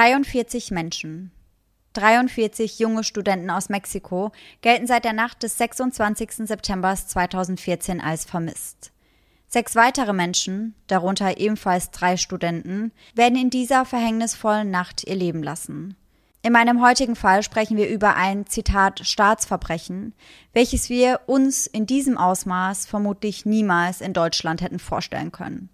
43 Menschen, 43 junge Studenten aus Mexiko gelten seit der Nacht des 26. September 2014 als vermisst. Sechs weitere Menschen, darunter ebenfalls drei Studenten, werden in dieser verhängnisvollen Nacht ihr Leben lassen. In meinem heutigen Fall sprechen wir über ein Zitat Staatsverbrechen, welches wir uns in diesem Ausmaß vermutlich niemals in Deutschland hätten vorstellen können.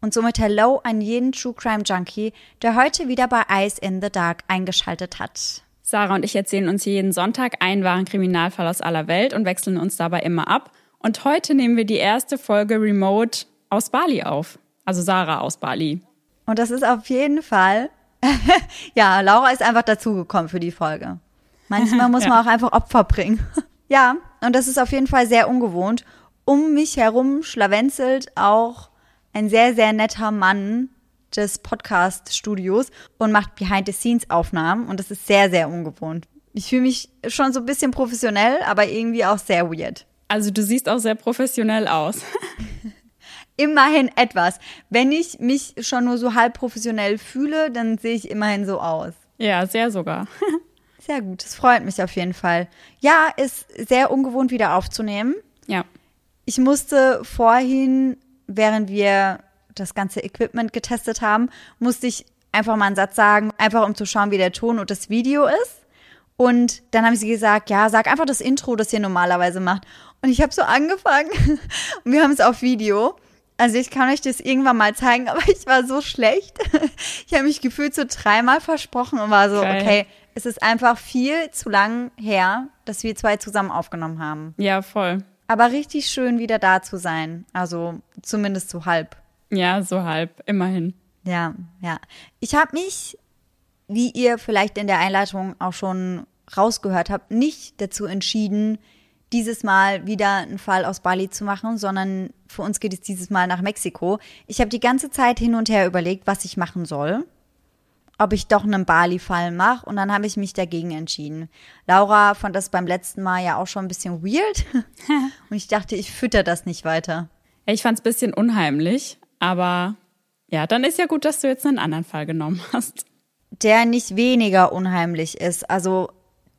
Und somit Hello an jeden True Crime Junkie, der heute wieder bei Eyes in the Dark eingeschaltet hat. Sarah und ich erzählen uns jeden Sonntag einen wahren Kriminalfall aus aller Welt und wechseln uns dabei immer ab. Und heute nehmen wir die erste Folge Remote aus Bali auf. Also Sarah aus Bali. Und das ist auf jeden Fall, ja, Laura ist einfach dazugekommen für die Folge. Manchmal muss ja. man auch einfach Opfer bringen. ja, und das ist auf jeden Fall sehr ungewohnt. Um mich herum schlawenzelt auch ein sehr, sehr netter Mann des Podcast-Studios und macht Behind-the-Scenes-Aufnahmen und das ist sehr, sehr ungewohnt. Ich fühle mich schon so ein bisschen professionell, aber irgendwie auch sehr weird. Also du siehst auch sehr professionell aus. immerhin etwas. Wenn ich mich schon nur so halb professionell fühle, dann sehe ich immerhin so aus. Ja, sehr sogar. sehr gut, das freut mich auf jeden Fall. Ja, ist sehr ungewohnt wieder aufzunehmen. Ja. Ich musste vorhin während wir das ganze Equipment getestet haben, musste ich einfach mal einen Satz sagen, einfach um zu schauen, wie der Ton und das Video ist. Und dann haben sie gesagt, ja, sag einfach das Intro, das ihr normalerweise macht. Und ich habe so angefangen und wir haben es auf Video. Also ich kann euch das irgendwann mal zeigen, aber ich war so schlecht. Ich habe mich gefühlt so dreimal versprochen und war so, Geil. okay, es ist einfach viel zu lang her, dass wir zwei zusammen aufgenommen haben. Ja, voll. Aber richtig schön, wieder da zu sein. Also zumindest so halb. Ja, so halb, immerhin. Ja, ja. Ich habe mich, wie ihr vielleicht in der Einleitung auch schon rausgehört habt, nicht dazu entschieden, dieses Mal wieder einen Fall aus Bali zu machen, sondern für uns geht es dieses Mal nach Mexiko. Ich habe die ganze Zeit hin und her überlegt, was ich machen soll ob ich doch einen Bali-Fall mache. Und dann habe ich mich dagegen entschieden. Laura fand das beim letzten Mal ja auch schon ein bisschen weird. und ich dachte, ich fütter das nicht weiter. Ich fand es ein bisschen unheimlich, aber ja, dann ist ja gut, dass du jetzt einen anderen Fall genommen hast. Der nicht weniger unheimlich ist. Also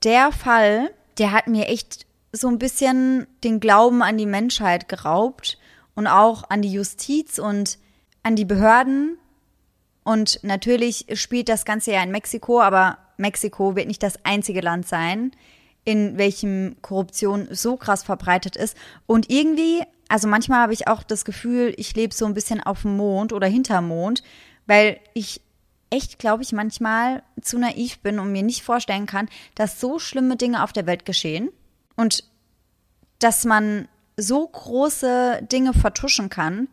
der Fall, der hat mir echt so ein bisschen den Glauben an die Menschheit geraubt und auch an die Justiz und an die Behörden, und natürlich spielt das Ganze ja in Mexiko, aber Mexiko wird nicht das einzige Land sein, in welchem Korruption so krass verbreitet ist. Und irgendwie, also manchmal habe ich auch das Gefühl, ich lebe so ein bisschen auf dem Mond oder hinterm Mond, weil ich echt, glaube ich, manchmal zu naiv bin und mir nicht vorstellen kann, dass so schlimme Dinge auf der Welt geschehen und dass man so große Dinge vertuschen kann,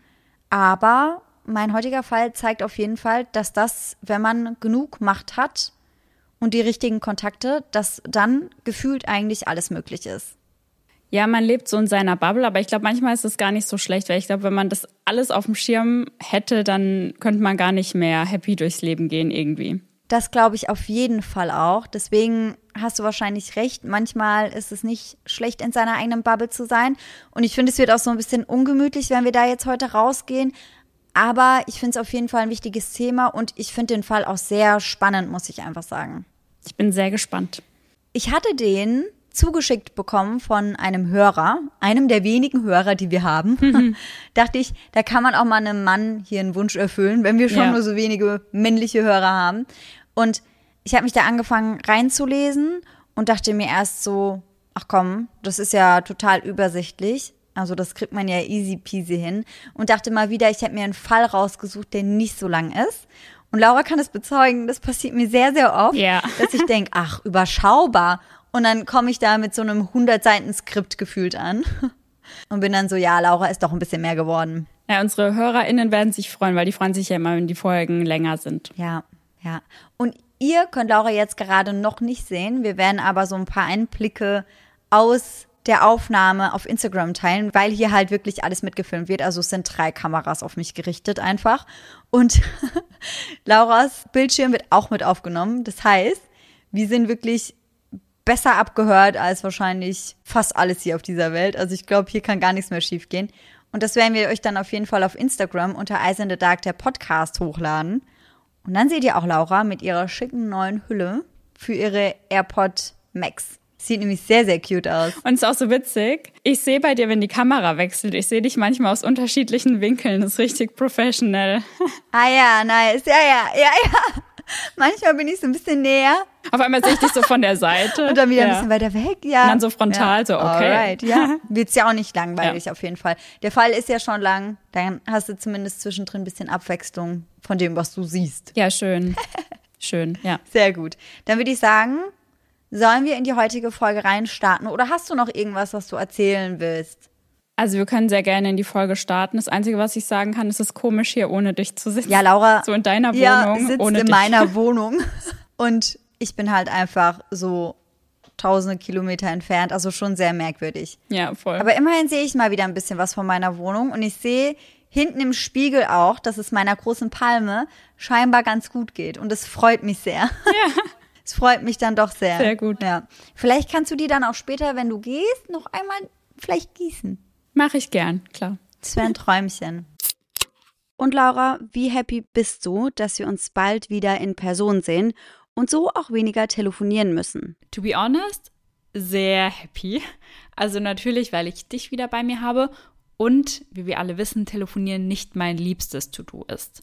aber mein heutiger Fall zeigt auf jeden Fall, dass das, wenn man genug Macht hat und die richtigen Kontakte, dass dann gefühlt eigentlich alles möglich ist. Ja, man lebt so in seiner Bubble, aber ich glaube, manchmal ist es gar nicht so schlecht, weil ich glaube, wenn man das alles auf dem Schirm hätte, dann könnte man gar nicht mehr happy durchs Leben gehen irgendwie. Das glaube ich auf jeden Fall auch. Deswegen hast du wahrscheinlich recht. Manchmal ist es nicht schlecht, in seiner eigenen Bubble zu sein. Und ich finde, es wird auch so ein bisschen ungemütlich, wenn wir da jetzt heute rausgehen. Aber ich finde es auf jeden Fall ein wichtiges Thema und ich finde den Fall auch sehr spannend, muss ich einfach sagen. Ich bin sehr gespannt. Ich hatte den zugeschickt bekommen von einem Hörer, einem der wenigen Hörer, die wir haben. Mhm. Dachte ich, da kann man auch mal einem Mann hier einen Wunsch erfüllen, wenn wir schon ja. nur so wenige männliche Hörer haben. Und ich habe mich da angefangen reinzulesen und dachte mir erst so, ach komm, das ist ja total übersichtlich. Also das kriegt man ja easy peasy hin. Und dachte mal wieder, ich hätte mir einen Fall rausgesucht, der nicht so lang ist. Und Laura kann es bezeugen, das passiert mir sehr, sehr oft, ja. dass ich denke, ach, überschaubar. Und dann komme ich da mit so einem 100-Seiten-Skript gefühlt an. Und bin dann so, ja, Laura ist doch ein bisschen mehr geworden. Ja, unsere HörerInnen werden sich freuen, weil die freuen sich ja immer, wenn die Folgen länger sind. Ja, ja. Und ihr könnt Laura jetzt gerade noch nicht sehen. Wir werden aber so ein paar Einblicke aus der Aufnahme auf Instagram teilen, weil hier halt wirklich alles mitgefilmt wird. Also es sind drei Kameras auf mich gerichtet einfach. Und Lauras Bildschirm wird auch mit aufgenommen. Das heißt, wir sind wirklich besser abgehört als wahrscheinlich fast alles hier auf dieser Welt. Also ich glaube, hier kann gar nichts mehr schiefgehen. Und das werden wir euch dann auf jeden Fall auf Instagram unter Eyes in the Dark der Podcast hochladen. Und dann seht ihr auch Laura mit ihrer schicken neuen Hülle für ihre AirPod Max. Sieht nämlich sehr, sehr cute aus. Und es ist auch so witzig. Ich sehe bei dir, wenn die Kamera wechselt, ich sehe dich manchmal aus unterschiedlichen Winkeln. Das ist richtig professional. Ah ja, nice. Ja, ja, ja, ja. Manchmal bin ich so ein bisschen näher. Auf einmal sehe ich dich so von der Seite. Und dann wieder ja. ein bisschen weiter weg, ja. Und dann so frontal, ja. so, okay. Alright, ja. Wird's ja auch nicht langweilig ja. auf jeden Fall. Der Fall ist ja schon lang. Dann hast du zumindest zwischendrin ein bisschen Abwechslung von dem, was du siehst. Ja, schön. schön, ja. Sehr gut. Dann würde ich sagen, Sollen wir in die heutige Folge reinstarten oder hast du noch irgendwas, was du erzählen willst? Also wir können sehr gerne in die Folge starten. Das Einzige, was ich sagen kann, ist es ist komisch hier ohne dich zu sitzen. Ja, Laura. So in deiner Wohnung. Ja, sitzt ohne in dich. meiner Wohnung. Und ich bin halt einfach so tausende Kilometer entfernt, also schon sehr merkwürdig. Ja, voll. Aber immerhin sehe ich mal wieder ein bisschen was von meiner Wohnung und ich sehe hinten im Spiegel auch, dass es meiner großen Palme scheinbar ganz gut geht und es freut mich sehr. Ja. Es freut mich dann doch sehr. Sehr gut. Ja. Vielleicht kannst du die dann auch später, wenn du gehst, noch einmal vielleicht gießen. Mache ich gern, klar. Das wäre ein Träumchen. Und Laura, wie happy bist du, dass wir uns bald wieder in Person sehen und so auch weniger telefonieren müssen? To be honest, sehr happy. Also natürlich, weil ich dich wieder bei mir habe und, wie wir alle wissen, telefonieren nicht mein liebstes To-Do ist.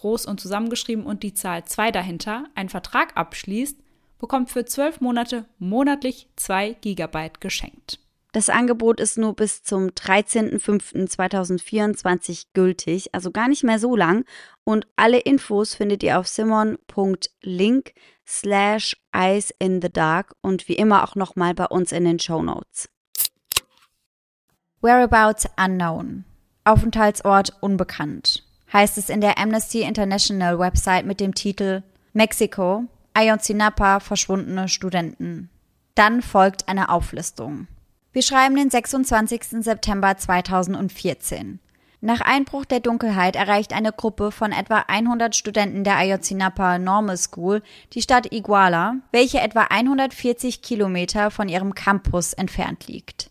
groß und zusammengeschrieben und die Zahl 2 dahinter, einen Vertrag abschließt, bekommt für 12 Monate monatlich 2 GB geschenkt. Das Angebot ist nur bis zum 13.05.2024 gültig, also gar nicht mehr so lang. Und alle Infos findet ihr auf simon.link slash eyes in the dark und wie immer auch nochmal bei uns in den Show Notes. Whereabouts unknown. Aufenthaltsort unbekannt. Heißt es in der Amnesty International Website mit dem Titel Mexiko, Ayotzinapa, verschwundene Studenten. Dann folgt eine Auflistung. Wir schreiben den 26. September 2014. Nach Einbruch der Dunkelheit erreicht eine Gruppe von etwa 100 Studenten der Ayotzinapa Normal School die Stadt Iguala, welche etwa 140 Kilometer von ihrem Campus entfernt liegt.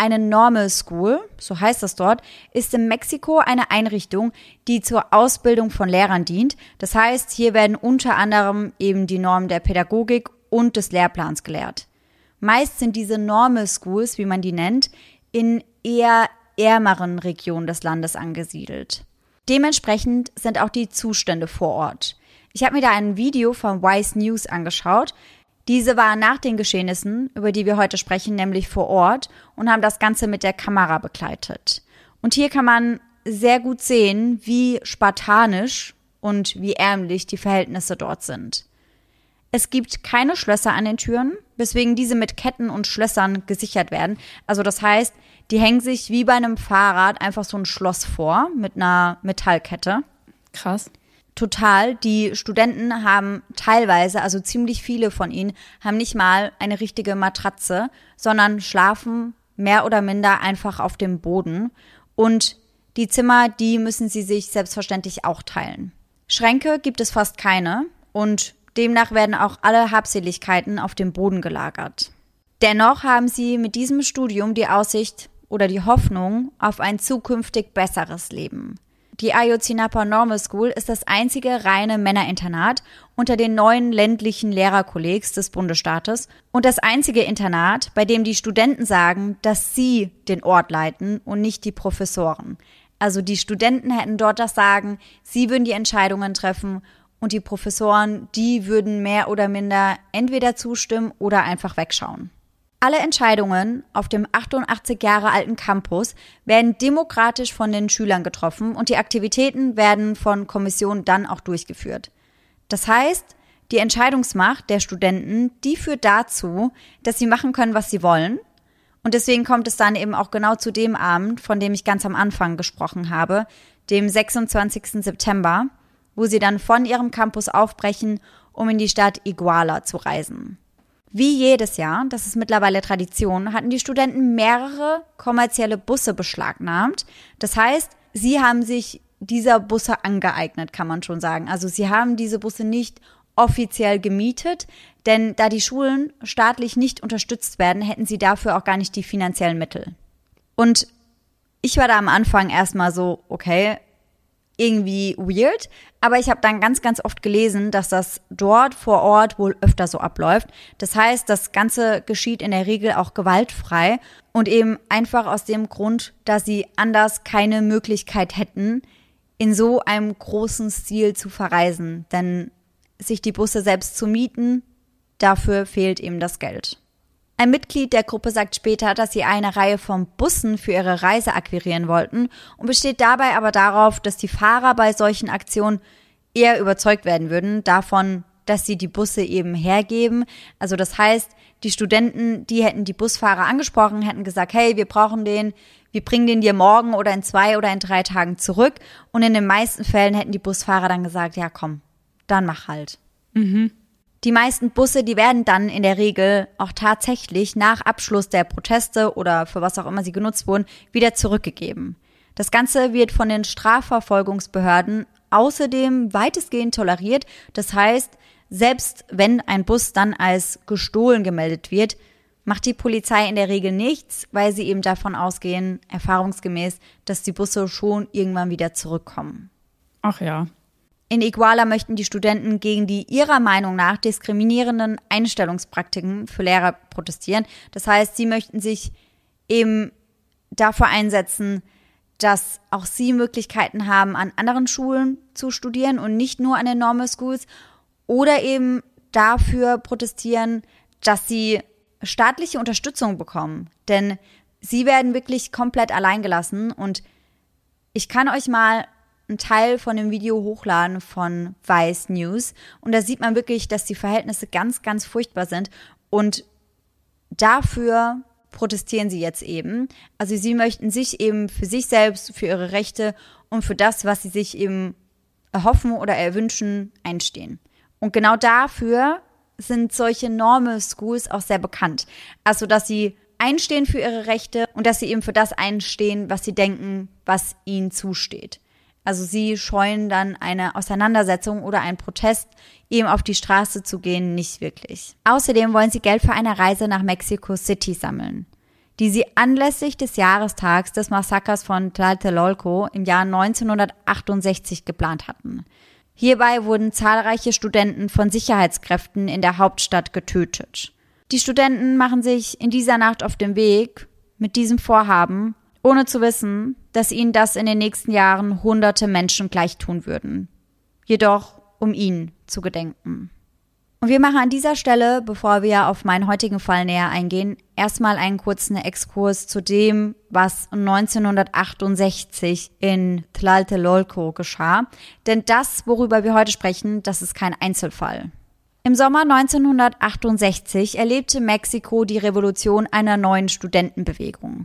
Eine Normal School, so heißt es dort, ist in Mexiko eine Einrichtung, die zur Ausbildung von Lehrern dient. Das heißt, hier werden unter anderem eben die Normen der Pädagogik und des Lehrplans gelehrt. Meist sind diese Normal Schools, wie man die nennt, in eher ärmeren Regionen des Landes angesiedelt. Dementsprechend sind auch die Zustände vor Ort. Ich habe mir da ein Video von Wise News angeschaut. Diese waren nach den Geschehnissen, über die wir heute sprechen, nämlich vor Ort und haben das Ganze mit der Kamera begleitet. Und hier kann man sehr gut sehen, wie spartanisch und wie ärmlich die Verhältnisse dort sind. Es gibt keine Schlösser an den Türen, weswegen diese mit Ketten und Schlössern gesichert werden. Also das heißt, die hängen sich wie bei einem Fahrrad einfach so ein Schloss vor mit einer Metallkette. Krass. Total. Die Studenten haben teilweise, also ziemlich viele von ihnen, haben nicht mal eine richtige Matratze, sondern schlafen mehr oder minder einfach auf dem Boden. Und die Zimmer, die müssen sie sich selbstverständlich auch teilen. Schränke gibt es fast keine und demnach werden auch alle Habseligkeiten auf dem Boden gelagert. Dennoch haben sie mit diesem Studium die Aussicht oder die Hoffnung auf ein zukünftig besseres Leben. Die Ayotzinapa Normal School ist das einzige reine Männerinternat unter den neuen ländlichen Lehrerkollegs des Bundesstaates und das einzige Internat, bei dem die Studenten sagen, dass sie den Ort leiten und nicht die Professoren. Also die Studenten hätten dort das Sagen, sie würden die Entscheidungen treffen und die Professoren, die würden mehr oder minder entweder zustimmen oder einfach wegschauen. Alle Entscheidungen auf dem 88 Jahre alten Campus werden demokratisch von den Schülern getroffen und die Aktivitäten werden von Kommissionen dann auch durchgeführt. Das heißt, die Entscheidungsmacht der Studenten, die führt dazu, dass sie machen können, was sie wollen. Und deswegen kommt es dann eben auch genau zu dem Abend, von dem ich ganz am Anfang gesprochen habe, dem 26. September, wo sie dann von ihrem Campus aufbrechen, um in die Stadt Iguala zu reisen. Wie jedes Jahr, das ist mittlerweile Tradition, hatten die Studenten mehrere kommerzielle Busse beschlagnahmt. Das heißt, sie haben sich dieser Busse angeeignet, kann man schon sagen. Also sie haben diese Busse nicht offiziell gemietet, denn da die Schulen staatlich nicht unterstützt werden, hätten sie dafür auch gar nicht die finanziellen Mittel. Und ich war da am Anfang erstmal so, okay, irgendwie weird, aber ich habe dann ganz, ganz oft gelesen, dass das dort vor Ort wohl öfter so abläuft. Das heißt, das Ganze geschieht in der Regel auch gewaltfrei und eben einfach aus dem Grund, dass sie anders keine Möglichkeit hätten, in so einem großen Stil zu verreisen. Denn sich die Busse selbst zu mieten, dafür fehlt eben das Geld. Ein Mitglied der Gruppe sagt später, dass sie eine Reihe von Bussen für ihre Reise akquirieren wollten und besteht dabei aber darauf, dass die Fahrer bei solchen Aktionen eher überzeugt werden würden davon, dass sie die Busse eben hergeben. Also das heißt, die Studenten, die hätten die Busfahrer angesprochen, hätten gesagt, hey, wir brauchen den, wir bringen den dir morgen oder in zwei oder in drei Tagen zurück. Und in den meisten Fällen hätten die Busfahrer dann gesagt, ja komm, dann mach halt. Mhm. Die meisten Busse, die werden dann in der Regel auch tatsächlich nach Abschluss der Proteste oder für was auch immer sie genutzt wurden, wieder zurückgegeben. Das Ganze wird von den Strafverfolgungsbehörden außerdem weitestgehend toleriert. Das heißt, selbst wenn ein Bus dann als gestohlen gemeldet wird, macht die Polizei in der Regel nichts, weil sie eben davon ausgehen, erfahrungsgemäß, dass die Busse schon irgendwann wieder zurückkommen. Ach ja, in Iguala möchten die Studenten gegen die ihrer Meinung nach diskriminierenden Einstellungspraktiken für Lehrer protestieren. Das heißt, sie möchten sich eben dafür einsetzen, dass auch sie Möglichkeiten haben, an anderen Schulen zu studieren und nicht nur an den Normal Schools oder eben dafür protestieren, dass sie staatliche Unterstützung bekommen. Denn sie werden wirklich komplett alleingelassen und ich kann euch mal einen Teil von dem Video hochladen von Vice News. Und da sieht man wirklich, dass die Verhältnisse ganz, ganz furchtbar sind. Und dafür protestieren sie jetzt eben. Also sie möchten sich eben für sich selbst, für ihre Rechte und für das, was sie sich eben erhoffen oder erwünschen, einstehen. Und genau dafür sind solche Normal Schools auch sehr bekannt. Also, dass sie einstehen für ihre Rechte und dass sie eben für das einstehen, was sie denken, was ihnen zusteht. Also sie scheuen dann eine Auseinandersetzung oder einen Protest, eben auf die Straße zu gehen, nicht wirklich. Außerdem wollen sie Geld für eine Reise nach Mexico City sammeln, die sie anlässlich des Jahrestags des Massakers von Tlatelolco im Jahr 1968 geplant hatten. Hierbei wurden zahlreiche Studenten von Sicherheitskräften in der Hauptstadt getötet. Die Studenten machen sich in dieser Nacht auf den Weg mit diesem Vorhaben ohne zu wissen, dass ihnen das in den nächsten Jahren hunderte Menschen gleich tun würden. Jedoch um ihn zu gedenken. Und wir machen an dieser Stelle, bevor wir auf meinen heutigen Fall näher eingehen, erstmal einen kurzen Exkurs zu dem, was 1968 in Tlatelolco geschah. Denn das, worüber wir heute sprechen, das ist kein Einzelfall. Im Sommer 1968 erlebte Mexiko die Revolution einer neuen Studentenbewegung.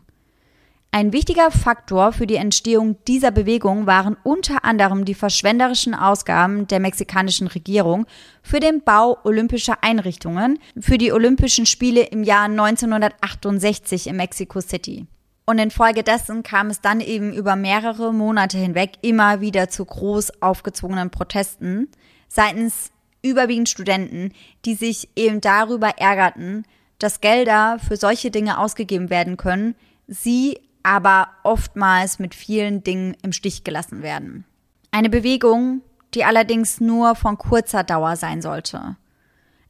Ein wichtiger Faktor für die Entstehung dieser Bewegung waren unter anderem die verschwenderischen Ausgaben der mexikanischen Regierung für den Bau olympischer Einrichtungen für die Olympischen Spiele im Jahr 1968 in Mexico City. Und infolgedessen kam es dann eben über mehrere Monate hinweg immer wieder zu groß aufgezwungenen Protesten seitens überwiegend Studenten, die sich eben darüber ärgerten, dass Gelder für solche Dinge ausgegeben werden können, sie aber oftmals mit vielen Dingen im Stich gelassen werden. Eine Bewegung, die allerdings nur von kurzer Dauer sein sollte.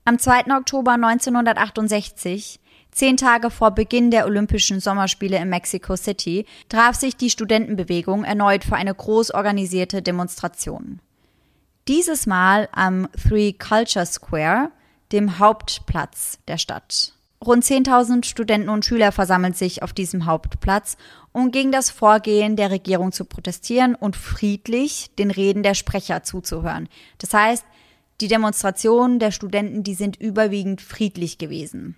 Am 2. Oktober 1968, zehn Tage vor Beginn der Olympischen Sommerspiele in Mexico City, traf sich die Studentenbewegung erneut für eine groß organisierte Demonstration. Dieses Mal am Three Culture Square, dem Hauptplatz der Stadt. Rund 10.000 Studenten und Schüler versammeln sich auf diesem Hauptplatz, um gegen das Vorgehen der Regierung zu protestieren und friedlich den Reden der Sprecher zuzuhören. Das heißt, die Demonstrationen der Studenten, die sind überwiegend friedlich gewesen.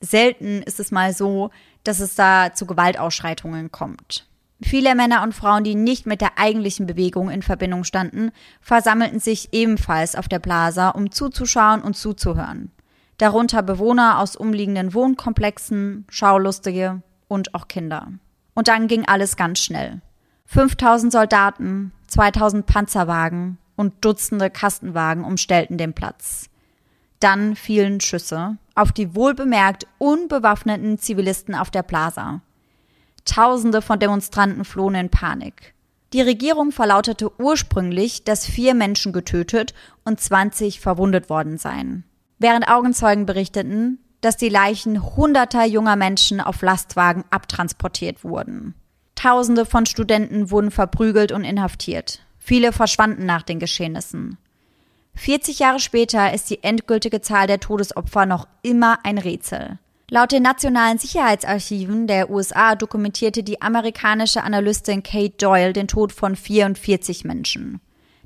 Selten ist es mal so, dass es da zu Gewaltausschreitungen kommt. Viele Männer und Frauen, die nicht mit der eigentlichen Bewegung in Verbindung standen, versammelten sich ebenfalls auf der Plaza, um zuzuschauen und zuzuhören darunter Bewohner aus umliegenden Wohnkomplexen, Schaulustige und auch Kinder. Und dann ging alles ganz schnell. 5000 Soldaten, 2000 Panzerwagen und Dutzende Kastenwagen umstellten den Platz. Dann fielen Schüsse auf die wohlbemerkt unbewaffneten Zivilisten auf der Plaza. Tausende von Demonstranten flohen in Panik. Die Regierung verlautete ursprünglich, dass vier Menschen getötet und 20 verwundet worden seien während Augenzeugen berichteten, dass die Leichen hunderter junger Menschen auf Lastwagen abtransportiert wurden. Tausende von Studenten wurden verprügelt und inhaftiert. Viele verschwanden nach den Geschehnissen. 40 Jahre später ist die endgültige Zahl der Todesopfer noch immer ein Rätsel. Laut den nationalen Sicherheitsarchiven der USA dokumentierte die amerikanische Analystin Kate Doyle den Tod von 44 Menschen.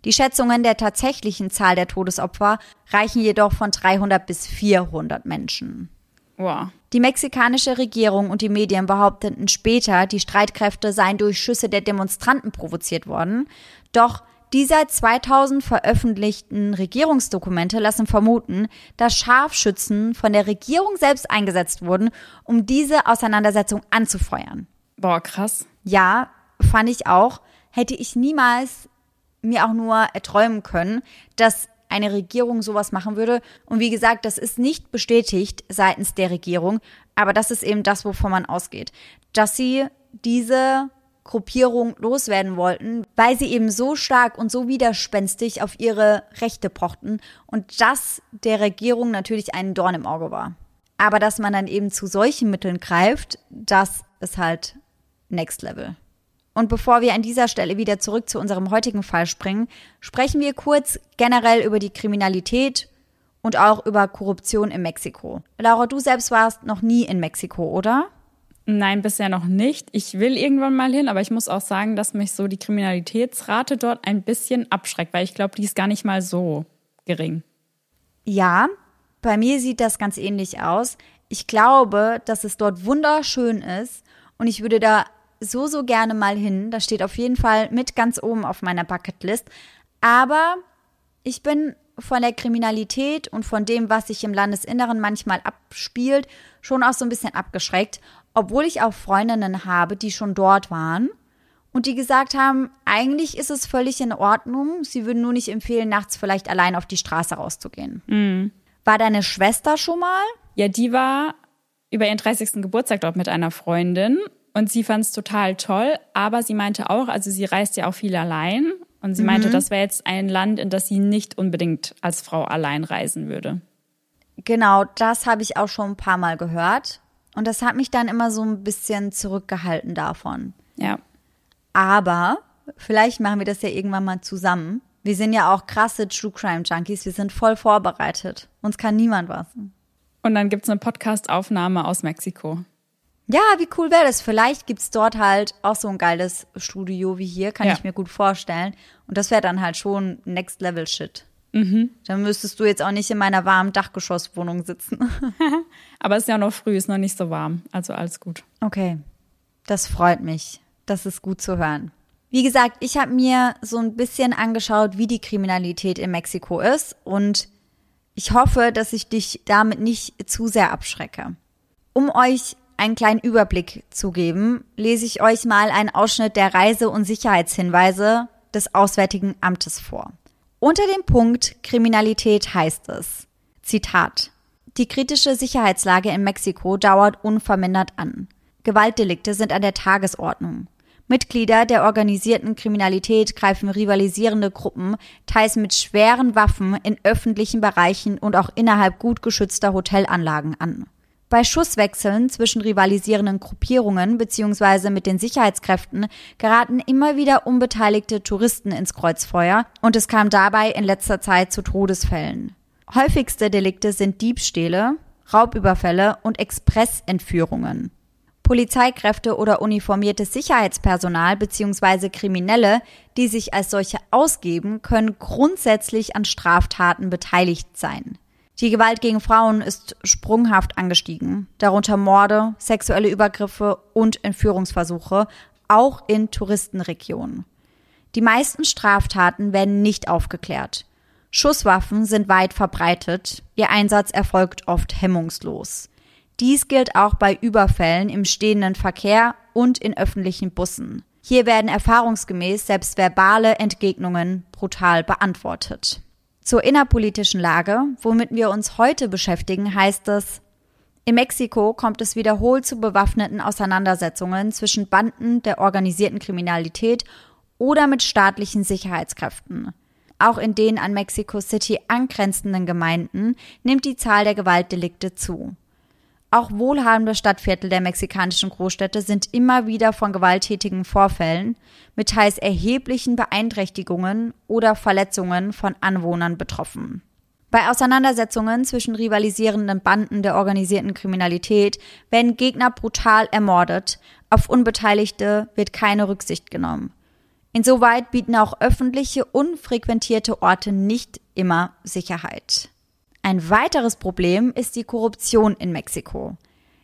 Die Schätzungen der tatsächlichen Zahl der Todesopfer reichen jedoch von 300 bis 400 Menschen. Wow. Die mexikanische Regierung und die Medien behaupteten später, die Streitkräfte seien durch Schüsse der Demonstranten provoziert worden. Doch die seit 2000 veröffentlichten Regierungsdokumente lassen vermuten, dass Scharfschützen von der Regierung selbst eingesetzt wurden, um diese Auseinandersetzung anzufeuern. Boah, krass. Ja, fand ich auch. Hätte ich niemals mir auch nur erträumen können, dass eine Regierung sowas machen würde. Und wie gesagt, das ist nicht bestätigt seitens der Regierung, aber das ist eben das, wovon man ausgeht, dass sie diese Gruppierung loswerden wollten, weil sie eben so stark und so widerspenstig auf ihre Rechte pochten und das der Regierung natürlich ein Dorn im Auge war. Aber dass man dann eben zu solchen Mitteln greift, das ist halt Next Level. Und bevor wir an dieser Stelle wieder zurück zu unserem heutigen Fall springen, sprechen wir kurz generell über die Kriminalität und auch über Korruption in Mexiko. Laura, du selbst warst noch nie in Mexiko, oder? Nein, bisher noch nicht. Ich will irgendwann mal hin, aber ich muss auch sagen, dass mich so die Kriminalitätsrate dort ein bisschen abschreckt, weil ich glaube, die ist gar nicht mal so gering. Ja, bei mir sieht das ganz ähnlich aus. Ich glaube, dass es dort wunderschön ist und ich würde da so, so gerne mal hin. Das steht auf jeden Fall mit ganz oben auf meiner Bucketlist. Aber ich bin von der Kriminalität und von dem, was sich im Landesinneren manchmal abspielt, schon auch so ein bisschen abgeschreckt, obwohl ich auch Freundinnen habe, die schon dort waren und die gesagt haben, eigentlich ist es völlig in Ordnung, sie würden nur nicht empfehlen, nachts vielleicht allein auf die Straße rauszugehen. Mhm. War deine Schwester schon mal? Ja, die war über ihren 30. Geburtstag dort mit einer Freundin und sie fand es total toll, aber sie meinte auch, also sie reist ja auch viel allein. Und sie mhm. meinte, das wäre jetzt ein Land, in das sie nicht unbedingt als Frau allein reisen würde. Genau, das habe ich auch schon ein paar Mal gehört. Und das hat mich dann immer so ein bisschen zurückgehalten davon. Ja. Aber vielleicht machen wir das ja irgendwann mal zusammen. Wir sind ja auch krasse True Crime Junkies. Wir sind voll vorbereitet. Uns kann niemand was. Und dann gibt es eine Podcast-Aufnahme aus Mexiko. Ja, wie cool wäre das? Vielleicht gibt's dort halt auch so ein geiles Studio wie hier, kann ja. ich mir gut vorstellen. Und das wäre dann halt schon Next Level Shit. Mhm. Dann müsstest du jetzt auch nicht in meiner warmen Dachgeschosswohnung sitzen. Aber es ist ja noch früh, ist noch nicht so warm. Also alles gut. Okay. Das freut mich. Das ist gut zu hören. Wie gesagt, ich habe mir so ein bisschen angeschaut, wie die Kriminalität in Mexiko ist und ich hoffe, dass ich dich damit nicht zu sehr abschrecke. Um euch einen kleinen Überblick zu geben, lese ich euch mal einen Ausschnitt der Reise- und Sicherheitshinweise des Auswärtigen Amtes vor. Unter dem Punkt Kriminalität heißt es, Zitat, die kritische Sicherheitslage in Mexiko dauert unvermindert an. Gewaltdelikte sind an der Tagesordnung. Mitglieder der organisierten Kriminalität greifen rivalisierende Gruppen teils mit schweren Waffen in öffentlichen Bereichen und auch innerhalb gut geschützter Hotelanlagen an. Bei Schusswechseln zwischen rivalisierenden Gruppierungen bzw. mit den Sicherheitskräften geraten immer wieder unbeteiligte Touristen ins Kreuzfeuer und es kam dabei in letzter Zeit zu Todesfällen. Häufigste Delikte sind Diebstähle, Raubüberfälle und Expressentführungen. Polizeikräfte oder uniformiertes Sicherheitspersonal bzw. Kriminelle, die sich als solche ausgeben, können grundsätzlich an Straftaten beteiligt sein. Die Gewalt gegen Frauen ist sprunghaft angestiegen, darunter Morde, sexuelle Übergriffe und Entführungsversuche, auch in Touristenregionen. Die meisten Straftaten werden nicht aufgeklärt. Schusswaffen sind weit verbreitet, ihr Einsatz erfolgt oft hemmungslos. Dies gilt auch bei Überfällen im stehenden Verkehr und in öffentlichen Bussen. Hier werden erfahrungsgemäß selbst verbale Entgegnungen brutal beantwortet. Zur innerpolitischen Lage, womit wir uns heute beschäftigen, heißt es, in Mexiko kommt es wiederholt zu bewaffneten Auseinandersetzungen zwischen Banden der organisierten Kriminalität oder mit staatlichen Sicherheitskräften. Auch in den an Mexico City angrenzenden Gemeinden nimmt die Zahl der Gewaltdelikte zu. Auch wohlhabende Stadtviertel der mexikanischen Großstädte sind immer wieder von gewalttätigen Vorfällen mit teils erheblichen Beeinträchtigungen oder Verletzungen von Anwohnern betroffen. Bei Auseinandersetzungen zwischen rivalisierenden Banden der organisierten Kriminalität werden Gegner brutal ermordet, auf Unbeteiligte wird keine Rücksicht genommen. Insoweit bieten auch öffentliche, unfrequentierte Orte nicht immer Sicherheit. Ein weiteres Problem ist die Korruption in Mexiko.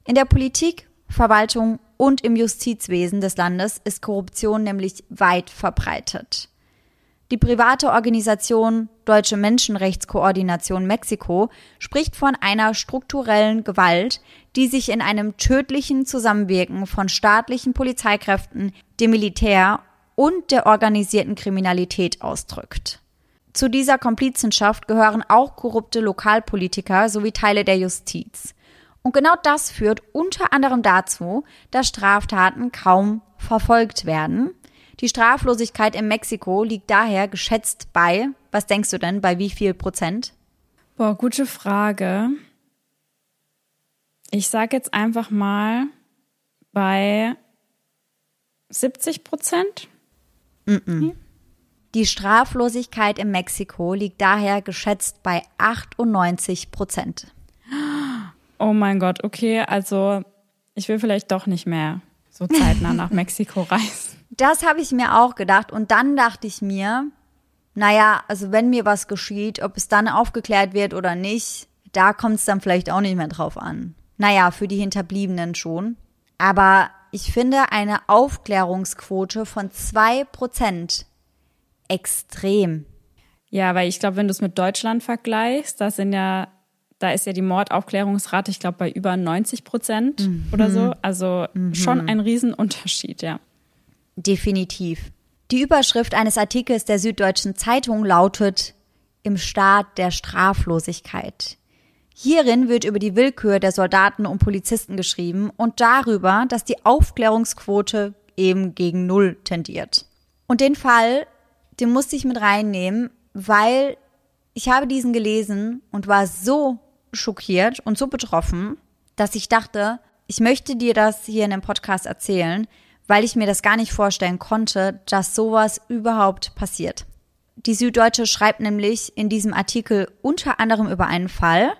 In der Politik, Verwaltung und im Justizwesen des Landes ist Korruption nämlich weit verbreitet. Die private Organisation Deutsche Menschenrechtskoordination Mexiko spricht von einer strukturellen Gewalt, die sich in einem tödlichen Zusammenwirken von staatlichen Polizeikräften, dem Militär und der organisierten Kriminalität ausdrückt. Zu dieser Komplizenschaft gehören auch korrupte Lokalpolitiker sowie Teile der Justiz. Und genau das führt unter anderem dazu, dass Straftaten kaum verfolgt werden. Die Straflosigkeit in Mexiko liegt daher geschätzt bei, was denkst du denn, bei wie viel Prozent? Boah, gute Frage. Ich sage jetzt einfach mal bei 70 Prozent. Mm -mm. Die Straflosigkeit in Mexiko liegt daher geschätzt bei 98 Prozent. Oh mein Gott, okay, also ich will vielleicht doch nicht mehr so zeitnah nach Mexiko reisen. Das habe ich mir auch gedacht und dann dachte ich mir, naja, also wenn mir was geschieht, ob es dann aufgeklärt wird oder nicht, da kommt es dann vielleicht auch nicht mehr drauf an. Naja, für die Hinterbliebenen schon. Aber ich finde eine Aufklärungsquote von zwei Prozent extrem. Ja, weil ich glaube, wenn du es mit Deutschland vergleichst, da sind ja, da ist ja die Mordaufklärungsrate, ich glaube, bei über 90 Prozent mhm. oder so. Also mhm. schon ein Riesenunterschied, ja. Definitiv. Die Überschrift eines Artikels der Süddeutschen Zeitung lautet Im Staat der Straflosigkeit. Hierin wird über die Willkür der Soldaten und Polizisten geschrieben und darüber, dass die Aufklärungsquote eben gegen Null tendiert. Und den Fall den musste ich mit reinnehmen, weil ich habe diesen gelesen und war so schockiert und so betroffen, dass ich dachte, ich möchte dir das hier in dem Podcast erzählen, weil ich mir das gar nicht vorstellen konnte, dass sowas überhaupt passiert. Die Süddeutsche schreibt nämlich in diesem Artikel unter anderem über einen Fall,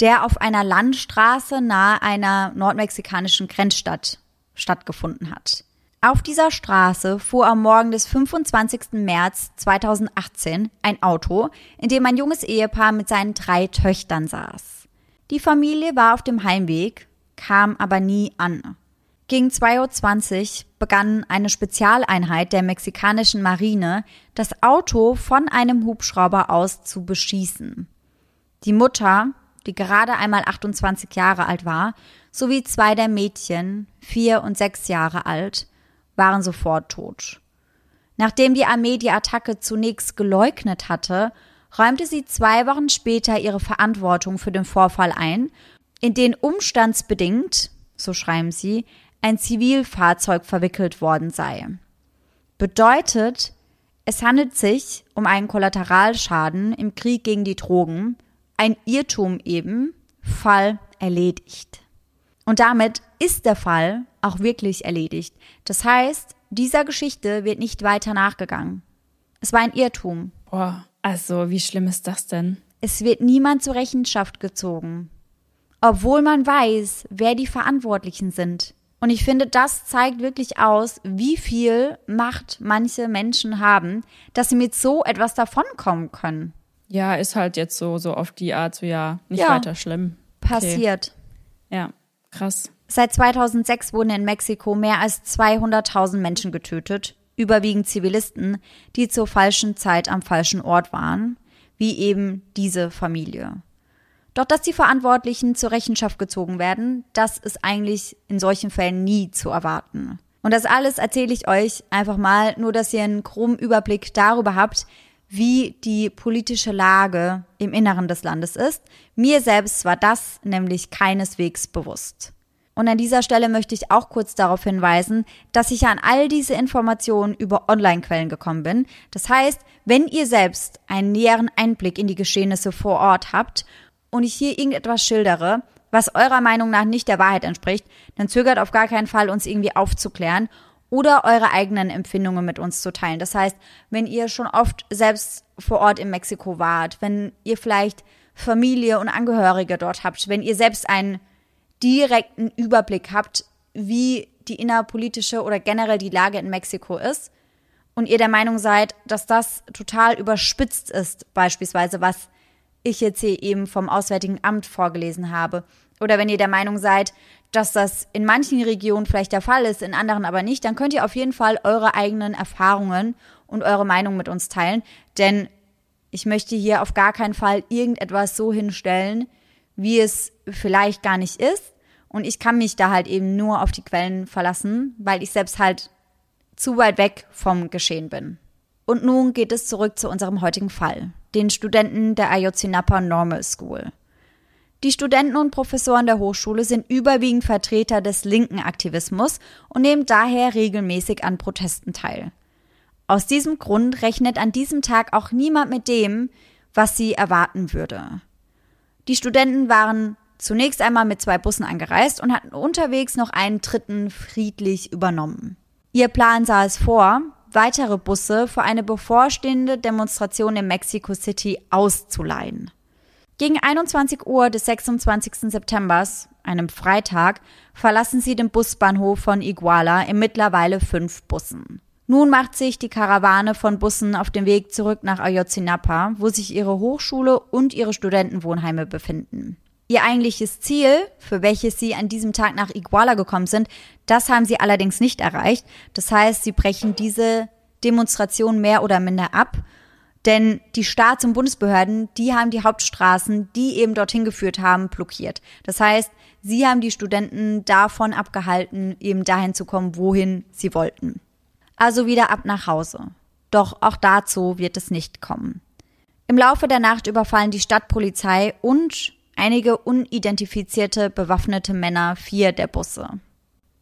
der auf einer Landstraße nahe einer nordmexikanischen Grenzstadt stattgefunden hat. Auf dieser Straße fuhr am Morgen des 25. März 2018 ein Auto, in dem ein junges Ehepaar mit seinen drei Töchtern saß. Die Familie war auf dem Heimweg, kam aber nie an. Gegen 2.20 Uhr begann eine Spezialeinheit der mexikanischen Marine, das Auto von einem Hubschrauber aus zu beschießen. Die Mutter, die gerade einmal 28 Jahre alt war, sowie zwei der Mädchen, vier und sechs Jahre alt, waren sofort tot. Nachdem die Armee die Attacke zunächst geleugnet hatte, räumte sie zwei Wochen später ihre Verantwortung für den Vorfall ein, in den umstandsbedingt, so schreiben sie, ein Zivilfahrzeug verwickelt worden sei. Bedeutet, es handelt sich um einen Kollateralschaden im Krieg gegen die Drogen, ein Irrtum eben, Fall erledigt. Und damit ist der Fall auch wirklich erledigt. Das heißt, dieser Geschichte wird nicht weiter nachgegangen. Es war ein Irrtum. Boah, also wie schlimm ist das denn? Es wird niemand zur Rechenschaft gezogen. Obwohl man weiß, wer die Verantwortlichen sind. Und ich finde, das zeigt wirklich aus, wie viel Macht manche Menschen haben, dass sie mit so etwas davonkommen können. Ja, ist halt jetzt so, so auf die Art, so ja, nicht ja, weiter schlimm. Okay. Passiert. Ja, krass. Seit 2006 wurden in Mexiko mehr als 200.000 Menschen getötet, überwiegend Zivilisten, die zur falschen Zeit am falschen Ort waren, wie eben diese Familie. Doch dass die Verantwortlichen zur Rechenschaft gezogen werden, das ist eigentlich in solchen Fällen nie zu erwarten. Und das alles erzähle ich euch einfach mal, nur dass ihr einen groben Überblick darüber habt, wie die politische Lage im Inneren des Landes ist. Mir selbst war das nämlich keineswegs bewusst. Und an dieser Stelle möchte ich auch kurz darauf hinweisen, dass ich an all diese Informationen über Online-Quellen gekommen bin. Das heißt, wenn ihr selbst einen näheren Einblick in die Geschehnisse vor Ort habt und ich hier irgendetwas schildere, was eurer Meinung nach nicht der Wahrheit entspricht, dann zögert auf gar keinen Fall, uns irgendwie aufzuklären oder eure eigenen Empfindungen mit uns zu teilen. Das heißt, wenn ihr schon oft selbst vor Ort in Mexiko wart, wenn ihr vielleicht Familie und Angehörige dort habt, wenn ihr selbst einen direkten Überblick habt, wie die innerpolitische oder generell die Lage in Mexiko ist und ihr der Meinung seid, dass das total überspitzt ist, beispielsweise was ich jetzt hier eben vom Auswärtigen Amt vorgelesen habe. Oder wenn ihr der Meinung seid, dass das in manchen Regionen vielleicht der Fall ist, in anderen aber nicht, dann könnt ihr auf jeden Fall eure eigenen Erfahrungen und eure Meinung mit uns teilen. Denn ich möchte hier auf gar keinen Fall irgendetwas so hinstellen, wie es vielleicht gar nicht ist. Und ich kann mich da halt eben nur auf die Quellen verlassen, weil ich selbst halt zu weit weg vom Geschehen bin. Und nun geht es zurück zu unserem heutigen Fall den Studenten der Ayotzinapa Normal School. Die Studenten und Professoren der Hochschule sind überwiegend Vertreter des linken Aktivismus und nehmen daher regelmäßig an Protesten teil. Aus diesem Grund rechnet an diesem Tag auch niemand mit dem, was sie erwarten würde. Die Studenten waren zunächst einmal mit zwei Bussen angereist und hatten unterwegs noch einen dritten friedlich übernommen. Ihr Plan sah es vor, weitere Busse für eine bevorstehende Demonstration in Mexico City auszuleihen. Gegen 21 Uhr des 26. September, einem Freitag, verlassen sie den Busbahnhof von Iguala in mittlerweile fünf Bussen. Nun macht sich die Karawane von Bussen auf den Weg zurück nach Ayotzinapa, wo sich ihre Hochschule und ihre Studentenwohnheime befinden. Ihr eigentliches Ziel, für welches sie an diesem Tag nach Iguala gekommen sind, das haben sie allerdings nicht erreicht. Das heißt, sie brechen diese Demonstration mehr oder minder ab. Denn die Staats- und Bundesbehörden, die haben die Hauptstraßen, die eben dorthin geführt haben, blockiert. Das heißt, sie haben die Studenten davon abgehalten, eben dahin zu kommen, wohin sie wollten. Also wieder ab nach Hause. Doch auch dazu wird es nicht kommen. Im Laufe der Nacht überfallen die Stadtpolizei und einige unidentifizierte bewaffnete Männer vier der Busse.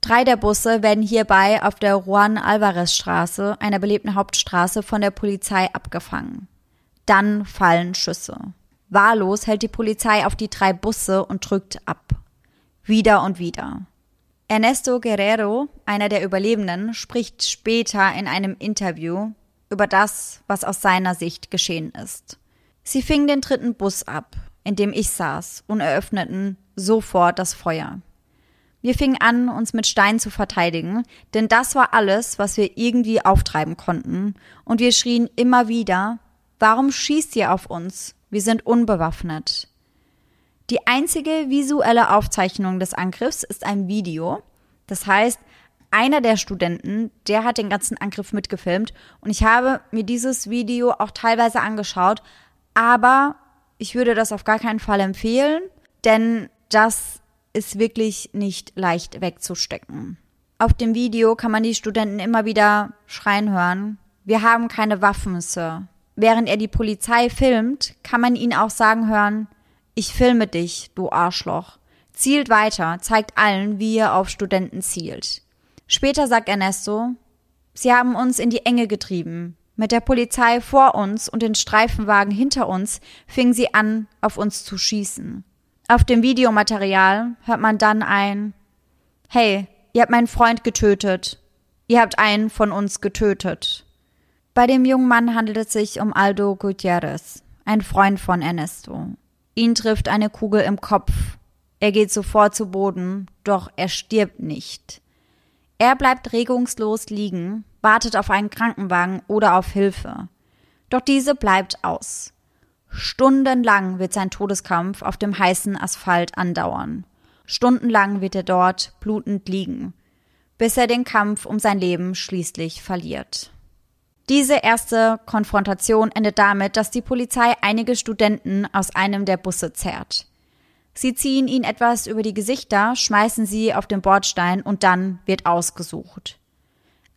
Drei der Busse werden hierbei auf der Juan Alvarez Straße, einer belebten Hauptstraße, von der Polizei abgefangen. Dann fallen Schüsse. Wahllos hält die Polizei auf die drei Busse und drückt ab. Wieder und wieder. Ernesto Guerrero, einer der Überlebenden, spricht später in einem Interview über das, was aus seiner Sicht geschehen ist. Sie fingen den dritten Bus ab in dem ich saß, und eröffneten sofort das Feuer. Wir fingen an, uns mit Steinen zu verteidigen, denn das war alles, was wir irgendwie auftreiben konnten, und wir schrien immer wieder Warum schießt ihr auf uns? Wir sind unbewaffnet. Die einzige visuelle Aufzeichnung des Angriffs ist ein Video, Das heißt, einer der Studenten, der hat den ganzen Angriff mitgefilmt und ich habe mir dieses Video auch teilweise angeschaut, aber ich würde das auf gar keinen Fall empfehlen, denn das ist wirklich nicht leicht wegzustecken. Auf dem Video kann man die Studenten immer wieder schreien hören. Wir haben keine Waffen, Sir. Während er die Polizei filmt, kann man ihn auch sagen hören, ich filme dich, du Arschloch. Zielt weiter, zeigt allen, wie ihr auf Studenten zielt. Später sagt Ernesto, sie haben uns in die Enge getrieben. Mit der Polizei vor uns und den Streifenwagen hinter uns fingen sie an, auf uns zu schießen. Auf dem Videomaterial hört man dann ein Hey, ihr habt meinen Freund getötet. Ihr habt einen von uns getötet. Bei dem jungen Mann handelt es sich um Aldo Gutierrez, ein Freund von Ernesto. Ihn trifft eine Kugel im Kopf. Er geht sofort zu Boden, doch er stirbt nicht. Er bleibt regungslos liegen, wartet auf einen Krankenwagen oder auf Hilfe. Doch diese bleibt aus. Stundenlang wird sein Todeskampf auf dem heißen Asphalt andauern. Stundenlang wird er dort blutend liegen, bis er den Kampf um sein Leben schließlich verliert. Diese erste Konfrontation endet damit, dass die Polizei einige Studenten aus einem der Busse zerrt. Sie ziehen ihn etwas über die Gesichter, schmeißen sie auf den Bordstein und dann wird ausgesucht.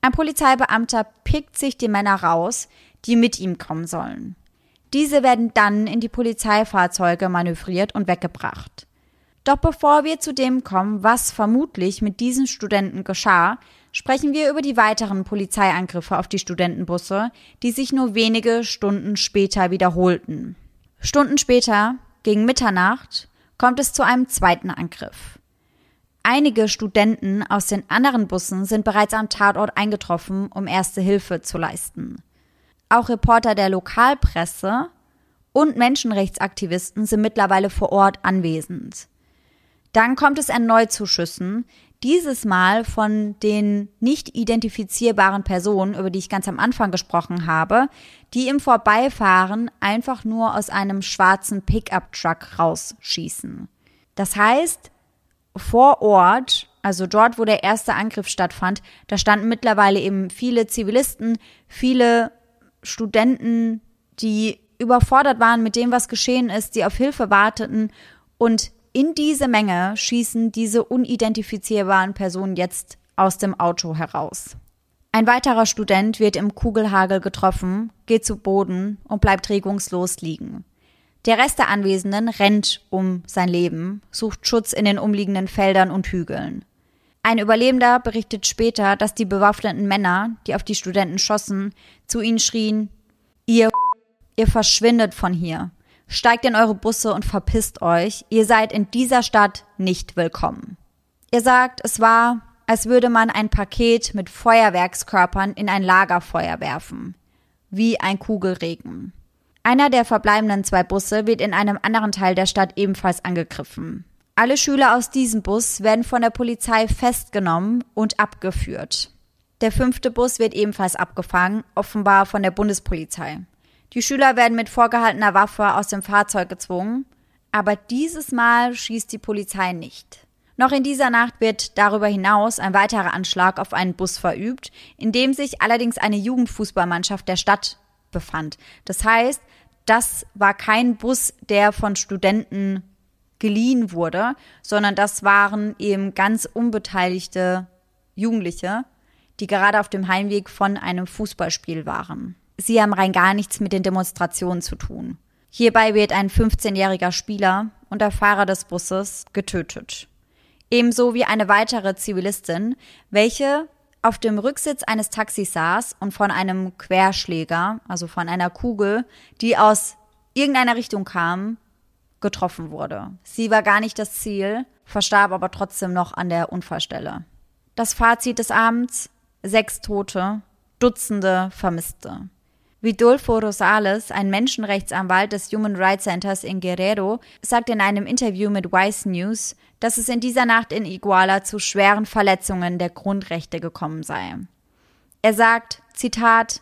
Ein Polizeibeamter pickt sich die Männer raus, die mit ihm kommen sollen. Diese werden dann in die Polizeifahrzeuge manövriert und weggebracht. Doch bevor wir zu dem kommen, was vermutlich mit diesen Studenten geschah, sprechen wir über die weiteren Polizeiangriffe auf die Studentenbusse, die sich nur wenige Stunden später wiederholten. Stunden später, gegen Mitternacht, kommt es zu einem zweiten Angriff. Einige Studenten aus den anderen Bussen sind bereits am Tatort eingetroffen, um erste Hilfe zu leisten. Auch Reporter der Lokalpresse und Menschenrechtsaktivisten sind mittlerweile vor Ort anwesend. Dann kommt es erneut zu Schüssen, dieses Mal von den nicht identifizierbaren Personen, über die ich ganz am Anfang gesprochen habe, die im Vorbeifahren einfach nur aus einem schwarzen Pickup-Truck rausschießen. Das heißt, vor Ort, also dort, wo der erste Angriff stattfand, da standen mittlerweile eben viele Zivilisten, viele Studenten, die überfordert waren mit dem, was geschehen ist, die auf Hilfe warteten und in diese Menge schießen diese unidentifizierbaren Personen jetzt aus dem Auto heraus. Ein weiterer Student wird im Kugelhagel getroffen, geht zu Boden und bleibt regungslos liegen. Der Rest der Anwesenden rennt um sein Leben, sucht Schutz in den umliegenden Feldern und Hügeln. Ein Überlebender berichtet später, dass die bewaffneten Männer, die auf die Studenten schossen, zu ihnen schrien, ihr, ihr verschwindet von hier. Steigt in eure Busse und verpisst euch. Ihr seid in dieser Stadt nicht willkommen. Ihr sagt, es war, als würde man ein Paket mit Feuerwerkskörpern in ein Lagerfeuer werfen. Wie ein Kugelregen. Einer der verbleibenden zwei Busse wird in einem anderen Teil der Stadt ebenfalls angegriffen. Alle Schüler aus diesem Bus werden von der Polizei festgenommen und abgeführt. Der fünfte Bus wird ebenfalls abgefangen, offenbar von der Bundespolizei. Die Schüler werden mit vorgehaltener Waffe aus dem Fahrzeug gezwungen, aber dieses Mal schießt die Polizei nicht. Noch in dieser Nacht wird darüber hinaus ein weiterer Anschlag auf einen Bus verübt, in dem sich allerdings eine Jugendfußballmannschaft der Stadt befand. Das heißt, das war kein Bus, der von Studenten geliehen wurde, sondern das waren eben ganz unbeteiligte Jugendliche, die gerade auf dem Heimweg von einem Fußballspiel waren sie haben rein gar nichts mit den Demonstrationen zu tun. Hierbei wird ein 15-jähriger Spieler und der Fahrer des Busses getötet. Ebenso wie eine weitere Zivilistin, welche auf dem Rücksitz eines Taxis saß und von einem Querschläger, also von einer Kugel, die aus irgendeiner Richtung kam, getroffen wurde. Sie war gar nicht das Ziel, verstarb aber trotzdem noch an der Unfallstelle. Das Fazit des Abends: sechs Tote, Dutzende Vermisste. Vidolfo Rosales, ein Menschenrechtsanwalt des Human Rights Centers in Guerrero, sagt in einem Interview mit Vice News, dass es in dieser Nacht in Iguala zu schweren Verletzungen der Grundrechte gekommen sei. Er sagt, Zitat,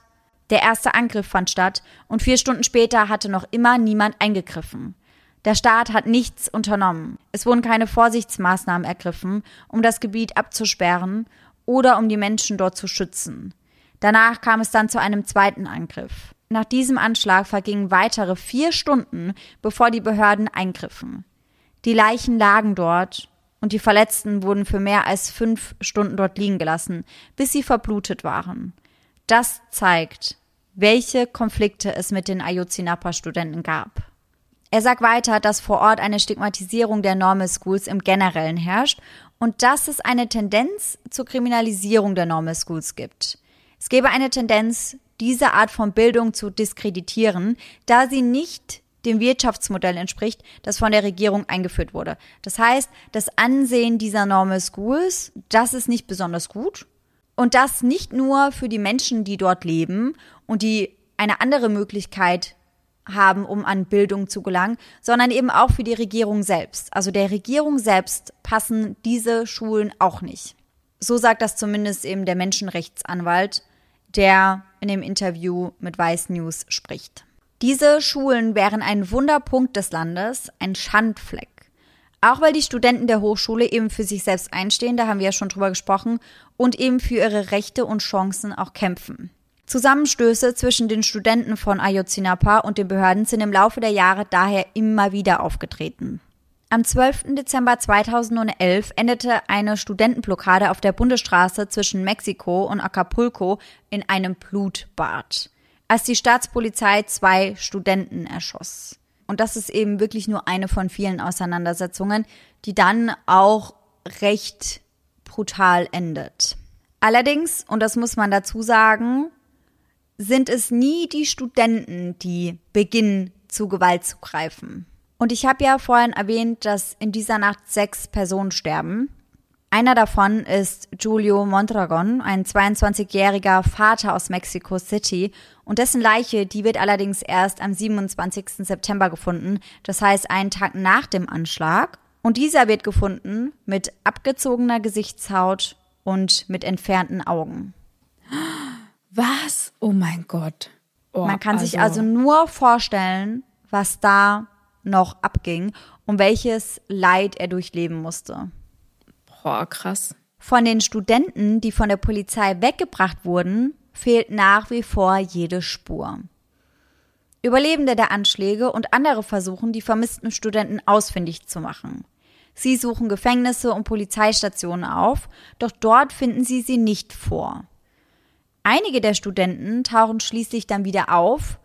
der erste Angriff fand statt und vier Stunden später hatte noch immer niemand eingegriffen. Der Staat hat nichts unternommen. Es wurden keine Vorsichtsmaßnahmen ergriffen, um das Gebiet abzusperren oder um die Menschen dort zu schützen. Danach kam es dann zu einem zweiten Angriff. Nach diesem Anschlag vergingen weitere vier Stunden, bevor die Behörden eingriffen. Die Leichen lagen dort und die Verletzten wurden für mehr als fünf Stunden dort liegen gelassen, bis sie verblutet waren. Das zeigt, welche Konflikte es mit den Ayotzinapa-Studenten gab. Er sagt weiter, dass vor Ort eine Stigmatisierung der Normal Schools im Generellen herrscht und dass es eine Tendenz zur Kriminalisierung der Normal Schools gibt. Es gäbe eine Tendenz, diese Art von Bildung zu diskreditieren, da sie nicht dem Wirtschaftsmodell entspricht, das von der Regierung eingeführt wurde. Das heißt, das Ansehen dieser Normal Schools, das ist nicht besonders gut. Und das nicht nur für die Menschen, die dort leben und die eine andere Möglichkeit haben, um an Bildung zu gelangen, sondern eben auch für die Regierung selbst. Also der Regierung selbst passen diese Schulen auch nicht. So sagt das zumindest eben der Menschenrechtsanwalt, der in dem Interview mit Vice News spricht. Diese Schulen wären ein Wunderpunkt des Landes, ein Schandfleck. Auch weil die Studenten der Hochschule eben für sich selbst einstehen, da haben wir ja schon drüber gesprochen, und eben für ihre Rechte und Chancen auch kämpfen. Zusammenstöße zwischen den Studenten von Ayotzinapa und den Behörden sind im Laufe der Jahre daher immer wieder aufgetreten. Am 12. Dezember 2011 endete eine Studentenblockade auf der Bundesstraße zwischen Mexiko und Acapulco in einem Blutbad, als die Staatspolizei zwei Studenten erschoss. Und das ist eben wirklich nur eine von vielen Auseinandersetzungen, die dann auch recht brutal endet. Allerdings, und das muss man dazu sagen, sind es nie die Studenten, die beginnen, zu Gewalt zu greifen. Und ich habe ja vorhin erwähnt, dass in dieser Nacht sechs Personen sterben. Einer davon ist Julio Mondragon, ein 22-jähriger Vater aus Mexico City. Und dessen Leiche, die wird allerdings erst am 27. September gefunden, das heißt einen Tag nach dem Anschlag. Und dieser wird gefunden mit abgezogener Gesichtshaut und mit entfernten Augen. Was? Oh mein Gott. Oh, Man kann also sich also nur vorstellen, was da noch abging und welches Leid er durchleben musste. Boah, krass. Von den Studenten, die von der Polizei weggebracht wurden, fehlt nach wie vor jede Spur. Überlebende der Anschläge und andere versuchen, die vermissten Studenten ausfindig zu machen. Sie suchen Gefängnisse und Polizeistationen auf, doch dort finden sie sie nicht vor. Einige der Studenten tauchen schließlich dann wieder auf,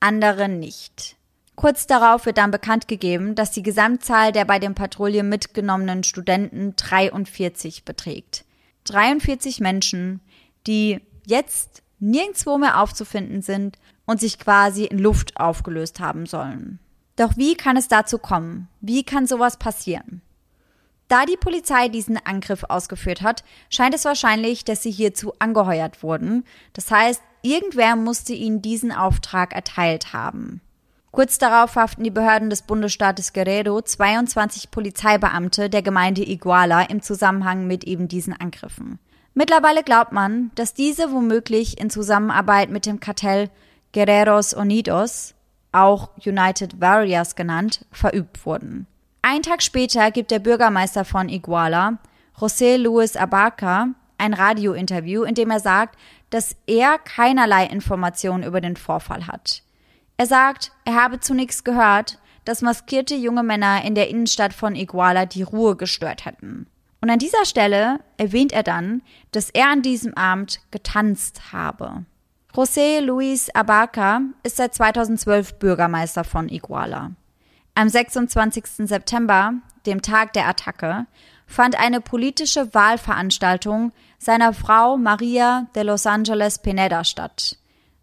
andere nicht. Kurz darauf wird dann bekannt gegeben, dass die Gesamtzahl der bei den Patrouillen mitgenommenen Studenten 43 beträgt. 43 Menschen, die jetzt nirgendwo mehr aufzufinden sind und sich quasi in Luft aufgelöst haben sollen. Doch wie kann es dazu kommen? Wie kann sowas passieren? Da die Polizei diesen Angriff ausgeführt hat, scheint es wahrscheinlich, dass sie hierzu angeheuert wurden. Das heißt, irgendwer musste ihnen diesen Auftrag erteilt haben. Kurz darauf verhaften die Behörden des Bundesstaates Guerrero 22 Polizeibeamte der Gemeinde Iguala im Zusammenhang mit eben diesen Angriffen. Mittlerweile glaubt man, dass diese womöglich in Zusammenarbeit mit dem Kartell Guerreros Unidos, auch United Warriors genannt, verübt wurden. Ein Tag später gibt der Bürgermeister von Iguala, José Luis Abarca, ein Radiointerview, in dem er sagt, dass er keinerlei Informationen über den Vorfall hat. Er sagt, er habe zunächst gehört, dass maskierte junge Männer in der Innenstadt von Iguala die Ruhe gestört hätten. Und an dieser Stelle erwähnt er dann, dass er an diesem Abend getanzt habe. José Luis Abarca ist seit 2012 Bürgermeister von Iguala. Am 26. September, dem Tag der Attacke, fand eine politische Wahlveranstaltung seiner Frau Maria de Los Angeles Pineda statt.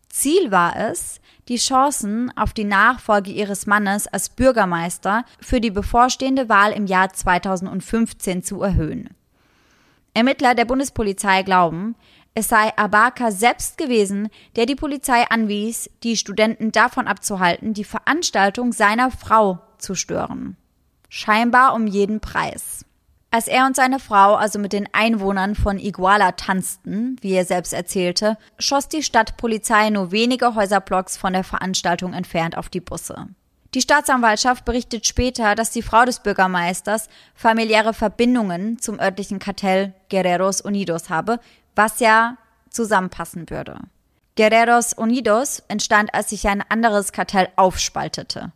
Ziel war es, die Chancen auf die Nachfolge ihres Mannes als Bürgermeister für die bevorstehende Wahl im Jahr 2015 zu erhöhen. Ermittler der Bundespolizei glauben, es sei Abaka selbst gewesen, der die Polizei anwies, die Studenten davon abzuhalten, die Veranstaltung seiner Frau zu stören. Scheinbar um jeden Preis. Als er und seine Frau also mit den Einwohnern von Iguala tanzten, wie er selbst erzählte, schoss die Stadtpolizei nur wenige Häuserblocks von der Veranstaltung entfernt auf die Busse. Die Staatsanwaltschaft berichtet später, dass die Frau des Bürgermeisters familiäre Verbindungen zum örtlichen Kartell Guerreros Unidos habe, was ja zusammenpassen würde. Guerreros Unidos entstand, als sich ein anderes Kartell aufspaltete.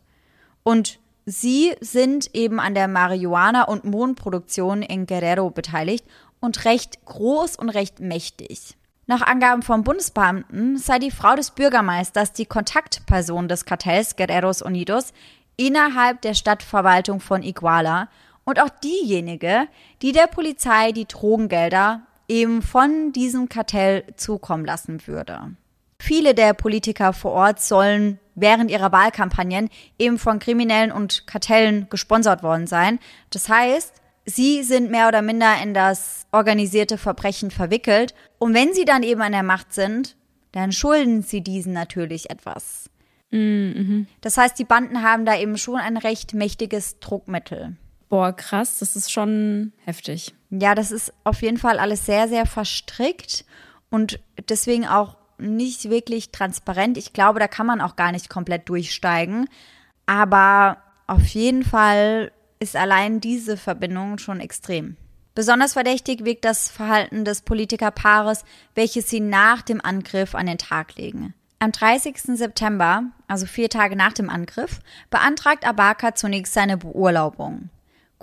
Und sie sind eben an der Marihuana- und Mohnproduktion in Guerrero beteiligt und recht groß und recht mächtig. Nach Angaben vom Bundesbeamten sei die Frau des Bürgermeisters die Kontaktperson des Kartells Guerreros Unidos innerhalb der Stadtverwaltung von Iguala und auch diejenige, die der Polizei die Drogengelder eben von diesem Kartell zukommen lassen würde. Viele der Politiker vor Ort sollen während ihrer Wahlkampagnen eben von Kriminellen und Kartellen gesponsert worden sein. Das heißt, sie sind mehr oder minder in das organisierte Verbrechen verwickelt. Und wenn sie dann eben an der Macht sind, dann schulden sie diesen natürlich etwas. Mhm. Das heißt, die Banden haben da eben schon ein recht mächtiges Druckmittel. Boah, krass, das ist schon heftig. Ja, das ist auf jeden Fall alles sehr, sehr verstrickt und deswegen auch nicht wirklich transparent. Ich glaube, da kann man auch gar nicht komplett durchsteigen. Aber auf jeden Fall ist allein diese Verbindung schon extrem. Besonders verdächtig wirkt das Verhalten des Politikerpaares, welches sie nach dem Angriff an den Tag legen. Am 30. September, also vier Tage nach dem Angriff, beantragt Abaka zunächst seine Beurlaubung.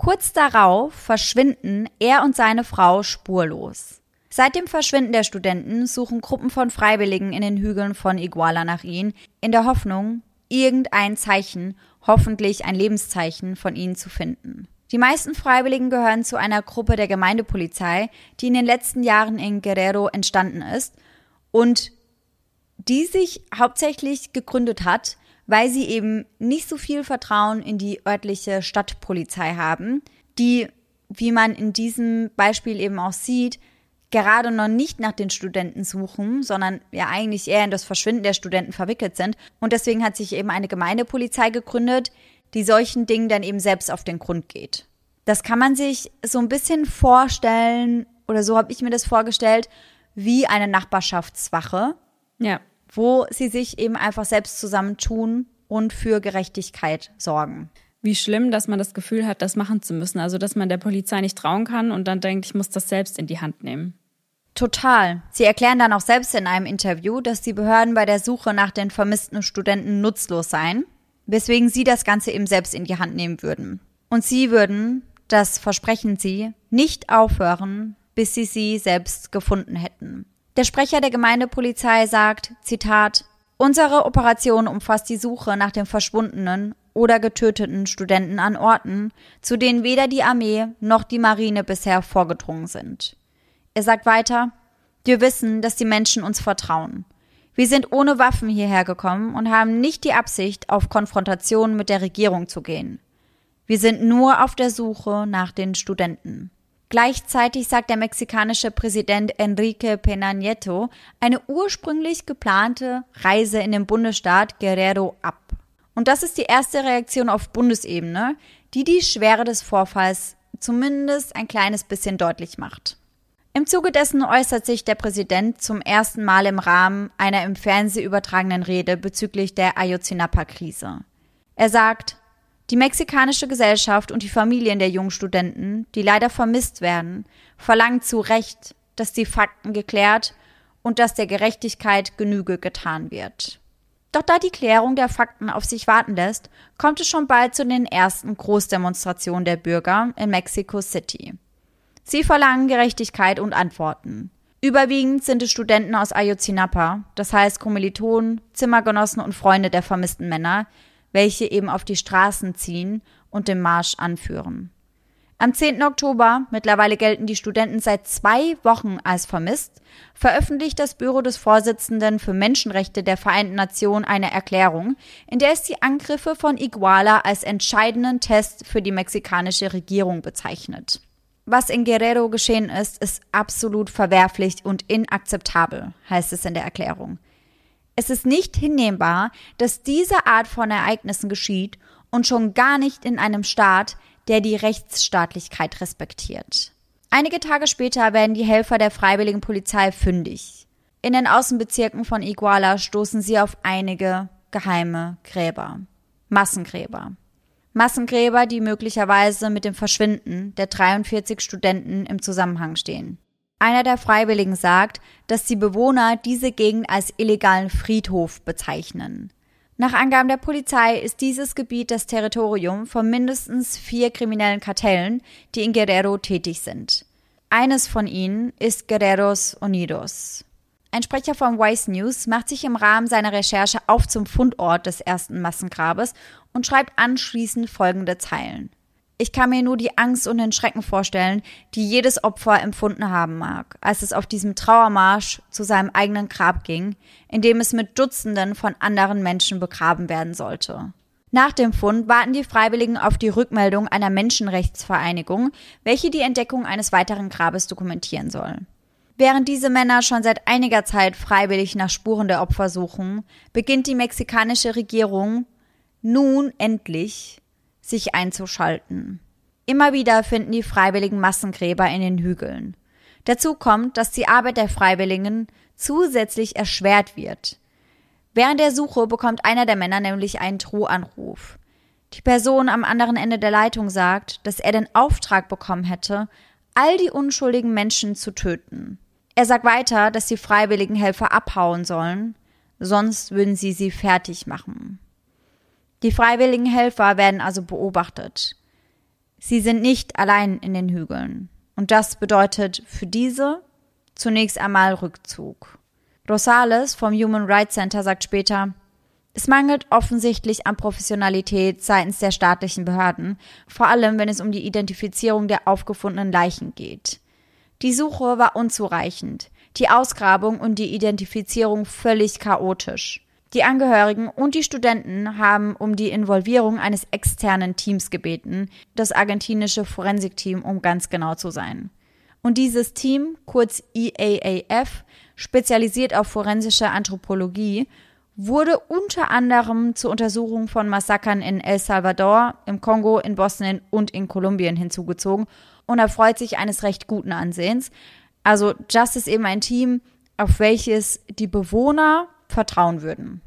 Kurz darauf verschwinden er und seine Frau spurlos. Seit dem Verschwinden der Studenten suchen Gruppen von Freiwilligen in den Hügeln von Iguala nach ihnen, in der Hoffnung, irgendein Zeichen, hoffentlich ein Lebenszeichen von ihnen zu finden. Die meisten Freiwilligen gehören zu einer Gruppe der Gemeindepolizei, die in den letzten Jahren in Guerrero entstanden ist und die sich hauptsächlich gegründet hat, weil sie eben nicht so viel Vertrauen in die örtliche Stadtpolizei haben, die, wie man in diesem Beispiel eben auch sieht, gerade noch nicht nach den Studenten suchen, sondern ja eigentlich eher in das Verschwinden der Studenten verwickelt sind. Und deswegen hat sich eben eine Gemeindepolizei gegründet, die solchen Dingen dann eben selbst auf den Grund geht. Das kann man sich so ein bisschen vorstellen, oder so habe ich mir das vorgestellt, wie eine Nachbarschaftswache. Ja. Wo sie sich eben einfach selbst zusammentun und für Gerechtigkeit sorgen. Wie schlimm, dass man das Gefühl hat, das machen zu müssen. Also, dass man der Polizei nicht trauen kann und dann denkt, ich muss das selbst in die Hand nehmen. Total. Sie erklären dann auch selbst in einem Interview, dass die Behörden bei der Suche nach den vermissten Studenten nutzlos seien, weswegen sie das Ganze eben selbst in die Hand nehmen würden. Und sie würden, das versprechen sie, nicht aufhören, bis sie sie selbst gefunden hätten. Der Sprecher der Gemeindepolizei sagt, Zitat, Unsere Operation umfasst die Suche nach den verschwundenen oder getöteten Studenten an Orten, zu denen weder die Armee noch die Marine bisher vorgedrungen sind. Er sagt weiter, wir wissen, dass die Menschen uns vertrauen. Wir sind ohne Waffen hierher gekommen und haben nicht die Absicht, auf Konfrontation mit der Regierung zu gehen. Wir sind nur auf der Suche nach den Studenten. Gleichzeitig sagt der mexikanische Präsident Enrique Peña Nieto eine ursprünglich geplante Reise in den Bundesstaat Guerrero ab. Und das ist die erste Reaktion auf Bundesebene, die die Schwere des Vorfalls zumindest ein kleines bisschen deutlich macht. Im Zuge dessen äußert sich der Präsident zum ersten Mal im Rahmen einer im Fernsehen übertragenen Rede bezüglich der Ayotzinapa-Krise. Er sagt, die mexikanische Gesellschaft und die Familien der jungen Studenten, die leider vermisst werden, verlangen zu Recht, dass die Fakten geklärt und dass der Gerechtigkeit Genüge getan wird. Doch da die Klärung der Fakten auf sich warten lässt, kommt es schon bald zu den ersten Großdemonstrationen der Bürger in Mexico City. Sie verlangen Gerechtigkeit und Antworten. Überwiegend sind es Studenten aus Ayotzinapa, das heißt Kommilitonen, Zimmergenossen und Freunde der vermissten Männer, welche eben auf die Straßen ziehen und den Marsch anführen. Am 10. Oktober, mittlerweile gelten die Studenten seit zwei Wochen als vermisst, veröffentlicht das Büro des Vorsitzenden für Menschenrechte der Vereinten Nationen eine Erklärung, in der es die Angriffe von Iguala als entscheidenden Test für die mexikanische Regierung bezeichnet. Was in Guerrero geschehen ist, ist absolut verwerflich und inakzeptabel, heißt es in der Erklärung. Es ist nicht hinnehmbar, dass diese Art von Ereignissen geschieht und schon gar nicht in einem Staat, der die Rechtsstaatlichkeit respektiert. Einige Tage später werden die Helfer der freiwilligen Polizei fündig. In den Außenbezirken von Iguala stoßen sie auf einige geheime Gräber. Massengräber. Massengräber, die möglicherweise mit dem Verschwinden der 43 Studenten im Zusammenhang stehen. Einer der Freiwilligen sagt, dass die Bewohner diese Gegend als illegalen Friedhof bezeichnen. Nach Angaben der Polizei ist dieses Gebiet das Territorium von mindestens vier kriminellen Kartellen, die in Guerrero tätig sind. Eines von ihnen ist Guerreros Unidos. Ein Sprecher von Vice News macht sich im Rahmen seiner Recherche auf zum Fundort des ersten Massengrabes und schreibt anschließend folgende Zeilen. Ich kann mir nur die Angst und den Schrecken vorstellen, die jedes Opfer empfunden haben mag, als es auf diesem Trauermarsch zu seinem eigenen Grab ging, in dem es mit Dutzenden von anderen Menschen begraben werden sollte. Nach dem Fund warten die Freiwilligen auf die Rückmeldung einer Menschenrechtsvereinigung, welche die Entdeckung eines weiteren Grabes dokumentieren soll. Während diese Männer schon seit einiger Zeit freiwillig nach Spuren der Opfer suchen, beginnt die mexikanische Regierung nun endlich sich einzuschalten. Immer wieder finden die Freiwilligen Massengräber in den Hügeln. Dazu kommt, dass die Arbeit der Freiwilligen zusätzlich erschwert wird. Während der Suche bekommt einer der Männer nämlich einen Drohanruf. Die Person am anderen Ende der Leitung sagt, dass er den Auftrag bekommen hätte, all die unschuldigen Menschen zu töten. Er sagt weiter, dass die freiwilligen Helfer abhauen sollen, sonst würden sie sie fertig machen. Die freiwilligen Helfer werden also beobachtet. Sie sind nicht allein in den Hügeln. Und das bedeutet für diese zunächst einmal Rückzug. Rosales vom Human Rights Center sagt später, es mangelt offensichtlich an Professionalität seitens der staatlichen Behörden, vor allem wenn es um die Identifizierung der aufgefundenen Leichen geht. Die Suche war unzureichend, die Ausgrabung und die Identifizierung völlig chaotisch. Die Angehörigen und die Studenten haben um die Involvierung eines externen Teams gebeten, das argentinische Forensikteam, um ganz genau zu sein. Und dieses Team, kurz EAAF, spezialisiert auf forensische Anthropologie, wurde unter anderem zur Untersuchung von Massakern in El Salvador, im Kongo, in Bosnien und in Kolumbien hinzugezogen und erfreut sich eines recht guten Ansehens. Also Just ist eben ein Team, auf welches die Bewohner vertrauen würden.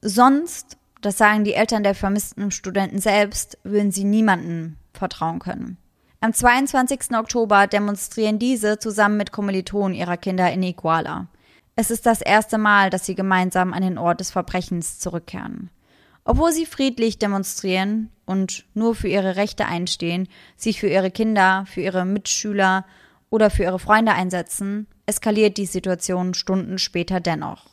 Sonst, das sagen die Eltern der vermissten Studenten selbst, würden sie niemandem vertrauen können. Am 22. Oktober demonstrieren diese zusammen mit Kommilitonen ihrer Kinder in Iguala. Es ist das erste Mal, dass sie gemeinsam an den Ort des Verbrechens zurückkehren. Obwohl sie friedlich demonstrieren und nur für ihre Rechte einstehen, sich für ihre Kinder, für ihre Mitschüler oder für ihre Freunde einsetzen, eskaliert die Situation Stunden später dennoch.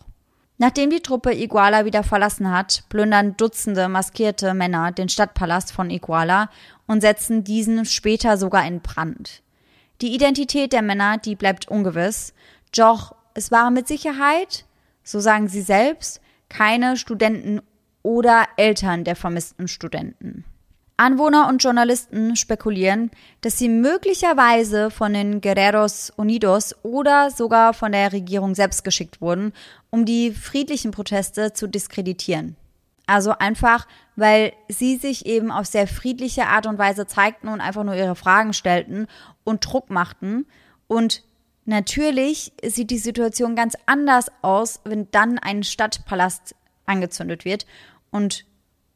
Nachdem die Truppe Iguala wieder verlassen hat, plündern Dutzende maskierte Männer den Stadtpalast von Iguala und setzen diesen später sogar in Brand. Die Identität der Männer, die bleibt ungewiss, doch es waren mit Sicherheit, so sagen sie selbst, keine Studenten oder Eltern der vermissten Studenten. Anwohner und Journalisten spekulieren, dass sie möglicherweise von den Guerreros Unidos oder sogar von der Regierung selbst geschickt wurden, um die friedlichen Proteste zu diskreditieren. Also einfach, weil sie sich eben auf sehr friedliche Art und Weise zeigten und einfach nur ihre Fragen stellten und Druck machten. Und natürlich sieht die Situation ganz anders aus, wenn dann ein Stadtpalast angezündet wird. Und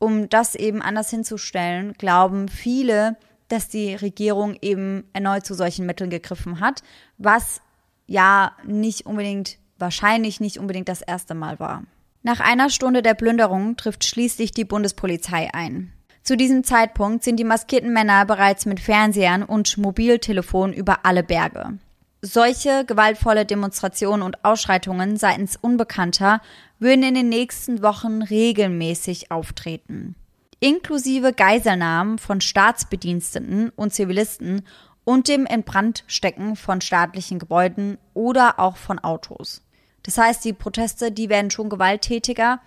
um das eben anders hinzustellen, glauben viele, dass die Regierung eben erneut zu solchen Mitteln gegriffen hat, was ja nicht unbedingt, wahrscheinlich nicht unbedingt das erste Mal war. Nach einer Stunde der Plünderung trifft schließlich die Bundespolizei ein. Zu diesem Zeitpunkt sind die maskierten Männer bereits mit Fernsehern und Mobiltelefonen über alle Berge. Solche gewaltvolle Demonstrationen und Ausschreitungen seitens Unbekannter würden in den nächsten Wochen regelmäßig auftreten. Inklusive Geiselnahmen von Staatsbediensteten und Zivilisten und dem Inbrandstecken von staatlichen Gebäuden oder auch von Autos. Das heißt, die Proteste, die werden schon gewalttätiger.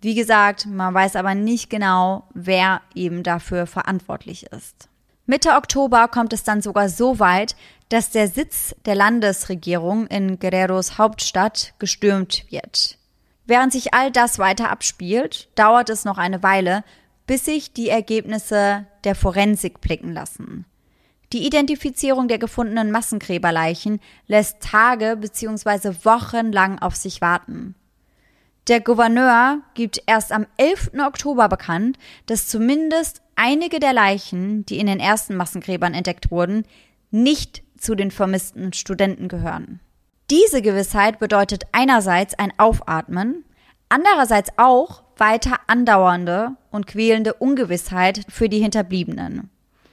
Wie gesagt, man weiß aber nicht genau, wer eben dafür verantwortlich ist. Mitte Oktober kommt es dann sogar so weit, dass der Sitz der Landesregierung in Guerreros Hauptstadt gestürmt wird. Während sich all das weiter abspielt, dauert es noch eine Weile, bis sich die Ergebnisse der Forensik blicken lassen. Die Identifizierung der gefundenen Massengräberleichen lässt Tage bzw. Wochen lang auf sich warten. Der Gouverneur gibt erst am 11. Oktober bekannt, dass zumindest einige der Leichen, die in den ersten Massengräbern entdeckt wurden, nicht zu den vermissten Studenten gehören. Diese Gewissheit bedeutet einerseits ein Aufatmen, andererseits auch weiter andauernde und quälende Ungewissheit für die Hinterbliebenen.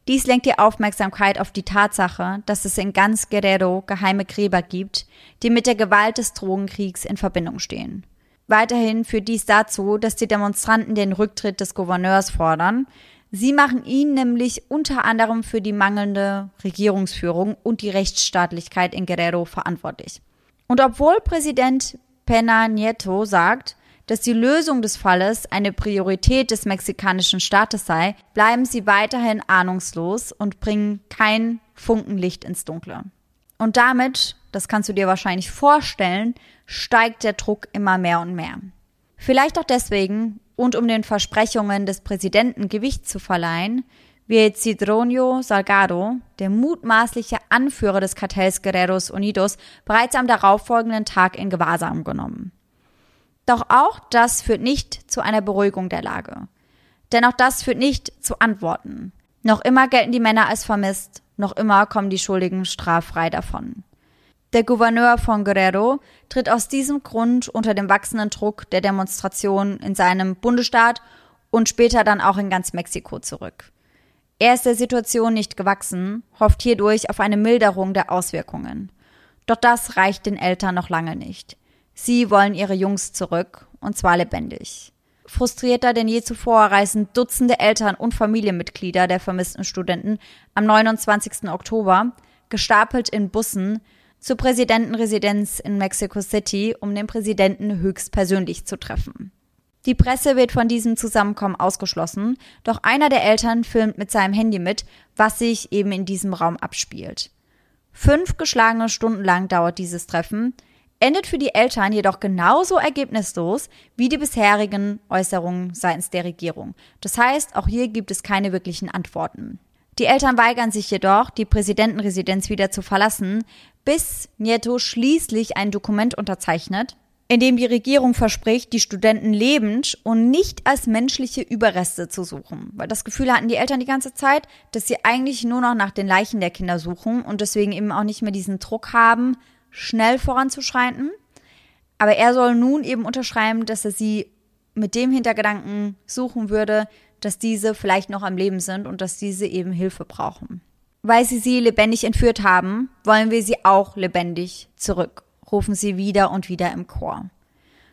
Dies lenkt die Aufmerksamkeit auf die Tatsache, dass es in ganz Guerrero geheime Gräber gibt, die mit der Gewalt des Drogenkriegs in Verbindung stehen. Weiterhin führt dies dazu, dass die Demonstranten den Rücktritt des Gouverneurs fordern. Sie machen ihn nämlich unter anderem für die mangelnde Regierungsführung und die Rechtsstaatlichkeit in Guerrero verantwortlich. Und obwohl Präsident Pena Nieto sagt, dass die Lösung des Falles eine Priorität des mexikanischen Staates sei, bleiben sie weiterhin ahnungslos und bringen kein Funkenlicht ins Dunkle. Und damit, das kannst du dir wahrscheinlich vorstellen, steigt der Druck immer mehr und mehr. Vielleicht auch deswegen und um den Versprechungen des Präsidenten Gewicht zu verleihen, wird Cidronio Salgado, der mutmaßliche Anführer des Kartells Guerreros Unidos, bereits am darauffolgenden Tag in Gewahrsam genommen. Doch auch das führt nicht zu einer Beruhigung der Lage. Denn auch das führt nicht zu Antworten. Noch immer gelten die Männer als vermisst, noch immer kommen die Schuldigen straffrei davon. Der Gouverneur von Guerrero tritt aus diesem Grund unter dem wachsenden Druck der Demonstrationen in seinem Bundesstaat und später dann auch in ganz Mexiko zurück. Er ist der Situation nicht gewachsen, hofft hierdurch auf eine Milderung der Auswirkungen. Doch das reicht den Eltern noch lange nicht. Sie wollen ihre Jungs zurück, und zwar lebendig. Frustrierter denn je zuvor reisen Dutzende Eltern und Familienmitglieder der vermissten Studenten am 29. Oktober, gestapelt in Bussen, zur Präsidentenresidenz in Mexico City, um den Präsidenten höchstpersönlich zu treffen. Die Presse wird von diesem Zusammenkommen ausgeschlossen, doch einer der Eltern filmt mit seinem Handy mit, was sich eben in diesem Raum abspielt. Fünf geschlagene Stunden lang dauert dieses Treffen, endet für die Eltern jedoch genauso ergebnislos wie die bisherigen Äußerungen seitens der Regierung. Das heißt, auch hier gibt es keine wirklichen Antworten. Die Eltern weigern sich jedoch, die Präsidentenresidenz wieder zu verlassen, bis Nieto schließlich ein Dokument unterzeichnet, in dem die Regierung verspricht, die Studenten lebend und nicht als menschliche Überreste zu suchen. Weil das Gefühl hatten die Eltern die ganze Zeit, dass sie eigentlich nur noch nach den Leichen der Kinder suchen und deswegen eben auch nicht mehr diesen Druck haben, schnell voranzuschreiten. Aber er soll nun eben unterschreiben, dass er sie mit dem Hintergedanken suchen würde, dass diese vielleicht noch am Leben sind und dass diese eben Hilfe brauchen. Weil sie sie lebendig entführt haben, wollen wir sie auch lebendig zurück, rufen sie wieder und wieder im Chor.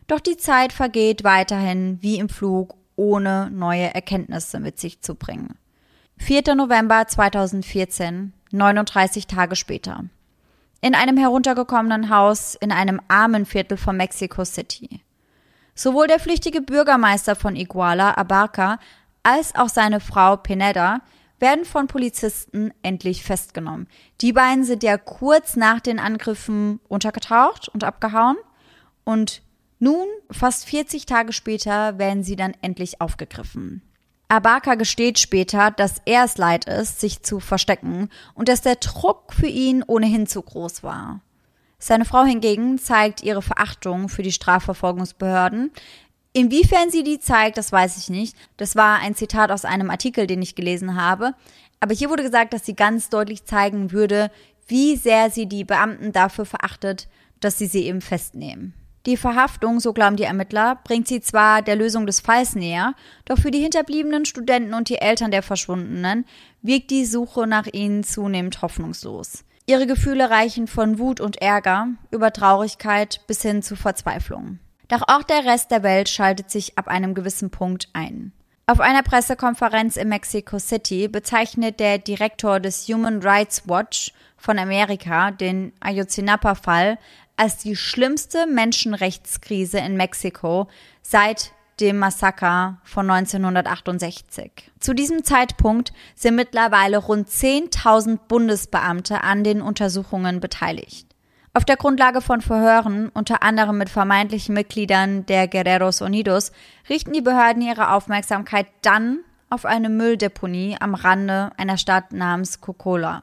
Doch die Zeit vergeht weiterhin wie im Flug, ohne neue Erkenntnisse mit sich zu bringen. 4. November 2014, 39 Tage später in einem heruntergekommenen Haus in einem armen Viertel von Mexico City. Sowohl der flüchtige Bürgermeister von Iguala, Abarca, als auch seine Frau Pineda werden von Polizisten endlich festgenommen. Die beiden sind ja kurz nach den Angriffen untergetaucht und abgehauen und nun, fast 40 Tage später, werden sie dann endlich aufgegriffen. Abaka gesteht später, dass er es leid ist, sich zu verstecken und dass der Druck für ihn ohnehin zu groß war. Seine Frau hingegen zeigt ihre Verachtung für die Strafverfolgungsbehörden. Inwiefern sie die zeigt, das weiß ich nicht. Das war ein Zitat aus einem Artikel, den ich gelesen habe. Aber hier wurde gesagt, dass sie ganz deutlich zeigen würde, wie sehr sie die Beamten dafür verachtet, dass sie sie eben festnehmen. Die Verhaftung, so glauben die Ermittler, bringt sie zwar der Lösung des Falls näher, doch für die hinterbliebenen Studenten und die Eltern der Verschwundenen wirkt die Suche nach ihnen zunehmend hoffnungslos. Ihre Gefühle reichen von Wut und Ärger über Traurigkeit bis hin zu Verzweiflung. Doch auch der Rest der Welt schaltet sich ab einem gewissen Punkt ein. Auf einer Pressekonferenz in Mexico City bezeichnet der Direktor des Human Rights Watch von Amerika den Ayotzinapa-Fall als die schlimmste Menschenrechtskrise in Mexiko seit dem Massaker von 1968. Zu diesem Zeitpunkt sind mittlerweile rund 10.000 Bundesbeamte an den Untersuchungen beteiligt. Auf der Grundlage von Verhören, unter anderem mit vermeintlichen Mitgliedern der Guerreros Unidos, richten die Behörden ihre Aufmerksamkeit dann auf eine Mülldeponie am Rande einer Stadt namens Cocola.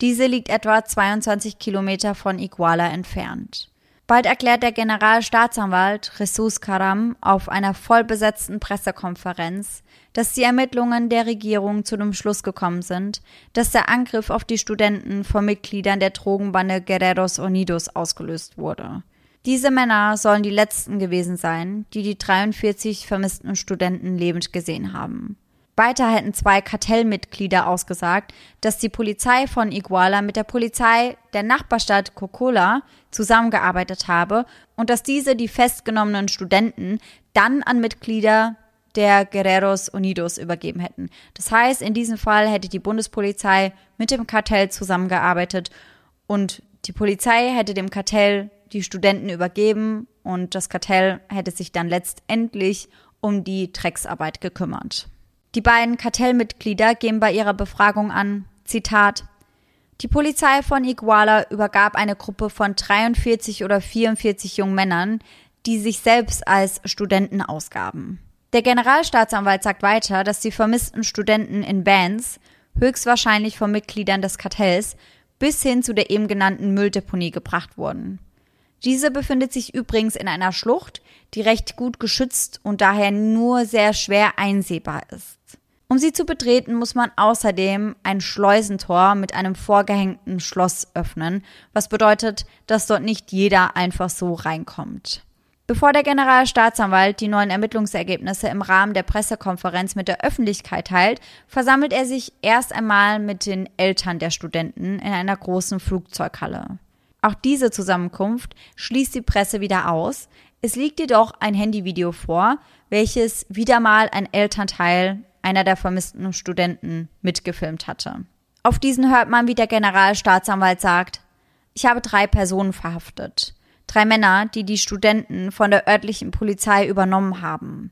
Diese liegt etwa 22 Kilometer von Iguala entfernt. Bald erklärt der Generalstaatsanwalt Jesus Karam auf einer vollbesetzten Pressekonferenz, dass die Ermittlungen der Regierung zu dem Schluss gekommen sind, dass der Angriff auf die Studenten von Mitgliedern der Drogenbande Guerreros Unidos ausgelöst wurde. Diese Männer sollen die letzten gewesen sein, die die 43 vermissten Studenten lebend gesehen haben. Weiter hätten zwei Kartellmitglieder ausgesagt, dass die Polizei von Iguala mit der Polizei der Nachbarstadt Cocola zusammengearbeitet habe und dass diese die festgenommenen Studenten dann an Mitglieder der Guerreros Unidos übergeben hätten. Das heißt, in diesem Fall hätte die Bundespolizei mit dem Kartell zusammengearbeitet und die Polizei hätte dem Kartell die Studenten übergeben und das Kartell hätte sich dann letztendlich um die Drecksarbeit gekümmert. Die beiden Kartellmitglieder geben bei ihrer Befragung an, Zitat, die Polizei von Iguala übergab eine Gruppe von 43 oder 44 jungen Männern, die sich selbst als Studenten ausgaben. Der Generalstaatsanwalt sagt weiter, dass die vermissten Studenten in Bands, höchstwahrscheinlich von Mitgliedern des Kartells, bis hin zu der eben genannten Mülldeponie gebracht wurden. Diese befindet sich übrigens in einer Schlucht, die recht gut geschützt und daher nur sehr schwer einsehbar ist. Um sie zu betreten, muss man außerdem ein Schleusentor mit einem vorgehängten Schloss öffnen, was bedeutet, dass dort nicht jeder einfach so reinkommt. Bevor der Generalstaatsanwalt die neuen Ermittlungsergebnisse im Rahmen der Pressekonferenz mit der Öffentlichkeit teilt, versammelt er sich erst einmal mit den Eltern der Studenten in einer großen Flugzeughalle. Auch diese Zusammenkunft schließt die Presse wieder aus. Es liegt jedoch ein Handyvideo vor, welches wieder mal ein Elternteil einer der vermissten Studenten, mitgefilmt hatte. Auf diesen hört man, wie der Generalstaatsanwalt sagt, ich habe drei Personen verhaftet. Drei Männer, die die Studenten von der örtlichen Polizei übernommen haben.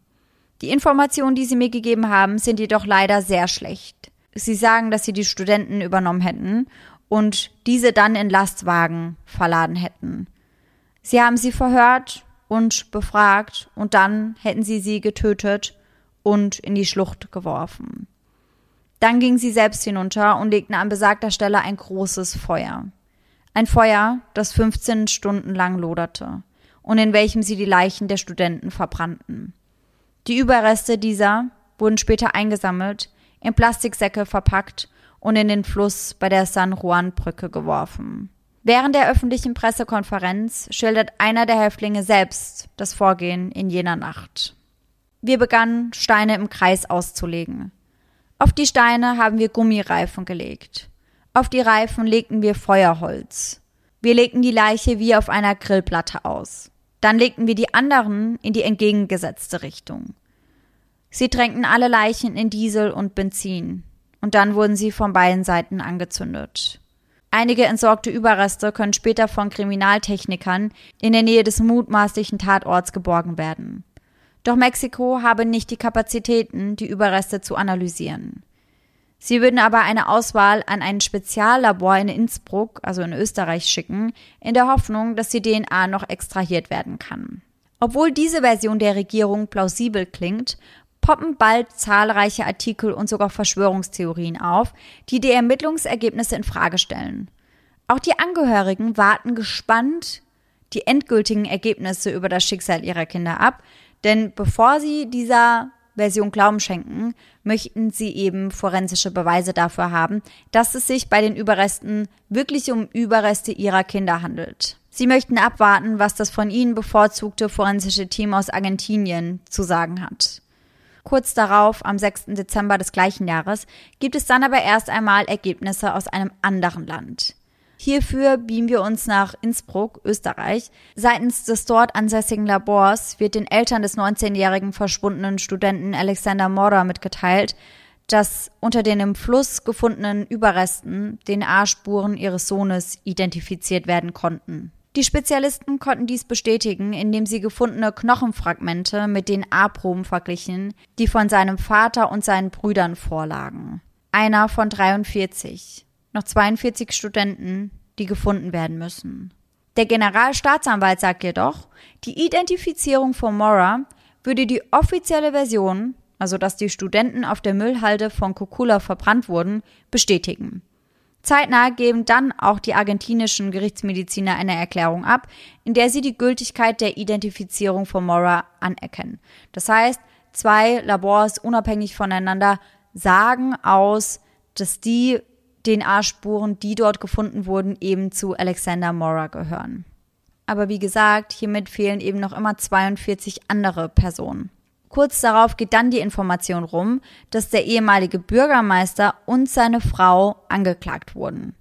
Die Informationen, die sie mir gegeben haben, sind jedoch leider sehr schlecht. Sie sagen, dass sie die Studenten übernommen hätten und diese dann in Lastwagen verladen hätten. Sie haben sie verhört und befragt und dann hätten sie sie getötet und in die Schlucht geworfen. Dann gingen sie selbst hinunter und legten an besagter Stelle ein großes Feuer. Ein Feuer, das 15 Stunden lang loderte und in welchem sie die Leichen der Studenten verbrannten. Die Überreste dieser wurden später eingesammelt, in Plastiksäcke verpackt und in den Fluss bei der San Juan Brücke geworfen. Während der öffentlichen Pressekonferenz schildert einer der Häftlinge selbst das Vorgehen in jener Nacht. Wir begannen, Steine im Kreis auszulegen. Auf die Steine haben wir Gummireifen gelegt. Auf die Reifen legten wir Feuerholz. Wir legten die Leiche wie auf einer Grillplatte aus. Dann legten wir die anderen in die entgegengesetzte Richtung. Sie tränkten alle Leichen in Diesel und Benzin, und dann wurden sie von beiden Seiten angezündet. Einige entsorgte Überreste können später von Kriminaltechnikern in der Nähe des mutmaßlichen Tatorts geborgen werden. Doch Mexiko habe nicht die Kapazitäten, die Überreste zu analysieren. Sie würden aber eine Auswahl an ein Speziallabor in Innsbruck, also in Österreich, schicken, in der Hoffnung, dass die DNA noch extrahiert werden kann. Obwohl diese Version der Regierung plausibel klingt, poppen bald zahlreiche Artikel und sogar Verschwörungstheorien auf, die die Ermittlungsergebnisse in Frage stellen. Auch die Angehörigen warten gespannt die endgültigen Ergebnisse über das Schicksal ihrer Kinder ab, denn bevor sie dieser Version Glauben schenken, möchten sie eben forensische Beweise dafür haben, dass es sich bei den Überresten wirklich um Überreste ihrer Kinder handelt. Sie möchten abwarten, was das von ihnen bevorzugte forensische Team aus Argentinien zu sagen hat. Kurz darauf, am 6. Dezember des gleichen Jahres, gibt es dann aber erst einmal Ergebnisse aus einem anderen Land. Hierfür beamen wir uns nach Innsbruck, Österreich. Seitens des dort ansässigen Labors wird den Eltern des 19-jährigen verschwundenen Studenten Alexander Mora mitgeteilt, dass unter den im Fluss gefundenen Überresten DNA-Spuren ihres Sohnes identifiziert werden konnten. Die Spezialisten konnten dies bestätigen, indem sie gefundene Knochenfragmente mit den A-Proben verglichen, die von seinem Vater und seinen Brüdern vorlagen. Einer von 43 noch 42 Studenten, die gefunden werden müssen. Der Generalstaatsanwalt sagt jedoch, die Identifizierung von Mora würde die offizielle Version, also dass die Studenten auf der Müllhalde von Kokula verbrannt wurden, bestätigen. Zeitnah geben dann auch die argentinischen Gerichtsmediziner eine Erklärung ab, in der sie die Gültigkeit der Identifizierung von Mora anerkennen. Das heißt, zwei Labors unabhängig voneinander sagen aus, dass die DNA-Spuren, die dort gefunden wurden, eben zu Alexander Mora gehören. Aber wie gesagt, hiermit fehlen eben noch immer 42 andere Personen. Kurz darauf geht dann die Information rum, dass der ehemalige Bürgermeister und seine Frau angeklagt wurden.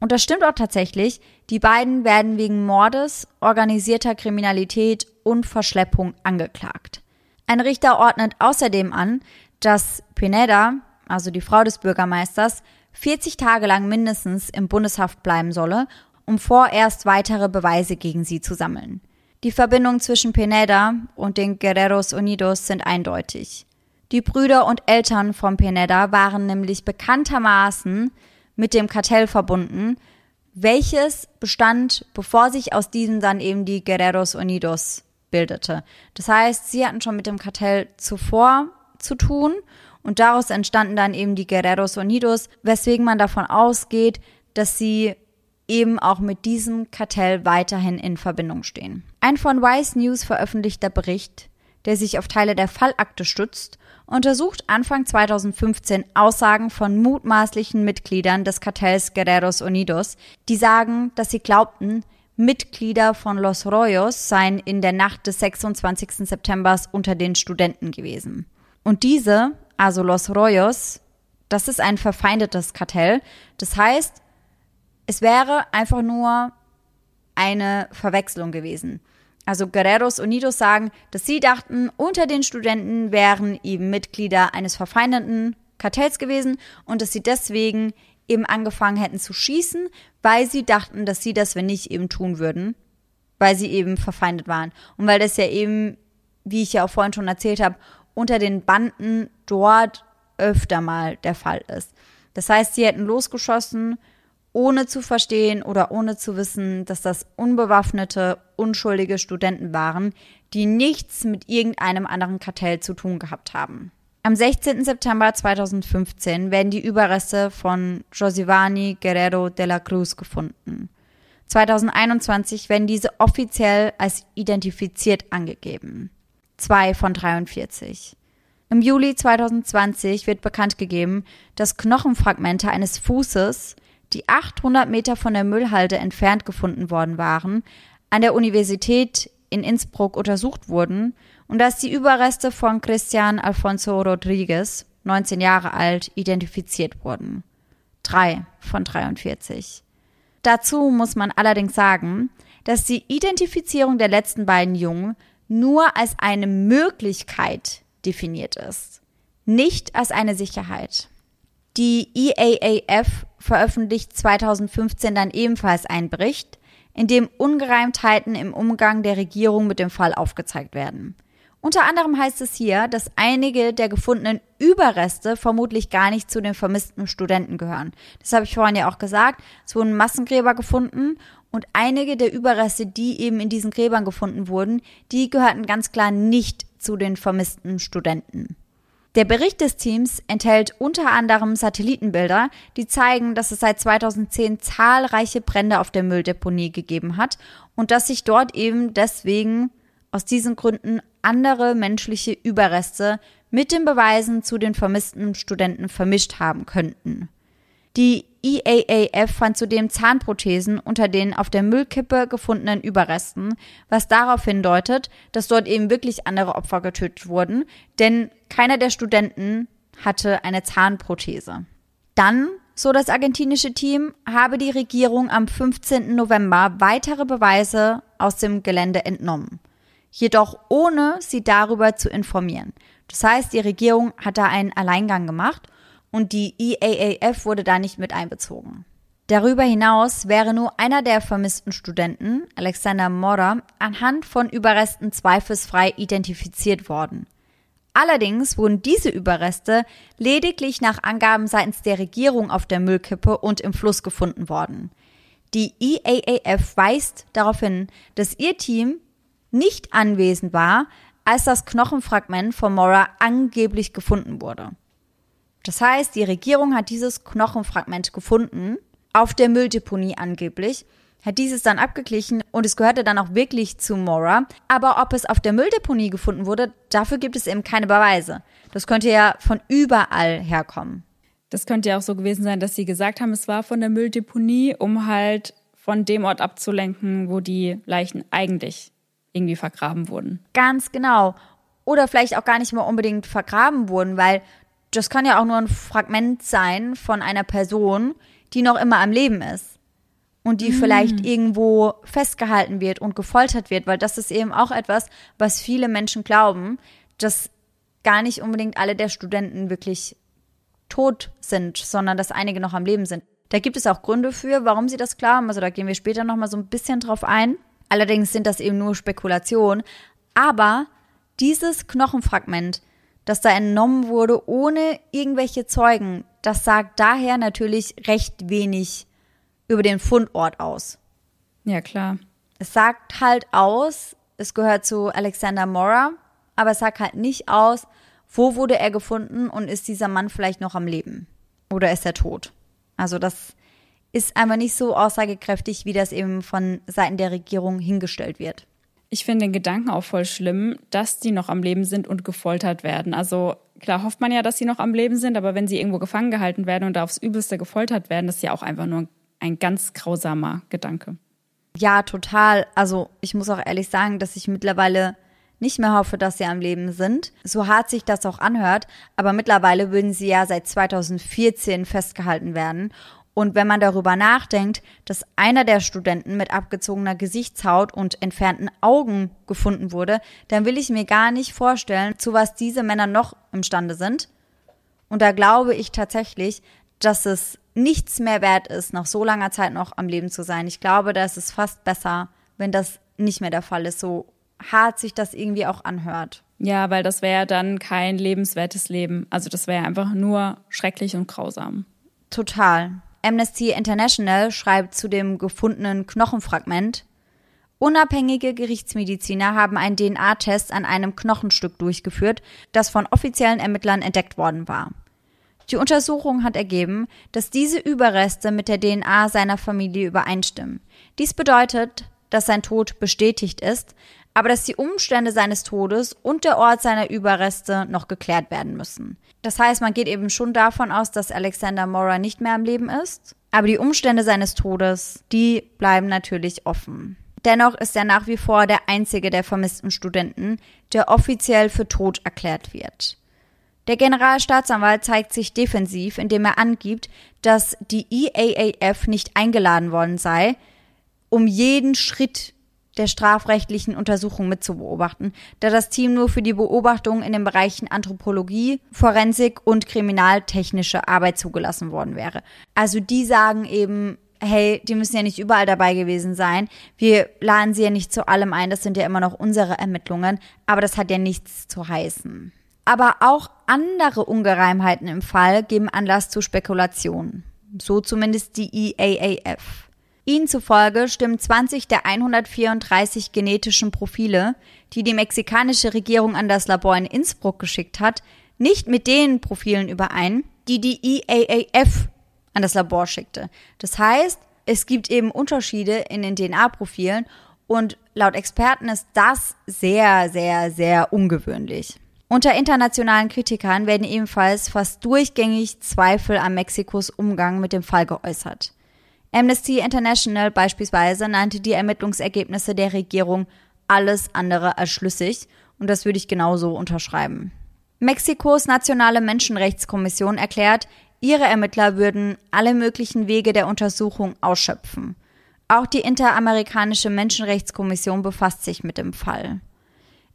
Und das stimmt auch tatsächlich, die beiden werden wegen Mordes, organisierter Kriminalität und Verschleppung angeklagt. Ein Richter ordnet außerdem an, dass Pineda, also die Frau des Bürgermeisters, 40 Tage lang mindestens im Bundeshaft bleiben solle, um vorerst weitere Beweise gegen sie zu sammeln. Die Verbindungen zwischen Pineda und den Guerreros Unidos sind eindeutig. Die Brüder und Eltern von Pineda waren nämlich bekanntermaßen mit dem Kartell verbunden, welches bestand, bevor sich aus diesem dann eben die Guerreros Unidos bildete. Das heißt, sie hatten schon mit dem Kartell zuvor zu tun und daraus entstanden dann eben die Guerreros Unidos, weswegen man davon ausgeht, dass sie eben auch mit diesem Kartell weiterhin in Verbindung stehen. Ein von Wise News veröffentlichter Bericht, der sich auf Teile der Fallakte stützt, untersucht Anfang 2015 Aussagen von mutmaßlichen Mitgliedern des Kartells Guerreros Unidos, die sagen, dass sie glaubten, Mitglieder von Los Royos seien in der Nacht des 26. September unter den Studenten gewesen. Und diese, also Los Royos, das ist ein verfeindetes Kartell. Das heißt, es wäre einfach nur eine Verwechslung gewesen. Also Guerreros Unidos sagen, dass sie dachten, unter den Studenten wären eben Mitglieder eines verfeindeten Kartells gewesen und dass sie deswegen eben angefangen hätten zu schießen, weil sie dachten, dass sie das, wenn nicht, eben tun würden, weil sie eben verfeindet waren. Und weil das ja eben, wie ich ja auch vorhin schon erzählt habe, unter den Banden dort öfter mal der Fall ist. Das heißt, sie hätten losgeschossen ohne zu verstehen oder ohne zu wissen, dass das unbewaffnete, unschuldige Studenten waren, die nichts mit irgendeinem anderen Kartell zu tun gehabt haben. Am 16. September 2015 werden die Überreste von Josivani Guerrero de la Cruz gefunden. 2021 werden diese offiziell als identifiziert angegeben. Zwei von 43. Im Juli 2020 wird bekannt gegeben, dass Knochenfragmente eines Fußes die 800 Meter von der Müllhalde entfernt gefunden worden waren, an der Universität in Innsbruck untersucht wurden und dass die Überreste von Christian Alfonso Rodriguez, 19 Jahre alt, identifiziert wurden. Drei von 43. Dazu muss man allerdings sagen, dass die Identifizierung der letzten beiden Jungen nur als eine Möglichkeit definiert ist, nicht als eine Sicherheit. Die EAAF veröffentlicht 2015 dann ebenfalls einen Bericht, in dem Ungereimtheiten im Umgang der Regierung mit dem Fall aufgezeigt werden. Unter anderem heißt es hier, dass einige der gefundenen Überreste vermutlich gar nicht zu den vermissten Studenten gehören. Das habe ich vorhin ja auch gesagt. Es wurden Massengräber gefunden und einige der Überreste, die eben in diesen Gräbern gefunden wurden, die gehörten ganz klar nicht zu den vermissten Studenten. Der Bericht des Teams enthält unter anderem Satellitenbilder, die zeigen, dass es seit 2010 zahlreiche Brände auf der Mülldeponie gegeben hat und dass sich dort eben deswegen aus diesen Gründen andere menschliche Überreste mit den Beweisen zu den vermissten Studenten vermischt haben könnten. Die EAAF fand zudem Zahnprothesen unter den auf der Müllkippe gefundenen Überresten, was darauf hindeutet, dass dort eben wirklich andere Opfer getötet wurden, denn keiner der Studenten hatte eine Zahnprothese. Dann, so das argentinische Team, habe die Regierung am 15. November weitere Beweise aus dem Gelände entnommen. Jedoch ohne sie darüber zu informieren. Das heißt, die Regierung hat da einen Alleingang gemacht und die EAAF wurde da nicht mit einbezogen. Darüber hinaus wäre nur einer der vermissten Studenten, Alexander Mora, anhand von Überresten zweifelsfrei identifiziert worden. Allerdings wurden diese Überreste lediglich nach Angaben seitens der Regierung auf der Müllkippe und im Fluss gefunden worden. Die EAAF weist darauf hin, dass ihr Team nicht anwesend war, als das Knochenfragment von Mora angeblich gefunden wurde. Das heißt, die Regierung hat dieses Knochenfragment gefunden, auf der Mülldeponie angeblich hat dieses dann abgeglichen und es gehörte dann auch wirklich zu Mora. Aber ob es auf der Mülldeponie gefunden wurde, dafür gibt es eben keine Beweise. Das könnte ja von überall herkommen. Das könnte ja auch so gewesen sein, dass sie gesagt haben, es war von der Mülldeponie, um halt von dem Ort abzulenken, wo die Leichen eigentlich irgendwie vergraben wurden. Ganz genau. Oder vielleicht auch gar nicht mal unbedingt vergraben wurden, weil das kann ja auch nur ein Fragment sein von einer Person, die noch immer am Leben ist. Und die mm. vielleicht irgendwo festgehalten wird und gefoltert wird, weil das ist eben auch etwas, was viele Menschen glauben, dass gar nicht unbedingt alle der Studenten wirklich tot sind, sondern dass einige noch am Leben sind. Da gibt es auch Gründe für, warum sie das glauben. Also da gehen wir später nochmal so ein bisschen drauf ein. Allerdings sind das eben nur Spekulationen. Aber dieses Knochenfragment, das da entnommen wurde, ohne irgendwelche Zeugen, das sagt daher natürlich recht wenig über den Fundort aus. Ja, klar. Es sagt halt aus, es gehört zu Alexander Mora, aber es sagt halt nicht aus, wo wurde er gefunden und ist dieser Mann vielleicht noch am Leben? Oder ist er tot? Also das ist einfach nicht so aussagekräftig, wie das eben von Seiten der Regierung hingestellt wird. Ich finde den Gedanken auch voll schlimm, dass die noch am Leben sind und gefoltert werden. Also klar hofft man ja, dass sie noch am Leben sind, aber wenn sie irgendwo gefangen gehalten werden und aufs Übelste gefoltert werden, das ist ja auch einfach nur ein ganz grausamer Gedanke. Ja, total. Also ich muss auch ehrlich sagen, dass ich mittlerweile nicht mehr hoffe, dass sie am Leben sind. So hart sich das auch anhört, aber mittlerweile würden sie ja seit 2014 festgehalten werden. Und wenn man darüber nachdenkt, dass einer der Studenten mit abgezogener Gesichtshaut und entfernten Augen gefunden wurde, dann will ich mir gar nicht vorstellen, zu was diese Männer noch imstande sind. Und da glaube ich tatsächlich, dass es nichts mehr wert ist, nach so langer Zeit noch am Leben zu sein. Ich glaube, da ist es fast besser, wenn das nicht mehr der Fall ist, so hart sich das irgendwie auch anhört. Ja, weil das wäre dann kein lebenswertes Leben. Also das wäre einfach nur schrecklich und grausam. Total. Amnesty International schreibt zu dem gefundenen Knochenfragment, Unabhängige Gerichtsmediziner haben einen DNA-Test an einem Knochenstück durchgeführt, das von offiziellen Ermittlern entdeckt worden war. Die Untersuchung hat ergeben, dass diese Überreste mit der DNA seiner Familie übereinstimmen. Dies bedeutet, dass sein Tod bestätigt ist, aber dass die Umstände seines Todes und der Ort seiner Überreste noch geklärt werden müssen. Das heißt, man geht eben schon davon aus, dass Alexander Mora nicht mehr am Leben ist, aber die Umstände seines Todes, die bleiben natürlich offen. Dennoch ist er nach wie vor der einzige der vermissten Studenten, der offiziell für tot erklärt wird. Der Generalstaatsanwalt zeigt sich defensiv, indem er angibt, dass die EAAF nicht eingeladen worden sei, um jeden Schritt der strafrechtlichen Untersuchung mitzubeobachten, da das Team nur für die Beobachtung in den Bereichen Anthropologie, Forensik und kriminaltechnische Arbeit zugelassen worden wäre. Also die sagen eben, hey, die müssen ja nicht überall dabei gewesen sein. Wir laden sie ja nicht zu allem ein, das sind ja immer noch unsere Ermittlungen, aber das hat ja nichts zu heißen. Aber auch andere Ungereimheiten im Fall geben Anlass zu Spekulationen. So zumindest die EAAF. Ihnen zufolge stimmen 20 der 134 genetischen Profile, die die mexikanische Regierung an das Labor in Innsbruck geschickt hat, nicht mit den Profilen überein, die die EAAF an das Labor schickte. Das heißt, es gibt eben Unterschiede in den DNA-Profilen und laut Experten ist das sehr, sehr, sehr ungewöhnlich. Unter internationalen Kritikern werden ebenfalls fast durchgängig Zweifel an Mexikos Umgang mit dem Fall geäußert. Amnesty International beispielsweise nannte die Ermittlungsergebnisse der Regierung alles andere als schlüssig und das würde ich genauso unterschreiben. Mexikos nationale Menschenrechtskommission erklärt, ihre Ermittler würden alle möglichen Wege der Untersuchung ausschöpfen. Auch die Interamerikanische Menschenrechtskommission befasst sich mit dem Fall.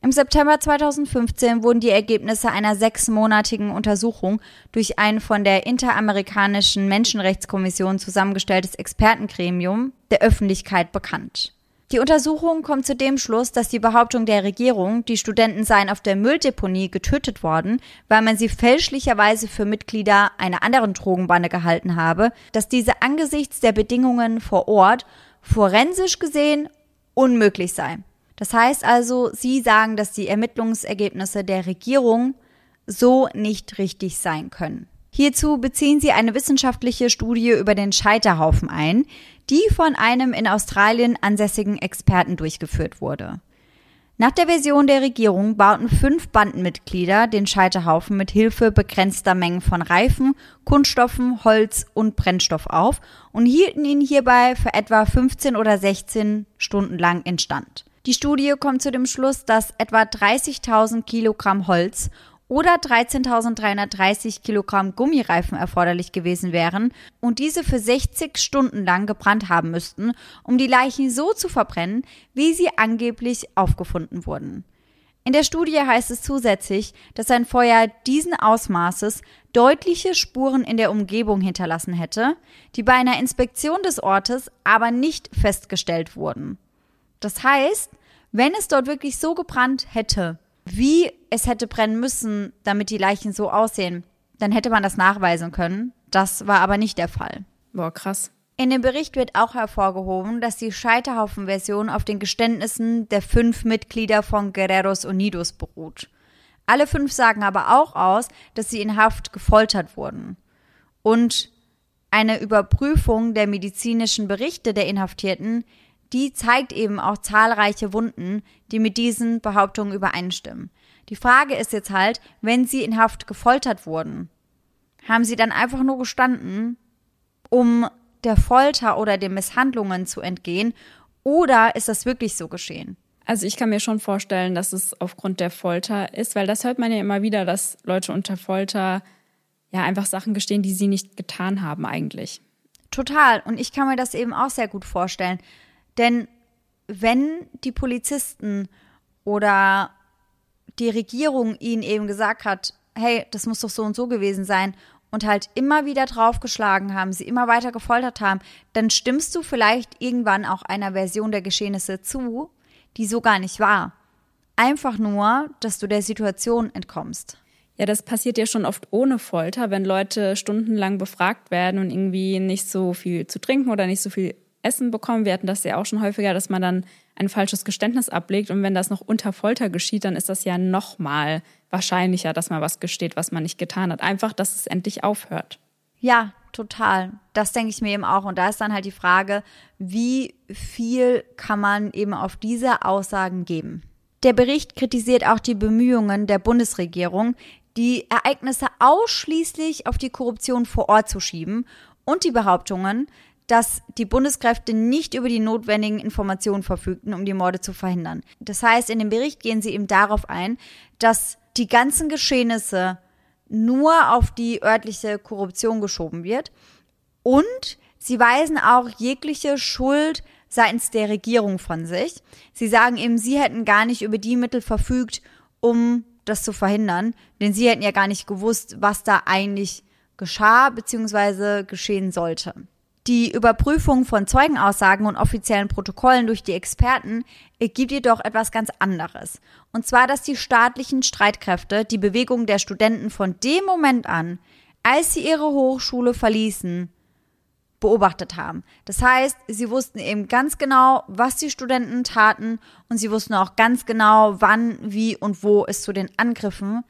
Im September 2015 wurden die Ergebnisse einer sechsmonatigen Untersuchung durch ein von der Interamerikanischen Menschenrechtskommission zusammengestelltes Expertengremium der Öffentlichkeit bekannt. Die Untersuchung kommt zu dem Schluss, dass die Behauptung der Regierung, die Studenten seien auf der Mülldeponie getötet worden, weil man sie fälschlicherweise für Mitglieder einer anderen Drogenbande gehalten habe, dass diese angesichts der Bedingungen vor Ort forensisch gesehen unmöglich sei. Das heißt also, Sie sagen, dass die Ermittlungsergebnisse der Regierung so nicht richtig sein können. Hierzu beziehen sie eine wissenschaftliche Studie über den Scheiterhaufen ein, die von einem in Australien ansässigen Experten durchgeführt wurde. Nach der Version der Regierung bauten fünf Bandenmitglieder den Scheiterhaufen mit Hilfe begrenzter Mengen von Reifen, Kunststoffen, Holz und Brennstoff auf und hielten ihn hierbei für etwa 15 oder 16 Stunden lang instand. Die Studie kommt zu dem Schluss, dass etwa 30.000 Kilogramm Holz oder 13.330 Kilogramm Gummireifen erforderlich gewesen wären und diese für 60 Stunden lang gebrannt haben müssten, um die Leichen so zu verbrennen, wie sie angeblich aufgefunden wurden. In der Studie heißt es zusätzlich, dass ein Feuer diesen Ausmaßes deutliche Spuren in der Umgebung hinterlassen hätte, die bei einer Inspektion des Ortes aber nicht festgestellt wurden. Das heißt, wenn es dort wirklich so gebrannt hätte, wie es hätte brennen müssen, damit die Leichen so aussehen, dann hätte man das nachweisen können. Das war aber nicht der Fall. Boah, krass. In dem Bericht wird auch hervorgehoben, dass die Scheiterhaufen-Version auf den Geständnissen der fünf Mitglieder von Guerreros Unidos beruht. Alle fünf sagen aber auch aus, dass sie in Haft gefoltert wurden. Und eine Überprüfung der medizinischen Berichte der Inhaftierten die zeigt eben auch zahlreiche Wunden, die mit diesen Behauptungen übereinstimmen. Die Frage ist jetzt halt, wenn sie in Haft gefoltert wurden, haben sie dann einfach nur gestanden, um der Folter oder den Misshandlungen zu entgehen, oder ist das wirklich so geschehen? Also ich kann mir schon vorstellen, dass es aufgrund der Folter ist, weil das hört man ja immer wieder, dass Leute unter Folter ja einfach Sachen gestehen, die sie nicht getan haben eigentlich. Total. Und ich kann mir das eben auch sehr gut vorstellen. Denn wenn die Polizisten oder die Regierung ihnen eben gesagt hat, hey, das muss doch so und so gewesen sein und halt immer wieder draufgeschlagen haben, sie immer weiter gefoltert haben, dann stimmst du vielleicht irgendwann auch einer Version der Geschehnisse zu, die so gar nicht war. Einfach nur, dass du der Situation entkommst. Ja, das passiert ja schon oft ohne Folter, wenn Leute stundenlang befragt werden und irgendwie nicht so viel zu trinken oder nicht so viel Essen bekommen. Wir hatten das ja auch schon häufiger, dass man dann ein falsches Geständnis ablegt. Und wenn das noch unter Folter geschieht, dann ist das ja noch mal wahrscheinlicher, dass man was gesteht, was man nicht getan hat. Einfach, dass es endlich aufhört. Ja, total. Das denke ich mir eben auch. Und da ist dann halt die Frage, wie viel kann man eben auf diese Aussagen geben? Der Bericht kritisiert auch die Bemühungen der Bundesregierung, die Ereignisse ausschließlich auf die Korruption vor Ort zu schieben und die Behauptungen, dass die Bundeskräfte nicht über die notwendigen Informationen verfügten, um die Morde zu verhindern. Das heißt, in dem Bericht gehen sie eben darauf ein, dass die ganzen Geschehnisse nur auf die örtliche Korruption geschoben wird und sie weisen auch jegliche Schuld seitens der Regierung von sich. Sie sagen eben, sie hätten gar nicht über die Mittel verfügt, um das zu verhindern, denn sie hätten ja gar nicht gewusst, was da eigentlich geschah bzw. geschehen sollte. Die Überprüfung von Zeugenaussagen und offiziellen Protokollen durch die Experten ergibt jedoch etwas ganz anderes. Und zwar, dass die staatlichen Streitkräfte die Bewegung der Studenten von dem Moment an, als sie ihre Hochschule verließen, beobachtet haben. Das heißt, sie wussten eben ganz genau, was die Studenten taten und sie wussten auch ganz genau, wann, wie und wo es zu den Angriffen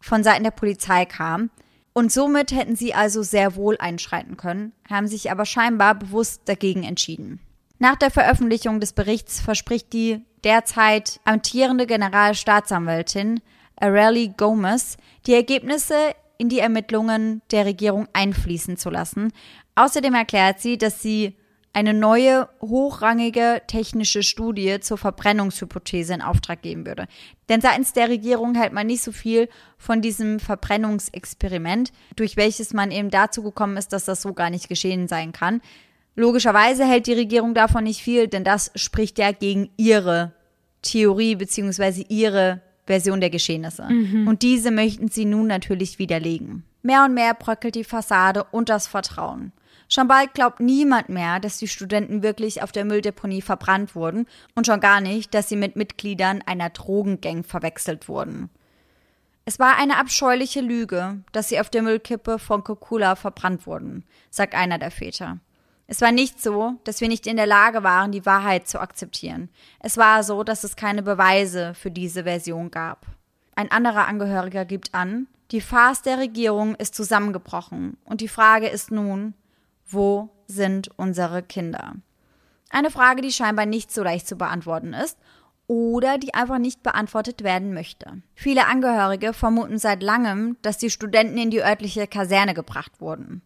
von Seiten der Polizei kam. Und somit hätten sie also sehr wohl einschreiten können, haben sich aber scheinbar bewusst dagegen entschieden. Nach der Veröffentlichung des Berichts verspricht die derzeit amtierende Generalstaatsanwältin Arely Gomez, die Ergebnisse in die Ermittlungen der Regierung einfließen zu lassen. Außerdem erklärt sie, dass sie eine neue, hochrangige technische Studie zur Verbrennungshypothese in Auftrag geben würde. Denn seitens der Regierung hält man nicht so viel von diesem Verbrennungsexperiment, durch welches man eben dazu gekommen ist, dass das so gar nicht geschehen sein kann. Logischerweise hält die Regierung davon nicht viel, denn das spricht ja gegen ihre Theorie bzw. ihre Version der Geschehnisse. Mhm. Und diese möchten sie nun natürlich widerlegen. Mehr und mehr bröckelt die Fassade und das Vertrauen. Schon bald glaubt niemand mehr, dass die Studenten wirklich auf der Mülldeponie verbrannt wurden und schon gar nicht, dass sie mit Mitgliedern einer Drogengang verwechselt wurden. Es war eine abscheuliche Lüge, dass sie auf der Müllkippe von Kokula verbrannt wurden, sagt einer der Väter. Es war nicht so, dass wir nicht in der Lage waren, die Wahrheit zu akzeptieren. Es war so, dass es keine Beweise für diese Version gab. Ein anderer Angehöriger gibt an, Die Farce der Regierung ist zusammengebrochen und die Frage ist nun, wo sind unsere Kinder? Eine Frage, die scheinbar nicht so leicht zu beantworten ist oder die einfach nicht beantwortet werden möchte. Viele Angehörige vermuten seit langem, dass die Studenten in die örtliche Kaserne gebracht wurden.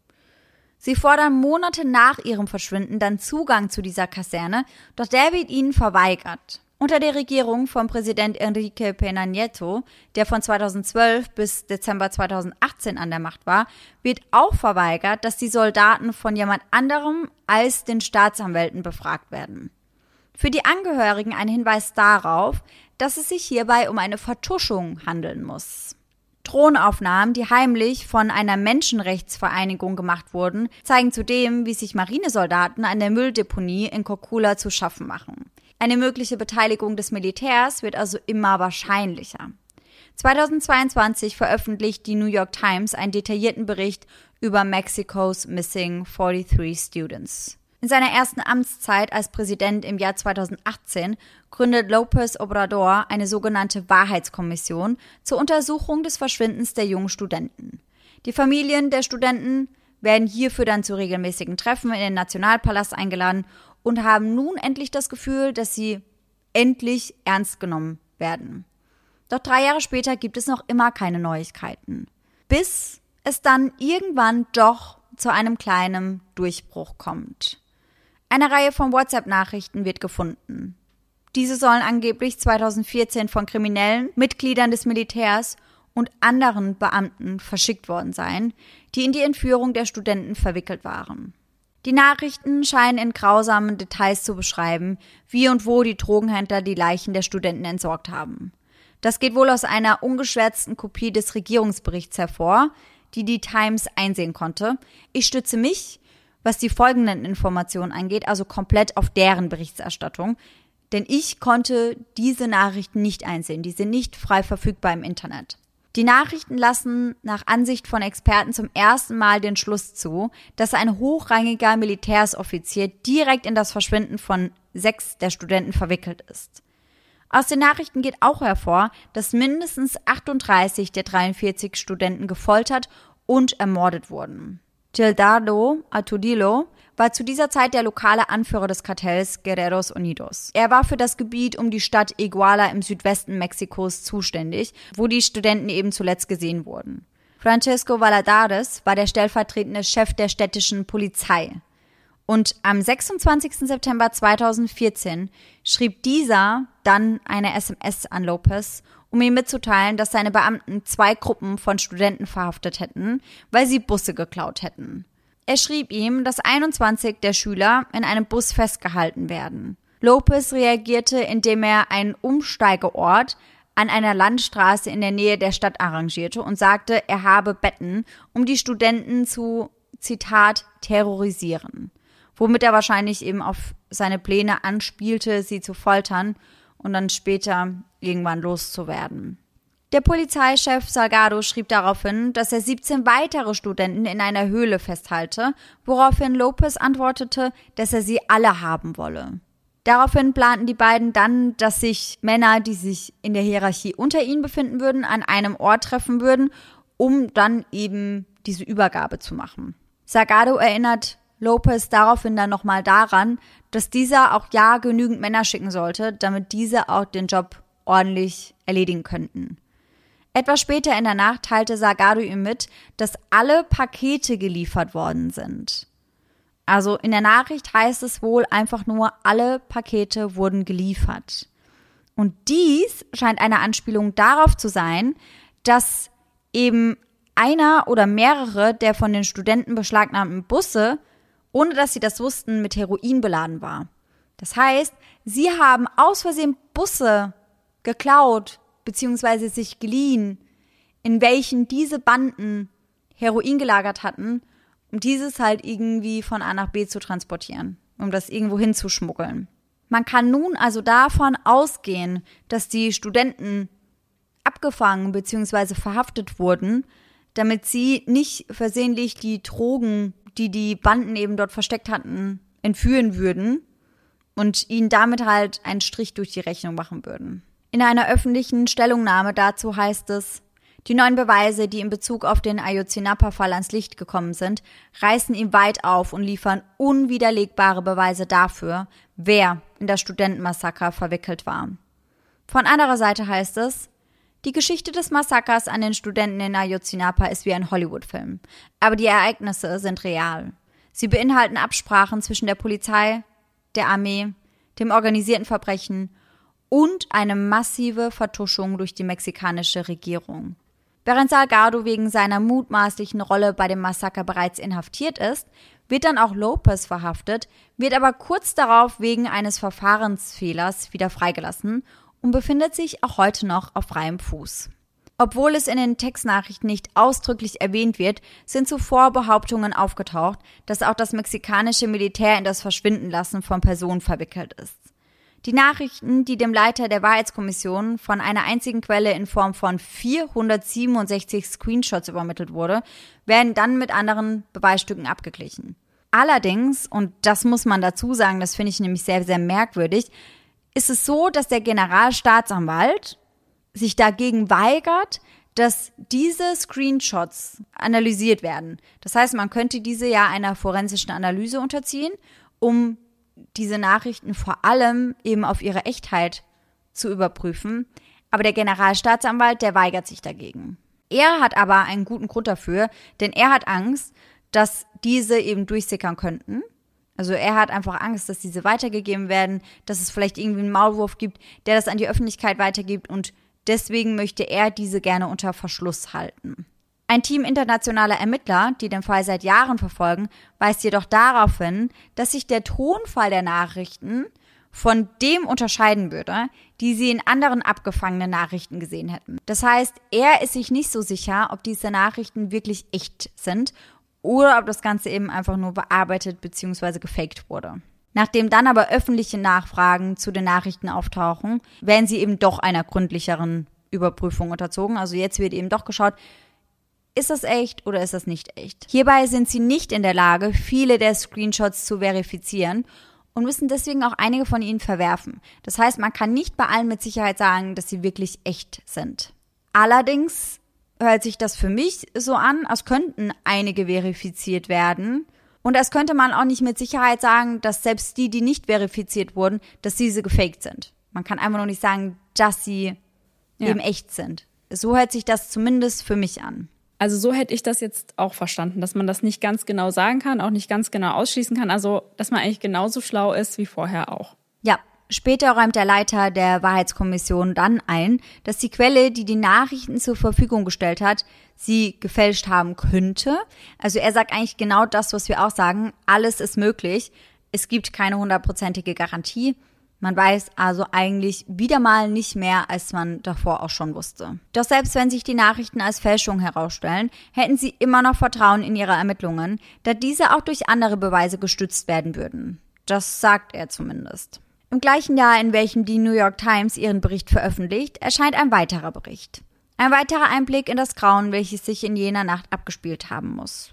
Sie fordern Monate nach ihrem Verschwinden dann Zugang zu dieser Kaserne, doch der wird ihnen verweigert. Unter der Regierung von Präsident Enrique Pena Nieto, der von 2012 bis Dezember 2018 an der Macht war, wird auch verweigert, dass die Soldaten von jemand anderem als den Staatsanwälten befragt werden. Für die Angehörigen ein Hinweis darauf, dass es sich hierbei um eine Vertuschung handeln muss. Drohnenaufnahmen, die heimlich von einer Menschenrechtsvereinigung gemacht wurden, zeigen zudem, wie sich Marinesoldaten an der Mülldeponie in Kokula zu schaffen machen. Eine mögliche Beteiligung des Militärs wird also immer wahrscheinlicher. 2022 veröffentlicht die New York Times einen detaillierten Bericht über Mexicos Missing 43 Students. In seiner ersten Amtszeit als Präsident im Jahr 2018 gründet Lopez Obrador eine sogenannte Wahrheitskommission zur Untersuchung des Verschwindens der jungen Studenten. Die Familien der Studenten werden hierfür dann zu regelmäßigen Treffen in den Nationalpalast eingeladen und haben nun endlich das Gefühl, dass sie endlich ernst genommen werden. Doch drei Jahre später gibt es noch immer keine Neuigkeiten. Bis es dann irgendwann doch zu einem kleinen Durchbruch kommt. Eine Reihe von WhatsApp-Nachrichten wird gefunden. Diese sollen angeblich 2014 von kriminellen Mitgliedern des Militärs und anderen Beamten verschickt worden sein, die in die Entführung der Studenten verwickelt waren. Die Nachrichten scheinen in grausamen Details zu beschreiben, wie und wo die Drogenhändler die Leichen der Studenten entsorgt haben. Das geht wohl aus einer ungeschwärzten Kopie des Regierungsberichts hervor, die die Times einsehen konnte. Ich stütze mich was die folgenden Informationen angeht, also komplett auf deren Berichterstattung. Denn ich konnte diese Nachrichten nicht einsehen. Die sind nicht frei verfügbar im Internet. Die Nachrichten lassen nach Ansicht von Experten zum ersten Mal den Schluss zu, dass ein hochrangiger Militärsoffizier direkt in das Verschwinden von sechs der Studenten verwickelt ist. Aus den Nachrichten geht auch hervor, dass mindestens 38 der 43 Studenten gefoltert und ermordet wurden. Gildardo Atudillo war zu dieser Zeit der lokale Anführer des Kartells Guerreros Unidos. Er war für das Gebiet um die Stadt Iguala im Südwesten Mexikos zuständig, wo die Studenten eben zuletzt gesehen wurden. Francesco Valadares war der stellvertretende Chef der städtischen Polizei. Und am 26. September 2014 schrieb dieser dann eine SMS an Lopez um ihm mitzuteilen, dass seine Beamten zwei Gruppen von Studenten verhaftet hätten, weil sie Busse geklaut hätten. Er schrieb ihm, dass 21 der Schüler in einem Bus festgehalten werden. Lopez reagierte, indem er einen Umsteigeort an einer Landstraße in der Nähe der Stadt arrangierte und sagte, er habe Betten, um die Studenten zu, Zitat, terrorisieren. Womit er wahrscheinlich eben auf seine Pläne anspielte, sie zu foltern und dann später irgendwann loszuwerden. Der Polizeichef Salgado schrieb daraufhin, dass er 17 weitere Studenten in einer Höhle festhalte, woraufhin Lopez antwortete, dass er sie alle haben wolle. Daraufhin planten die beiden dann, dass sich Männer, die sich in der Hierarchie unter ihnen befinden würden, an einem Ort treffen würden, um dann eben diese Übergabe zu machen. Salgado erinnert Lopez daraufhin dann nochmal daran, dass dieser auch ja genügend Männer schicken sollte, damit diese auch den Job ordentlich erledigen könnten. Etwas später in der Nacht teilte Sagado ihm mit, dass alle Pakete geliefert worden sind. Also in der Nachricht heißt es wohl einfach nur, alle Pakete wurden geliefert. Und dies scheint eine Anspielung darauf zu sein, dass eben einer oder mehrere der von den Studenten beschlagnahmten Busse, ohne dass sie das wussten, mit Heroin beladen war. Das heißt, sie haben aus Versehen Busse geklaut bzw. sich geliehen, in welchen diese Banden Heroin gelagert hatten, um dieses halt irgendwie von A nach B zu transportieren, um das irgendwo hinzuschmuggeln. Man kann nun also davon ausgehen, dass die Studenten abgefangen bzw. verhaftet wurden, damit sie nicht versehentlich die Drogen, die die Banden eben dort versteckt hatten, entführen würden und ihnen damit halt einen Strich durch die Rechnung machen würden. In einer öffentlichen Stellungnahme dazu heißt es, Die neuen Beweise, die in Bezug auf den Ayotzinapa-Fall ans Licht gekommen sind, reißen ihn weit auf und liefern unwiderlegbare Beweise dafür, wer in das Studentenmassaker verwickelt war. Von anderer Seite heißt es, die Geschichte des Massakers an den Studenten in Ayotzinapa ist wie ein Hollywood-Film. Aber die Ereignisse sind real. Sie beinhalten Absprachen zwischen der Polizei, der Armee, dem organisierten Verbrechen und eine massive Vertuschung durch die mexikanische Regierung. Während Salgado wegen seiner mutmaßlichen Rolle bei dem Massaker bereits inhaftiert ist, wird dann auch Lopez verhaftet, wird aber kurz darauf wegen eines Verfahrensfehlers wieder freigelassen und befindet sich auch heute noch auf freiem Fuß. Obwohl es in den Textnachrichten nicht ausdrücklich erwähnt wird, sind zuvor Behauptungen aufgetaucht, dass auch das mexikanische Militär in das Verschwindenlassen von Personen verwickelt ist. Die Nachrichten, die dem Leiter der Wahrheitskommission von einer einzigen Quelle in Form von 467 Screenshots übermittelt wurde, werden dann mit anderen Beweisstücken abgeglichen. Allerdings, und das muss man dazu sagen, das finde ich nämlich sehr, sehr merkwürdig, ist es so, dass der Generalstaatsanwalt sich dagegen weigert, dass diese Screenshots analysiert werden. Das heißt, man könnte diese ja einer forensischen Analyse unterziehen, um diese Nachrichten vor allem eben auf ihre Echtheit zu überprüfen. Aber der Generalstaatsanwalt, der weigert sich dagegen. Er hat aber einen guten Grund dafür, denn er hat Angst, dass diese eben durchsickern könnten. Also er hat einfach Angst, dass diese weitergegeben werden, dass es vielleicht irgendwie einen Maulwurf gibt, der das an die Öffentlichkeit weitergibt und deswegen möchte er diese gerne unter Verschluss halten. Ein Team internationaler Ermittler, die den Fall seit Jahren verfolgen, weist jedoch darauf hin, dass sich der Tonfall der Nachrichten von dem unterscheiden würde, die sie in anderen abgefangenen Nachrichten gesehen hätten. Das heißt, er ist sich nicht so sicher, ob diese Nachrichten wirklich echt sind oder ob das Ganze eben einfach nur bearbeitet bzw. gefaked wurde. Nachdem dann aber öffentliche Nachfragen zu den Nachrichten auftauchen, werden sie eben doch einer gründlicheren Überprüfung unterzogen. Also jetzt wird eben doch geschaut, ist das echt oder ist das nicht echt? Hierbei sind sie nicht in der Lage, viele der Screenshots zu verifizieren und müssen deswegen auch einige von ihnen verwerfen. Das heißt, man kann nicht bei allen mit Sicherheit sagen, dass sie wirklich echt sind. Allerdings hört sich das für mich so an, als könnten einige verifiziert werden. Und als könnte man auch nicht mit Sicherheit sagen, dass selbst die, die nicht verifiziert wurden, dass diese gefaked sind. Man kann einfach nur nicht sagen, dass sie ja. eben echt sind. So hört sich das zumindest für mich an. Also so hätte ich das jetzt auch verstanden, dass man das nicht ganz genau sagen kann, auch nicht ganz genau ausschließen kann. Also, dass man eigentlich genauso schlau ist wie vorher auch. Ja, Später räumt der Leiter der Wahrheitskommission dann ein, dass die Quelle, die die Nachrichten zur Verfügung gestellt hat, sie gefälscht haben könnte. Also er sagt eigentlich genau das, was wir auch sagen. Alles ist möglich. Es gibt keine hundertprozentige Garantie. Man weiß also eigentlich wieder mal nicht mehr, als man davor auch schon wusste. Doch selbst wenn sich die Nachrichten als Fälschung herausstellen, hätten sie immer noch Vertrauen in ihre Ermittlungen, da diese auch durch andere Beweise gestützt werden würden. Das sagt er zumindest. Im gleichen Jahr, in welchem die New York Times ihren Bericht veröffentlicht, erscheint ein weiterer Bericht. Ein weiterer Einblick in das Grauen, welches sich in jener Nacht abgespielt haben muss.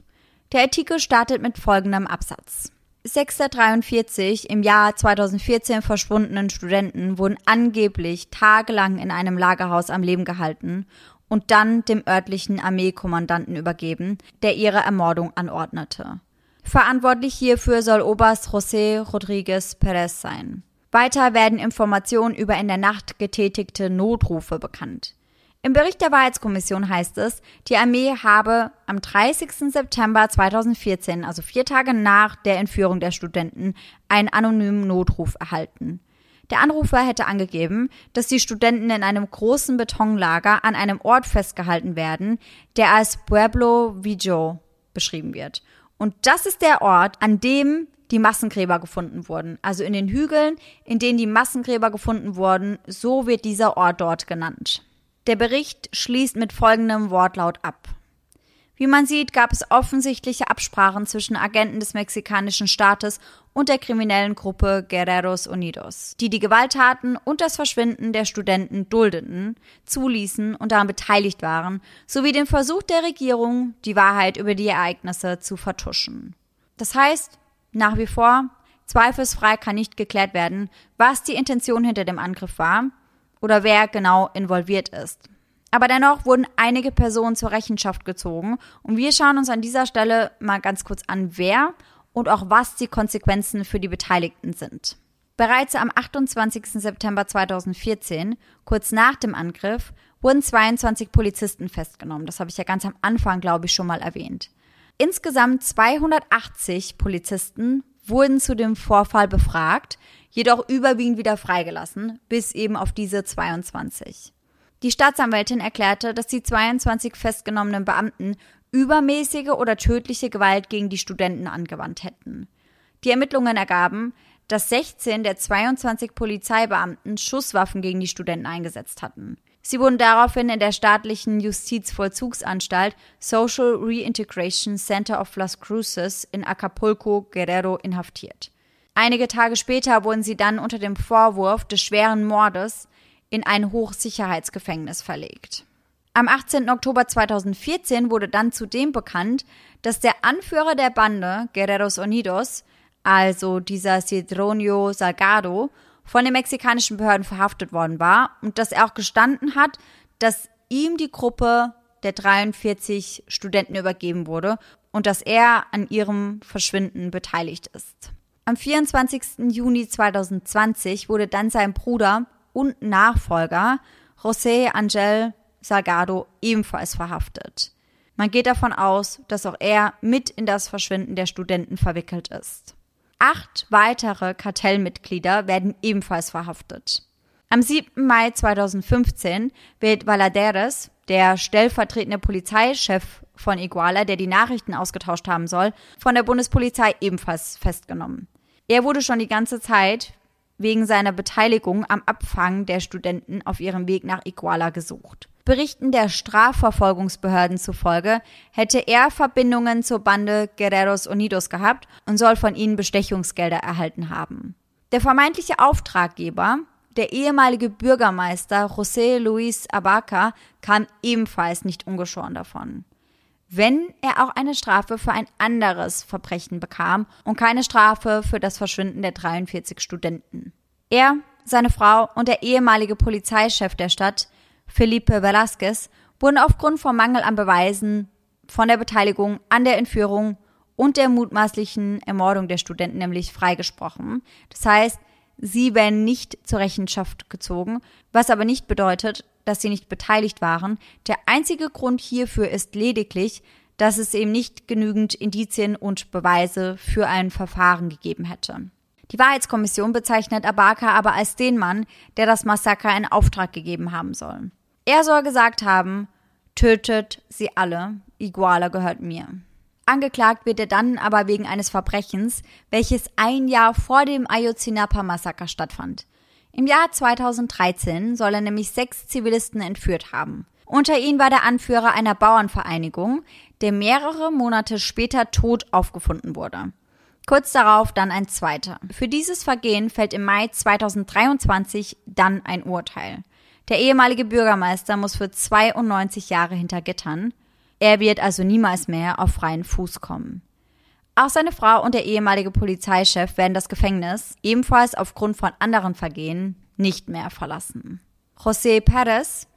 Der Artikel startet mit folgendem Absatz. Sechs der 43 im Jahr 2014 verschwundenen Studenten wurden angeblich tagelang in einem Lagerhaus am Leben gehalten und dann dem örtlichen Armeekommandanten übergeben, der ihre Ermordung anordnete. Verantwortlich hierfür soll Oberst José Rodríguez Pérez sein. Weiter werden Informationen über in der Nacht getätigte Notrufe bekannt. Im Bericht der Wahrheitskommission heißt es, die Armee habe am 30. September 2014, also vier Tage nach der Entführung der Studenten, einen anonymen Notruf erhalten. Der Anrufer hätte angegeben, dass die Studenten in einem großen Betonlager an einem Ort festgehalten werden, der als Pueblo Vijo beschrieben wird. Und das ist der Ort, an dem die Massengräber gefunden wurden. Also in den Hügeln, in denen die Massengräber gefunden wurden, so wird dieser Ort dort genannt. Der Bericht schließt mit folgendem Wortlaut ab. Wie man sieht, gab es offensichtliche Absprachen zwischen Agenten des mexikanischen Staates und der kriminellen Gruppe Guerreros Unidos, die die Gewalttaten und das Verschwinden der Studenten duldeten, zuließen und daran beteiligt waren, sowie den Versuch der Regierung, die Wahrheit über die Ereignisse zu vertuschen. Das heißt, nach wie vor, zweifelsfrei kann nicht geklärt werden, was die Intention hinter dem Angriff war, oder wer genau involviert ist. Aber dennoch wurden einige Personen zur Rechenschaft gezogen und wir schauen uns an dieser Stelle mal ganz kurz an, wer und auch was die Konsequenzen für die Beteiligten sind. Bereits am 28. September 2014, kurz nach dem Angriff, wurden 22 Polizisten festgenommen. Das habe ich ja ganz am Anfang, glaube ich, schon mal erwähnt. Insgesamt 280 Polizisten wurden zu dem Vorfall befragt, jedoch überwiegend wieder freigelassen, bis eben auf diese 22. Die Staatsanwältin erklärte, dass die 22 festgenommenen Beamten übermäßige oder tödliche Gewalt gegen die Studenten angewandt hätten. Die Ermittlungen ergaben, dass 16 der 22 Polizeibeamten Schusswaffen gegen die Studenten eingesetzt hatten. Sie wurden daraufhin in der staatlichen Justizvollzugsanstalt Social Reintegration Center of Las Cruces in Acapulco, Guerrero inhaftiert. Einige Tage später wurden sie dann unter dem Vorwurf des schweren Mordes in ein Hochsicherheitsgefängnis verlegt. Am 18. Oktober 2014 wurde dann zudem bekannt, dass der Anführer der Bande Guerreros Unidos, also dieser Cedronio Salgado, von den mexikanischen Behörden verhaftet worden war und dass er auch gestanden hat, dass ihm die Gruppe der 43 Studenten übergeben wurde und dass er an ihrem Verschwinden beteiligt ist. Am 24. Juni 2020 wurde dann sein Bruder und Nachfolger José Angel Salgado ebenfalls verhaftet. Man geht davon aus, dass auch er mit in das Verschwinden der Studenten verwickelt ist. Acht weitere Kartellmitglieder werden ebenfalls verhaftet. Am 7. Mai 2015 wird Valaderes, der stellvertretende Polizeichef von Iguala, der die Nachrichten ausgetauscht haben soll, von der Bundespolizei ebenfalls festgenommen. Er wurde schon die ganze Zeit wegen seiner Beteiligung am Abfangen der Studenten auf ihrem Weg nach Iguala gesucht. Berichten der Strafverfolgungsbehörden zufolge hätte er Verbindungen zur Bande Guerreros Unidos gehabt und soll von ihnen Bestechungsgelder erhalten haben. Der vermeintliche Auftraggeber, der ehemalige Bürgermeister José Luis Abaca, kam ebenfalls nicht ungeschoren davon. Wenn er auch eine Strafe für ein anderes Verbrechen bekam und keine Strafe für das Verschwinden der 43 Studenten. Er, seine Frau und der ehemalige Polizeichef der Stadt Felipe Velasquez, wurden aufgrund von Mangel an Beweisen von der Beteiligung an der Entführung und der mutmaßlichen Ermordung der Studenten nämlich freigesprochen. Das heißt, sie werden nicht zur Rechenschaft gezogen, was aber nicht bedeutet, dass sie nicht beteiligt waren. Der einzige Grund hierfür ist lediglich, dass es eben nicht genügend Indizien und Beweise für ein Verfahren gegeben hätte. Die Wahrheitskommission bezeichnet Abaka aber als den Mann, der das Massaker in Auftrag gegeben haben soll. Er soll gesagt haben, tötet sie alle, Iguala gehört mir. Angeklagt wird er dann aber wegen eines Verbrechens, welches ein Jahr vor dem Ayotzinapa-Massaker stattfand. Im Jahr 2013 soll er nämlich sechs Zivilisten entführt haben. Unter ihnen war der Anführer einer Bauernvereinigung, der mehrere Monate später tot aufgefunden wurde. Kurz darauf dann ein zweiter. Für dieses Vergehen fällt im Mai 2023 dann ein Urteil. Der ehemalige Bürgermeister muss für 92 Jahre hinter Gittern. Er wird also niemals mehr auf freien Fuß kommen. Auch seine Frau und der ehemalige Polizeichef werden das Gefängnis, ebenfalls aufgrund von anderen Vergehen, nicht mehr verlassen. José Pérez,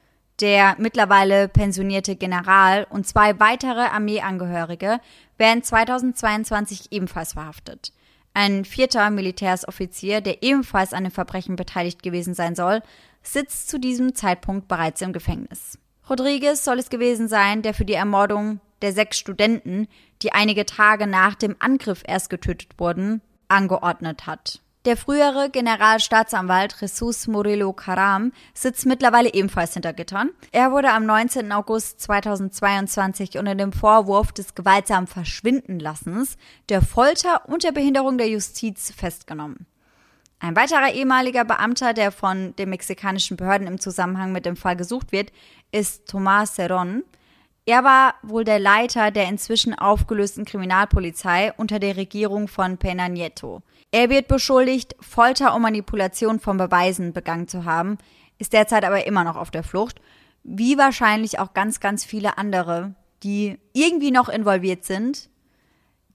der mittlerweile pensionierte General und zwei weitere Armeeangehörige werden 2022 ebenfalls verhaftet. Ein vierter Militärsoffizier, der ebenfalls an dem Verbrechen beteiligt gewesen sein soll, sitzt zu diesem Zeitpunkt bereits im Gefängnis. Rodriguez soll es gewesen sein, der für die Ermordung der sechs Studenten, die einige Tage nach dem Angriff erst getötet wurden, angeordnet hat. Der frühere Generalstaatsanwalt Jesus Murillo Caram sitzt mittlerweile ebenfalls hinter Gittern. Er wurde am 19. August 2022 unter dem Vorwurf des gewaltsamen Verschwindenlassens, der Folter und der Behinderung der Justiz festgenommen. Ein weiterer ehemaliger Beamter, der von den mexikanischen Behörden im Zusammenhang mit dem Fall gesucht wird, ist Tomás Cerón. Er war wohl der Leiter der inzwischen aufgelösten Kriminalpolizei unter der Regierung von Pena Nieto. Er wird beschuldigt, Folter und Manipulation von Beweisen begangen zu haben, ist derzeit aber immer noch auf der Flucht, wie wahrscheinlich auch ganz, ganz viele andere, die irgendwie noch involviert sind,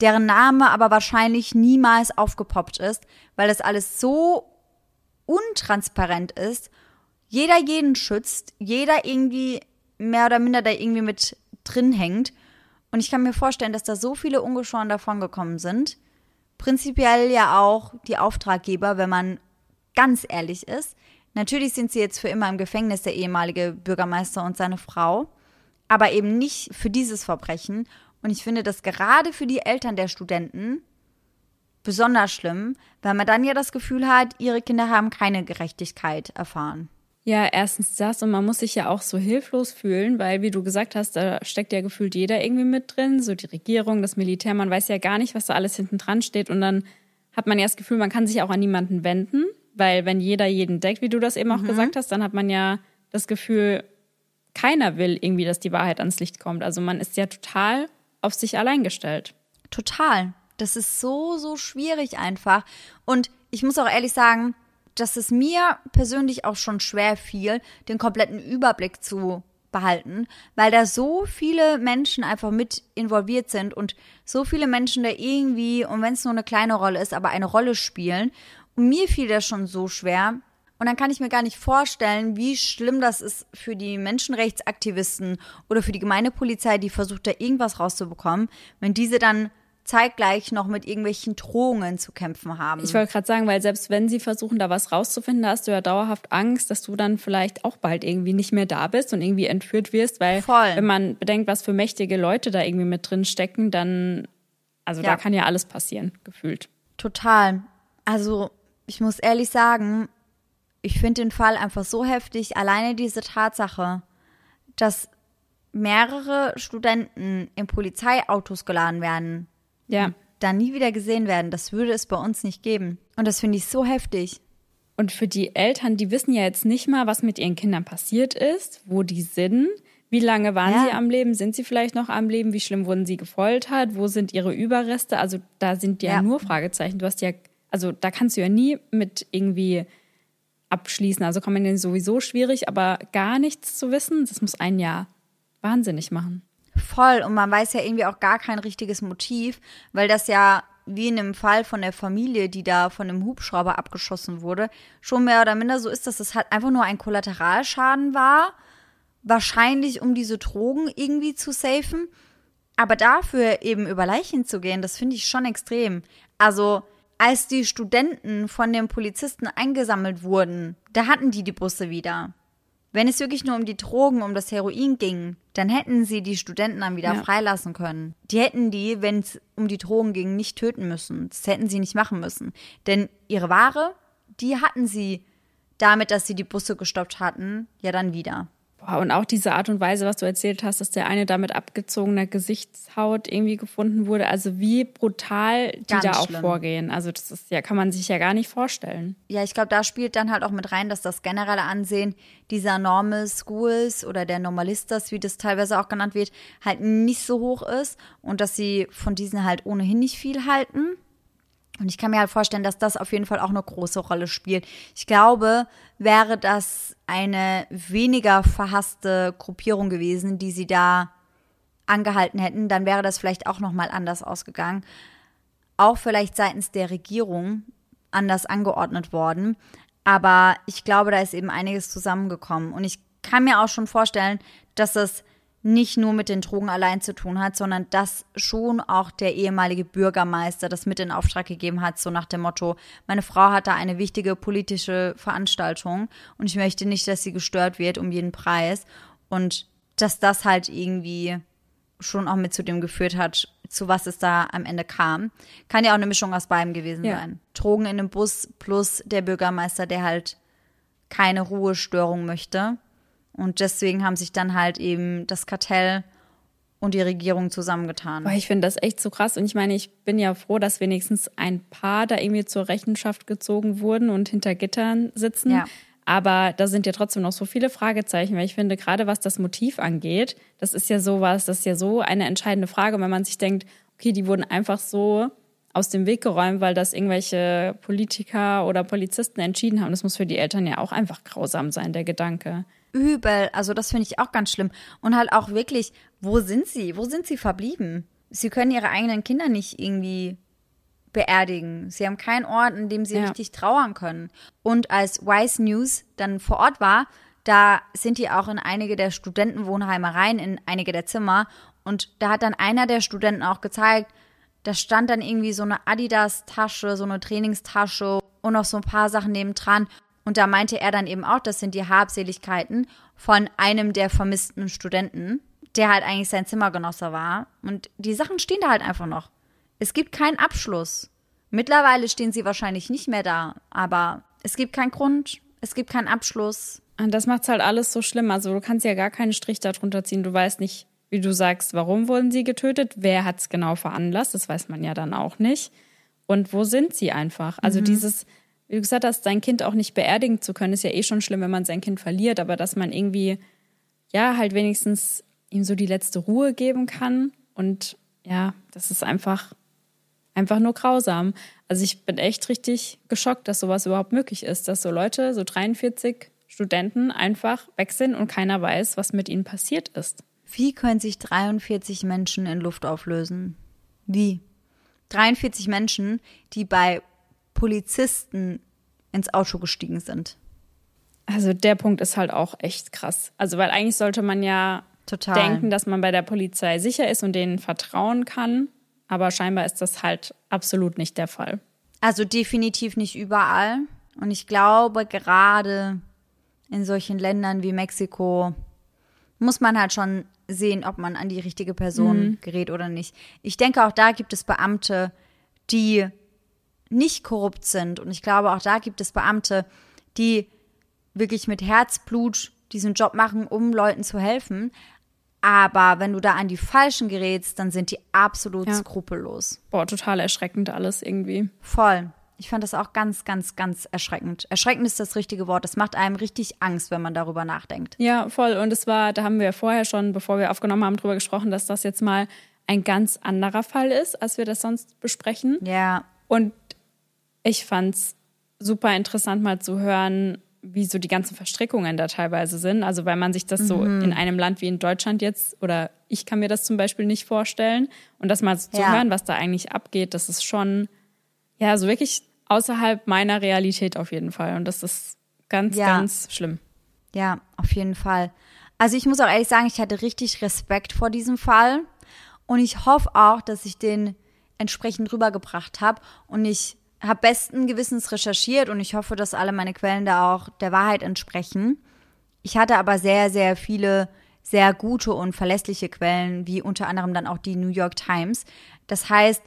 deren Name aber wahrscheinlich niemals aufgepoppt ist, weil das alles so untransparent ist. Jeder jeden schützt, jeder irgendwie mehr oder minder da irgendwie mit drin hängt. Und ich kann mir vorstellen, dass da so viele ungeschoren davon gekommen sind. Prinzipiell ja auch die Auftraggeber, wenn man ganz ehrlich ist. Natürlich sind sie jetzt für immer im Gefängnis, der ehemalige Bürgermeister und seine Frau, aber eben nicht für dieses Verbrechen. Und ich finde das gerade für die Eltern der Studenten besonders schlimm, weil man dann ja das Gefühl hat, ihre Kinder haben keine Gerechtigkeit erfahren. Ja, erstens das und man muss sich ja auch so hilflos fühlen, weil wie du gesagt hast, da steckt ja gefühlt jeder irgendwie mit drin, so die Regierung, das Militär, man weiß ja gar nicht, was da alles hinten dran steht und dann hat man ja das Gefühl, man kann sich auch an niemanden wenden, weil wenn jeder jeden deckt, wie du das eben auch mhm. gesagt hast, dann hat man ja das Gefühl, keiner will irgendwie, dass die Wahrheit ans Licht kommt. Also man ist ja total auf sich allein gestellt. Total. Das ist so, so schwierig einfach. Und ich muss auch ehrlich sagen, dass es mir persönlich auch schon schwer fiel, den kompletten Überblick zu behalten, weil da so viele Menschen einfach mit involviert sind und so viele Menschen da irgendwie, und wenn es nur eine kleine Rolle ist, aber eine Rolle spielen. Und mir fiel das schon so schwer. Und dann kann ich mir gar nicht vorstellen, wie schlimm das ist für die Menschenrechtsaktivisten oder für die Gemeindepolizei, die versucht, da irgendwas rauszubekommen, wenn diese dann zeitgleich noch mit irgendwelchen Drohungen zu kämpfen haben. Ich wollte gerade sagen, weil selbst wenn sie versuchen, da was rauszufinden, da hast du ja dauerhaft Angst, dass du dann vielleicht auch bald irgendwie nicht mehr da bist und irgendwie entführt wirst, weil Voll. wenn man bedenkt, was für mächtige Leute da irgendwie mit drin stecken, dann, also ja. da kann ja alles passieren, gefühlt. Total. Also ich muss ehrlich sagen, ich finde den Fall einfach so heftig, alleine diese Tatsache, dass mehrere Studenten in Polizeiautos geladen werden, ja. dann nie wieder gesehen werden. Das würde es bei uns nicht geben. Und das finde ich so heftig. Und für die Eltern, die wissen ja jetzt nicht mal, was mit ihren Kindern passiert ist, wo die sind. Wie lange waren ja. sie am Leben? Sind sie vielleicht noch am Leben? Wie schlimm wurden sie gefoltert? Wo sind ihre Überreste? Also da sind ja, ja. nur Fragezeichen. Du hast ja, also da kannst du ja nie mit irgendwie abschließen. Also kann man den sowieso schwierig, aber gar nichts zu wissen, das muss ein Jahr wahnsinnig machen. Voll. Und man weiß ja irgendwie auch gar kein richtiges Motiv, weil das ja wie in dem Fall von der Familie, die da von einem Hubschrauber abgeschossen wurde, schon mehr oder minder so ist, dass es halt einfach nur ein Kollateralschaden war. Wahrscheinlich, um diese Drogen irgendwie zu safen. Aber dafür eben über Leichen zu gehen, das finde ich schon extrem. Also, als die Studenten von den Polizisten eingesammelt wurden, da hatten die die Busse wieder. Wenn es wirklich nur um die Drogen, um das Heroin ging, dann hätten sie die Studenten dann wieder ja. freilassen können. Die hätten die, wenn es um die Drogen ging, nicht töten müssen. Das hätten sie nicht machen müssen. Denn ihre Ware, die hatten sie damit, dass sie die Busse gestoppt hatten, ja dann wieder. Und auch diese Art und Weise, was du erzählt hast, dass der eine da mit abgezogener Gesichtshaut irgendwie gefunden wurde. Also wie brutal die Ganz da auch schlimm. vorgehen. Also das ist ja, kann man sich ja gar nicht vorstellen. Ja, ich glaube, da spielt dann halt auch mit rein, dass das generelle Ansehen dieser Normal Schools oder der Normalistas, wie das teilweise auch genannt wird, halt nicht so hoch ist und dass sie von diesen halt ohnehin nicht viel halten. Und ich kann mir halt vorstellen, dass das auf jeden Fall auch eine große Rolle spielt. Ich glaube, wäre das eine weniger verhasste Gruppierung gewesen, die sie da angehalten hätten, dann wäre das vielleicht auch noch mal anders ausgegangen. Auch vielleicht seitens der Regierung anders angeordnet worden. Aber ich glaube, da ist eben einiges zusammengekommen. Und ich kann mir auch schon vorstellen, dass es nicht nur mit den Drogen allein zu tun hat, sondern dass schon auch der ehemalige Bürgermeister das mit in Auftrag gegeben hat, so nach dem Motto, meine Frau hat da eine wichtige politische Veranstaltung und ich möchte nicht, dass sie gestört wird um jeden Preis und dass das halt irgendwie schon auch mit zu dem geführt hat, zu was es da am Ende kam. Kann ja auch eine Mischung aus beidem gewesen ja. sein. Drogen in dem Bus plus der Bürgermeister, der halt keine Ruhestörung möchte und deswegen haben sich dann halt eben das Kartell und die Regierung zusammengetan. Boah, ich finde das echt so krass. Und ich meine, ich bin ja froh, dass wenigstens ein paar da irgendwie zur Rechenschaft gezogen wurden und hinter Gittern sitzen. Ja. Aber da sind ja trotzdem noch so viele Fragezeichen, weil ich finde, gerade was das Motiv angeht, das ist ja sowas, das ist ja so eine entscheidende Frage, wenn man sich denkt, okay, die wurden einfach so aus dem Weg geräumt, weil das irgendwelche Politiker oder Polizisten entschieden haben. Das muss für die Eltern ja auch einfach grausam sein, der Gedanke übel. Also das finde ich auch ganz schlimm. Und halt auch wirklich, wo sind sie? Wo sind sie verblieben? Sie können ihre eigenen Kinder nicht irgendwie beerdigen. Sie haben keinen Ort, in dem sie ja. richtig trauern können. Und als Wise News dann vor Ort war, da sind die auch in einige der Studentenwohnheime rein, in einige der Zimmer. Und da hat dann einer der Studenten auch gezeigt, da stand dann irgendwie so eine Adidas-Tasche, so eine Trainingstasche und noch so ein paar Sachen nebendran. Und da meinte er dann eben auch, das sind die Habseligkeiten von einem der vermissten Studenten, der halt eigentlich sein Zimmergenosse war. Und die Sachen stehen da halt einfach noch. Es gibt keinen Abschluss. Mittlerweile stehen sie wahrscheinlich nicht mehr da, aber es gibt keinen Grund, es gibt keinen Abschluss. Und das macht's halt alles so schlimm. Also du kannst ja gar keinen Strich darunter ziehen. Du weißt nicht, wie du sagst, warum wurden sie getötet, wer hat's genau veranlasst, das weiß man ja dann auch nicht. Und wo sind sie einfach? Also mhm. dieses, wie du gesagt hast, sein Kind auch nicht beerdigen zu können, ist ja eh schon schlimm, wenn man sein Kind verliert, aber dass man irgendwie, ja, halt wenigstens ihm so die letzte Ruhe geben kann. Und ja, das ist einfach, einfach nur grausam. Also ich bin echt richtig geschockt, dass sowas überhaupt möglich ist, dass so Leute, so 43 Studenten einfach weg sind und keiner weiß, was mit ihnen passiert ist. Wie können sich 43 Menschen in Luft auflösen? Wie? 43 Menschen, die bei Polizisten ins Auto gestiegen sind. Also der Punkt ist halt auch echt krass. Also weil eigentlich sollte man ja Total. denken, dass man bei der Polizei sicher ist und denen vertrauen kann. Aber scheinbar ist das halt absolut nicht der Fall. Also definitiv nicht überall. Und ich glaube, gerade in solchen Ländern wie Mexiko muss man halt schon sehen, ob man an die richtige Person mhm. gerät oder nicht. Ich denke, auch da gibt es Beamte, die nicht korrupt sind. Und ich glaube, auch da gibt es Beamte, die wirklich mit Herzblut diesen Job machen, um Leuten zu helfen. Aber wenn du da an die Falschen gerätst, dann sind die absolut ja. skrupellos. Boah, total erschreckend alles irgendwie. Voll. Ich fand das auch ganz, ganz, ganz erschreckend. Erschreckend ist das richtige Wort. Das macht einem richtig Angst, wenn man darüber nachdenkt. Ja, voll. Und es war, da haben wir ja vorher schon, bevor wir aufgenommen haben, drüber gesprochen, dass das jetzt mal ein ganz anderer Fall ist, als wir das sonst besprechen. Ja. Und ich fand's super interessant, mal zu hören, wie so die ganzen Verstrickungen da teilweise sind. Also weil man sich das mhm. so in einem Land wie in Deutschland jetzt, oder ich kann mir das zum Beispiel nicht vorstellen. Und das mal so ja. zu hören, was da eigentlich abgeht, das ist schon, ja, so wirklich außerhalb meiner Realität auf jeden Fall. Und das ist ganz, ja. ganz schlimm. Ja, auf jeden Fall. Also ich muss auch ehrlich sagen, ich hatte richtig Respekt vor diesem Fall. Und ich hoffe auch, dass ich den entsprechend rübergebracht habe und ich habe besten Gewissens recherchiert und ich hoffe, dass alle meine Quellen da auch der Wahrheit entsprechen. Ich hatte aber sehr, sehr viele sehr gute und verlässliche Quellen, wie unter anderem dann auch die New York Times. Das heißt,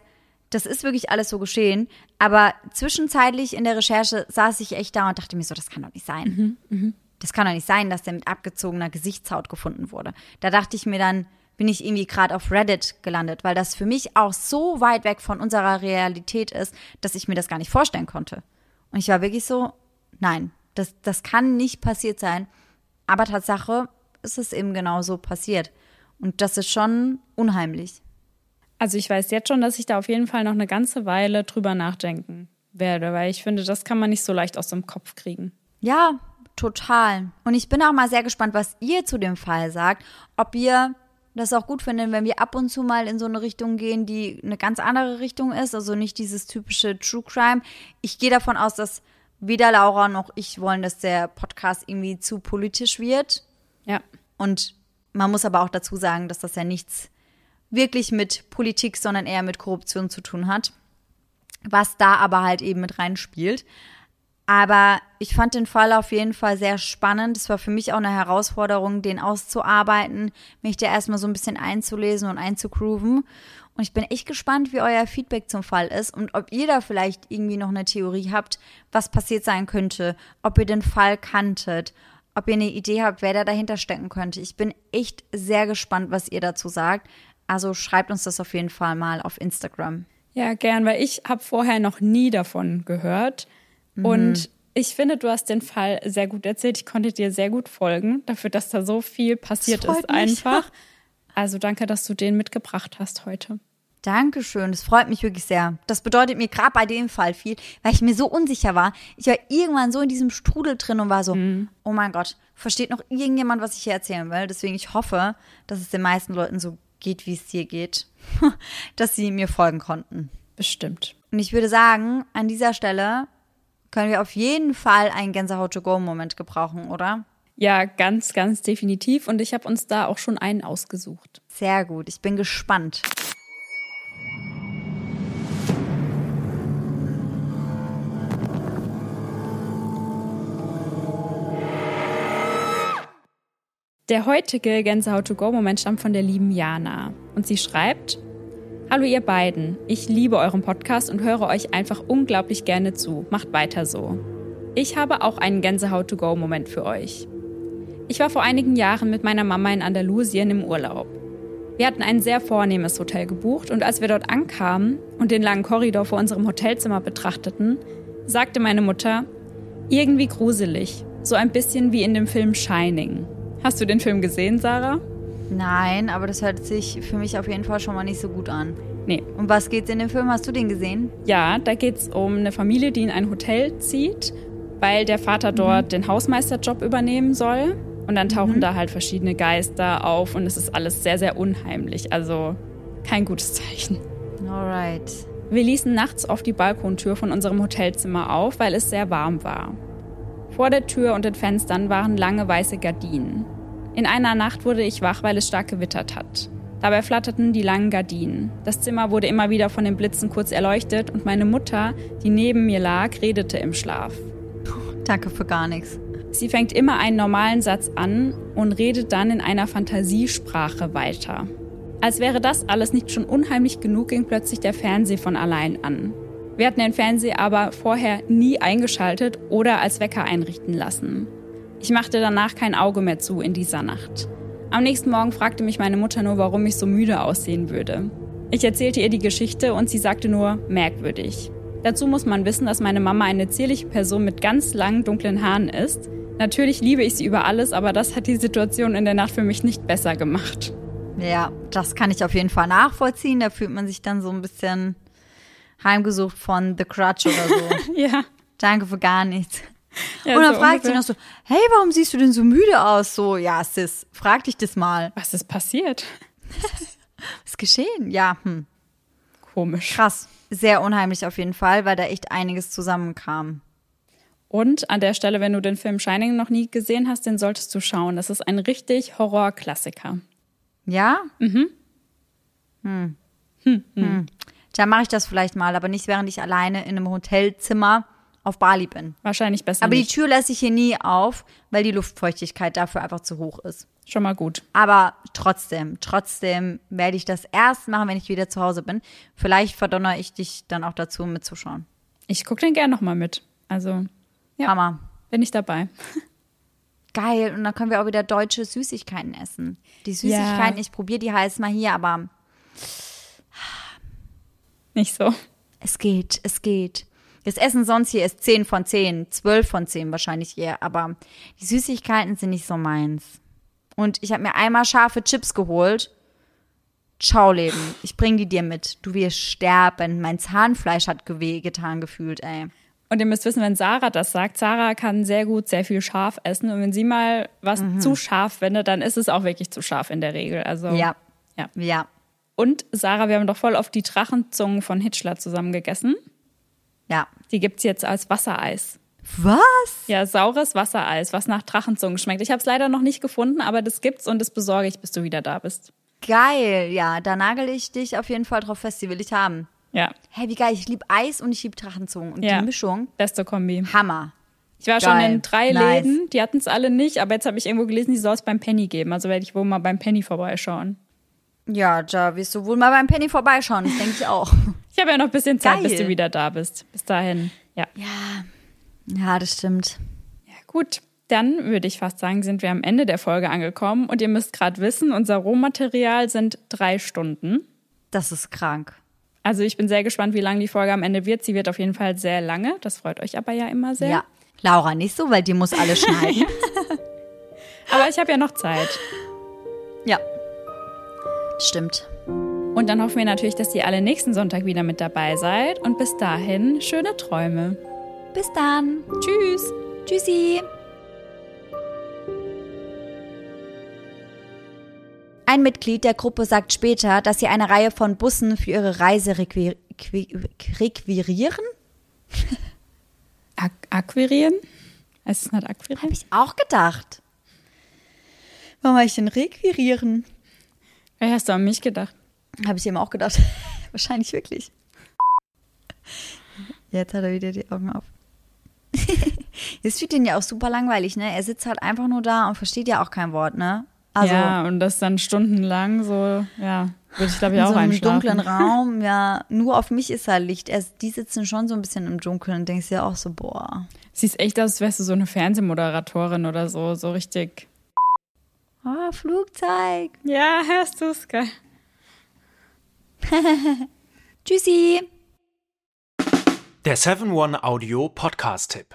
das ist wirklich alles so geschehen. Aber zwischenzeitlich in der Recherche saß ich echt da und dachte mir so, das kann doch nicht sein. Mhm, mh. Das kann doch nicht sein, dass der mit abgezogener Gesichtshaut gefunden wurde. Da dachte ich mir dann, bin ich irgendwie gerade auf Reddit gelandet, weil das für mich auch so weit weg von unserer Realität ist, dass ich mir das gar nicht vorstellen konnte. Und ich war wirklich so, nein, das, das kann nicht passiert sein. Aber Tatsache ist es eben genau so passiert. Und das ist schon unheimlich. Also ich weiß jetzt schon, dass ich da auf jeden Fall noch eine ganze Weile drüber nachdenken werde, weil ich finde, das kann man nicht so leicht aus dem Kopf kriegen. Ja, total. Und ich bin auch mal sehr gespannt, was ihr zu dem Fall sagt. Ob ihr das auch gut finden, wenn wir ab und zu mal in so eine Richtung gehen, die eine ganz andere Richtung ist, also nicht dieses typische True Crime. Ich gehe davon aus, dass weder Laura noch ich wollen, dass der Podcast irgendwie zu politisch wird. Ja. Und man muss aber auch dazu sagen, dass das ja nichts wirklich mit Politik, sondern eher mit Korruption zu tun hat. Was da aber halt eben mit reinspielt. Aber ich fand den Fall auf jeden Fall sehr spannend. Es war für mich auch eine Herausforderung, den auszuarbeiten, mich da erstmal so ein bisschen einzulesen und einzugrooven. Und ich bin echt gespannt, wie euer Feedback zum Fall ist und ob ihr da vielleicht irgendwie noch eine Theorie habt, was passiert sein könnte, ob ihr den Fall kanntet, ob ihr eine Idee habt, wer da dahinter stecken könnte. Ich bin echt sehr gespannt, was ihr dazu sagt. Also schreibt uns das auf jeden Fall mal auf Instagram. Ja, gern, weil ich habe vorher noch nie davon gehört. Mhm. Und ich finde, du hast den Fall sehr gut erzählt. Ich konnte dir sehr gut folgen, dafür, dass da so viel passiert ist einfach. Also danke, dass du den mitgebracht hast heute. Dankeschön, das freut mich wirklich sehr. Das bedeutet mir gerade bei dem Fall viel, weil ich mir so unsicher war. Ich war irgendwann so in diesem Strudel drin und war so, mhm. oh mein Gott, versteht noch irgendjemand, was ich hier erzählen will? Deswegen, ich hoffe, dass es den meisten Leuten so geht, wie es dir geht, dass sie mir folgen konnten. Bestimmt. Und ich würde sagen, an dieser Stelle können wir auf jeden Fall einen Gänsehaut-to-go-Moment gebrauchen, oder? Ja, ganz, ganz definitiv. Und ich habe uns da auch schon einen ausgesucht. Sehr gut, ich bin gespannt. Der heutige Gänsehaut-to-go-Moment stammt von der lieben Jana. Und sie schreibt, Hallo ihr beiden, ich liebe euren Podcast und höre euch einfach unglaublich gerne zu. Macht weiter so. Ich habe auch einen Gänsehaut-to-go-Moment für euch. Ich war vor einigen Jahren mit meiner Mama in Andalusien im Urlaub. Wir hatten ein sehr vornehmes Hotel gebucht und als wir dort ankamen und den langen Korridor vor unserem Hotelzimmer betrachteten, sagte meine Mutter, irgendwie gruselig, so ein bisschen wie in dem Film Shining. Hast du den Film gesehen, Sarah? Nein, aber das hört sich für mich auf jeden Fall schon mal nicht so gut an. Nee. Um was geht's in dem Film? Hast du den gesehen? Ja, da geht's um eine Familie, die in ein Hotel zieht, weil der Vater dort mhm. den Hausmeisterjob übernehmen soll. Und dann tauchen mhm. da halt verschiedene Geister auf und es ist alles sehr, sehr unheimlich. Also kein gutes Zeichen. Alright. Wir ließen nachts auf die Balkontür von unserem Hotelzimmer auf, weil es sehr warm war. Vor der Tür und den Fenstern waren lange weiße Gardinen. In einer Nacht wurde ich wach, weil es stark gewittert hat. Dabei flatterten die langen Gardinen. Das Zimmer wurde immer wieder von den Blitzen kurz erleuchtet und meine Mutter, die neben mir lag, redete im Schlaf. Danke für gar nichts. Sie fängt immer einen normalen Satz an und redet dann in einer Fantasiesprache weiter. Als wäre das alles nicht schon unheimlich genug, ging plötzlich der Fernseher von allein an. Wir hatten den Fernseher aber vorher nie eingeschaltet oder als Wecker einrichten lassen. Ich machte danach kein Auge mehr zu in dieser Nacht. Am nächsten Morgen fragte mich meine Mutter nur, warum ich so müde aussehen würde. Ich erzählte ihr die Geschichte und sie sagte nur, merkwürdig. Dazu muss man wissen, dass meine Mama eine zierliche Person mit ganz langen, dunklen Haaren ist. Natürlich liebe ich sie über alles, aber das hat die Situation in der Nacht für mich nicht besser gemacht. Ja, das kann ich auf jeden Fall nachvollziehen. Da fühlt man sich dann so ein bisschen heimgesucht von The Crutch oder so. ja. Danke für gar nichts. Ja, und dann so fragt ungefähr. sie noch so, hey, warum siehst du denn so müde aus? So, ja, Sis, frag dich das mal. Was ist passiert? Was ist geschehen? Ja, hm. Komisch. Krass. Sehr unheimlich auf jeden Fall, weil da echt einiges zusammenkam. Und an der Stelle, wenn du den Film Shining noch nie gesehen hast, den solltest du schauen. Das ist ein richtig Horrorklassiker. Ja? Mhm. Hm. Hm, hm. hm. Tja, mache ich das vielleicht mal, aber nicht während ich alleine in einem Hotelzimmer auf Bali bin. Wahrscheinlich besser. Aber nicht. die Tür lasse ich hier nie auf, weil die Luftfeuchtigkeit dafür einfach zu hoch ist. Schon mal gut. Aber trotzdem, trotzdem werde ich das erst machen, wenn ich wieder zu Hause bin. Vielleicht verdonner ich dich dann auch dazu, mitzuschauen. Ich gucke den gern nochmal mit. Also, ja. Hammer. Bin ich dabei. Geil. Und dann können wir auch wieder deutsche Süßigkeiten essen. Die Süßigkeiten, ja. ich probiere die heiß mal hier, aber. Nicht so. Es geht, es geht. Das Essen sonst hier ist 10 von 10, 12 von 10 wahrscheinlich eher, aber die Süßigkeiten sind nicht so meins. Und ich habe mir einmal scharfe Chips geholt. Ciao, Leben. Ich bring die dir mit. Du wirst sterben. Mein Zahnfleisch hat getan gefühlt, ey. Und ihr müsst wissen, wenn Sarah das sagt, Sarah kann sehr gut sehr viel scharf essen. Und wenn sie mal was mhm. zu scharf findet, dann ist es auch wirklich zu scharf in der Regel. Also, ja. Ja. ja. Und Sarah, wir haben doch voll auf die Drachenzungen von Hitchler zusammen gegessen. Ja. Die gibt es jetzt als Wassereis. Was? Ja, saures Wassereis, was nach Drachenzungen schmeckt. Ich habe es leider noch nicht gefunden, aber das gibt's und das besorge ich, bis du wieder da bist. Geil, ja, da nagel ich dich auf jeden Fall drauf fest, die will ich haben. Ja. Hey, wie geil, ich liebe Eis und ich liebe Drachenzungen und ja. die Mischung. Beste Kombi. Hammer. Ich war geil. schon in drei nice. Läden, die hatten es alle nicht, aber jetzt habe ich irgendwo gelesen, die soll es beim Penny geben. Also werde ich wohl mal beim Penny vorbeischauen. Ja, da wirst du wohl mal beim Penny vorbeischauen, das denke ich auch. Ich habe ja noch ein bisschen Zeit, Geil. bis du wieder da bist. Bis dahin, ja. Ja, ja das stimmt. Ja, gut. Dann würde ich fast sagen, sind wir am Ende der Folge angekommen. Und ihr müsst gerade wissen, unser Rohmaterial sind drei Stunden. Das ist krank. Also ich bin sehr gespannt, wie lang die Folge am Ende wird. Sie wird auf jeden Fall sehr lange. Das freut euch aber ja immer sehr. Ja. Laura nicht so, weil die muss alles schneiden. aber ich habe ja noch Zeit. Ja. Stimmt. Und dann hoffen wir natürlich, dass ihr alle nächsten Sonntag wieder mit dabei seid. Und bis dahin, schöne Träume. Bis dann. Tschüss. Tschüssi. Ein Mitglied der Gruppe sagt später, dass sie eine Reihe von Bussen für ihre Reise requir requirieren. Ak akquirieren? Es nicht akquirieren? Habe ich auch gedacht. Warum habe ich denn requirieren? Ey, hast du an mich gedacht? Habe ich eben auch gedacht. Wahrscheinlich wirklich. Jetzt hat er wieder die Augen auf. Jetzt fühlt ihn ja auch super langweilig, ne? Er sitzt halt einfach nur da und versteht ja auch kein Wort, ne? Also, ja, und das dann stundenlang so, ja, würde ich glaube ich auch in so einem dunklen Raum, ja, nur auf mich ist halt Licht. Er, die sitzen schon so ein bisschen im Dunkeln und denkst dir auch so, boah. Siehst echt aus, als wärst du so eine Fernsehmoderatorin oder so, so richtig. Ah, oh, Flugzeug. Ja, hörst du es, geil. Tschüssi. Der 7-One Audio Podcast-Tipp.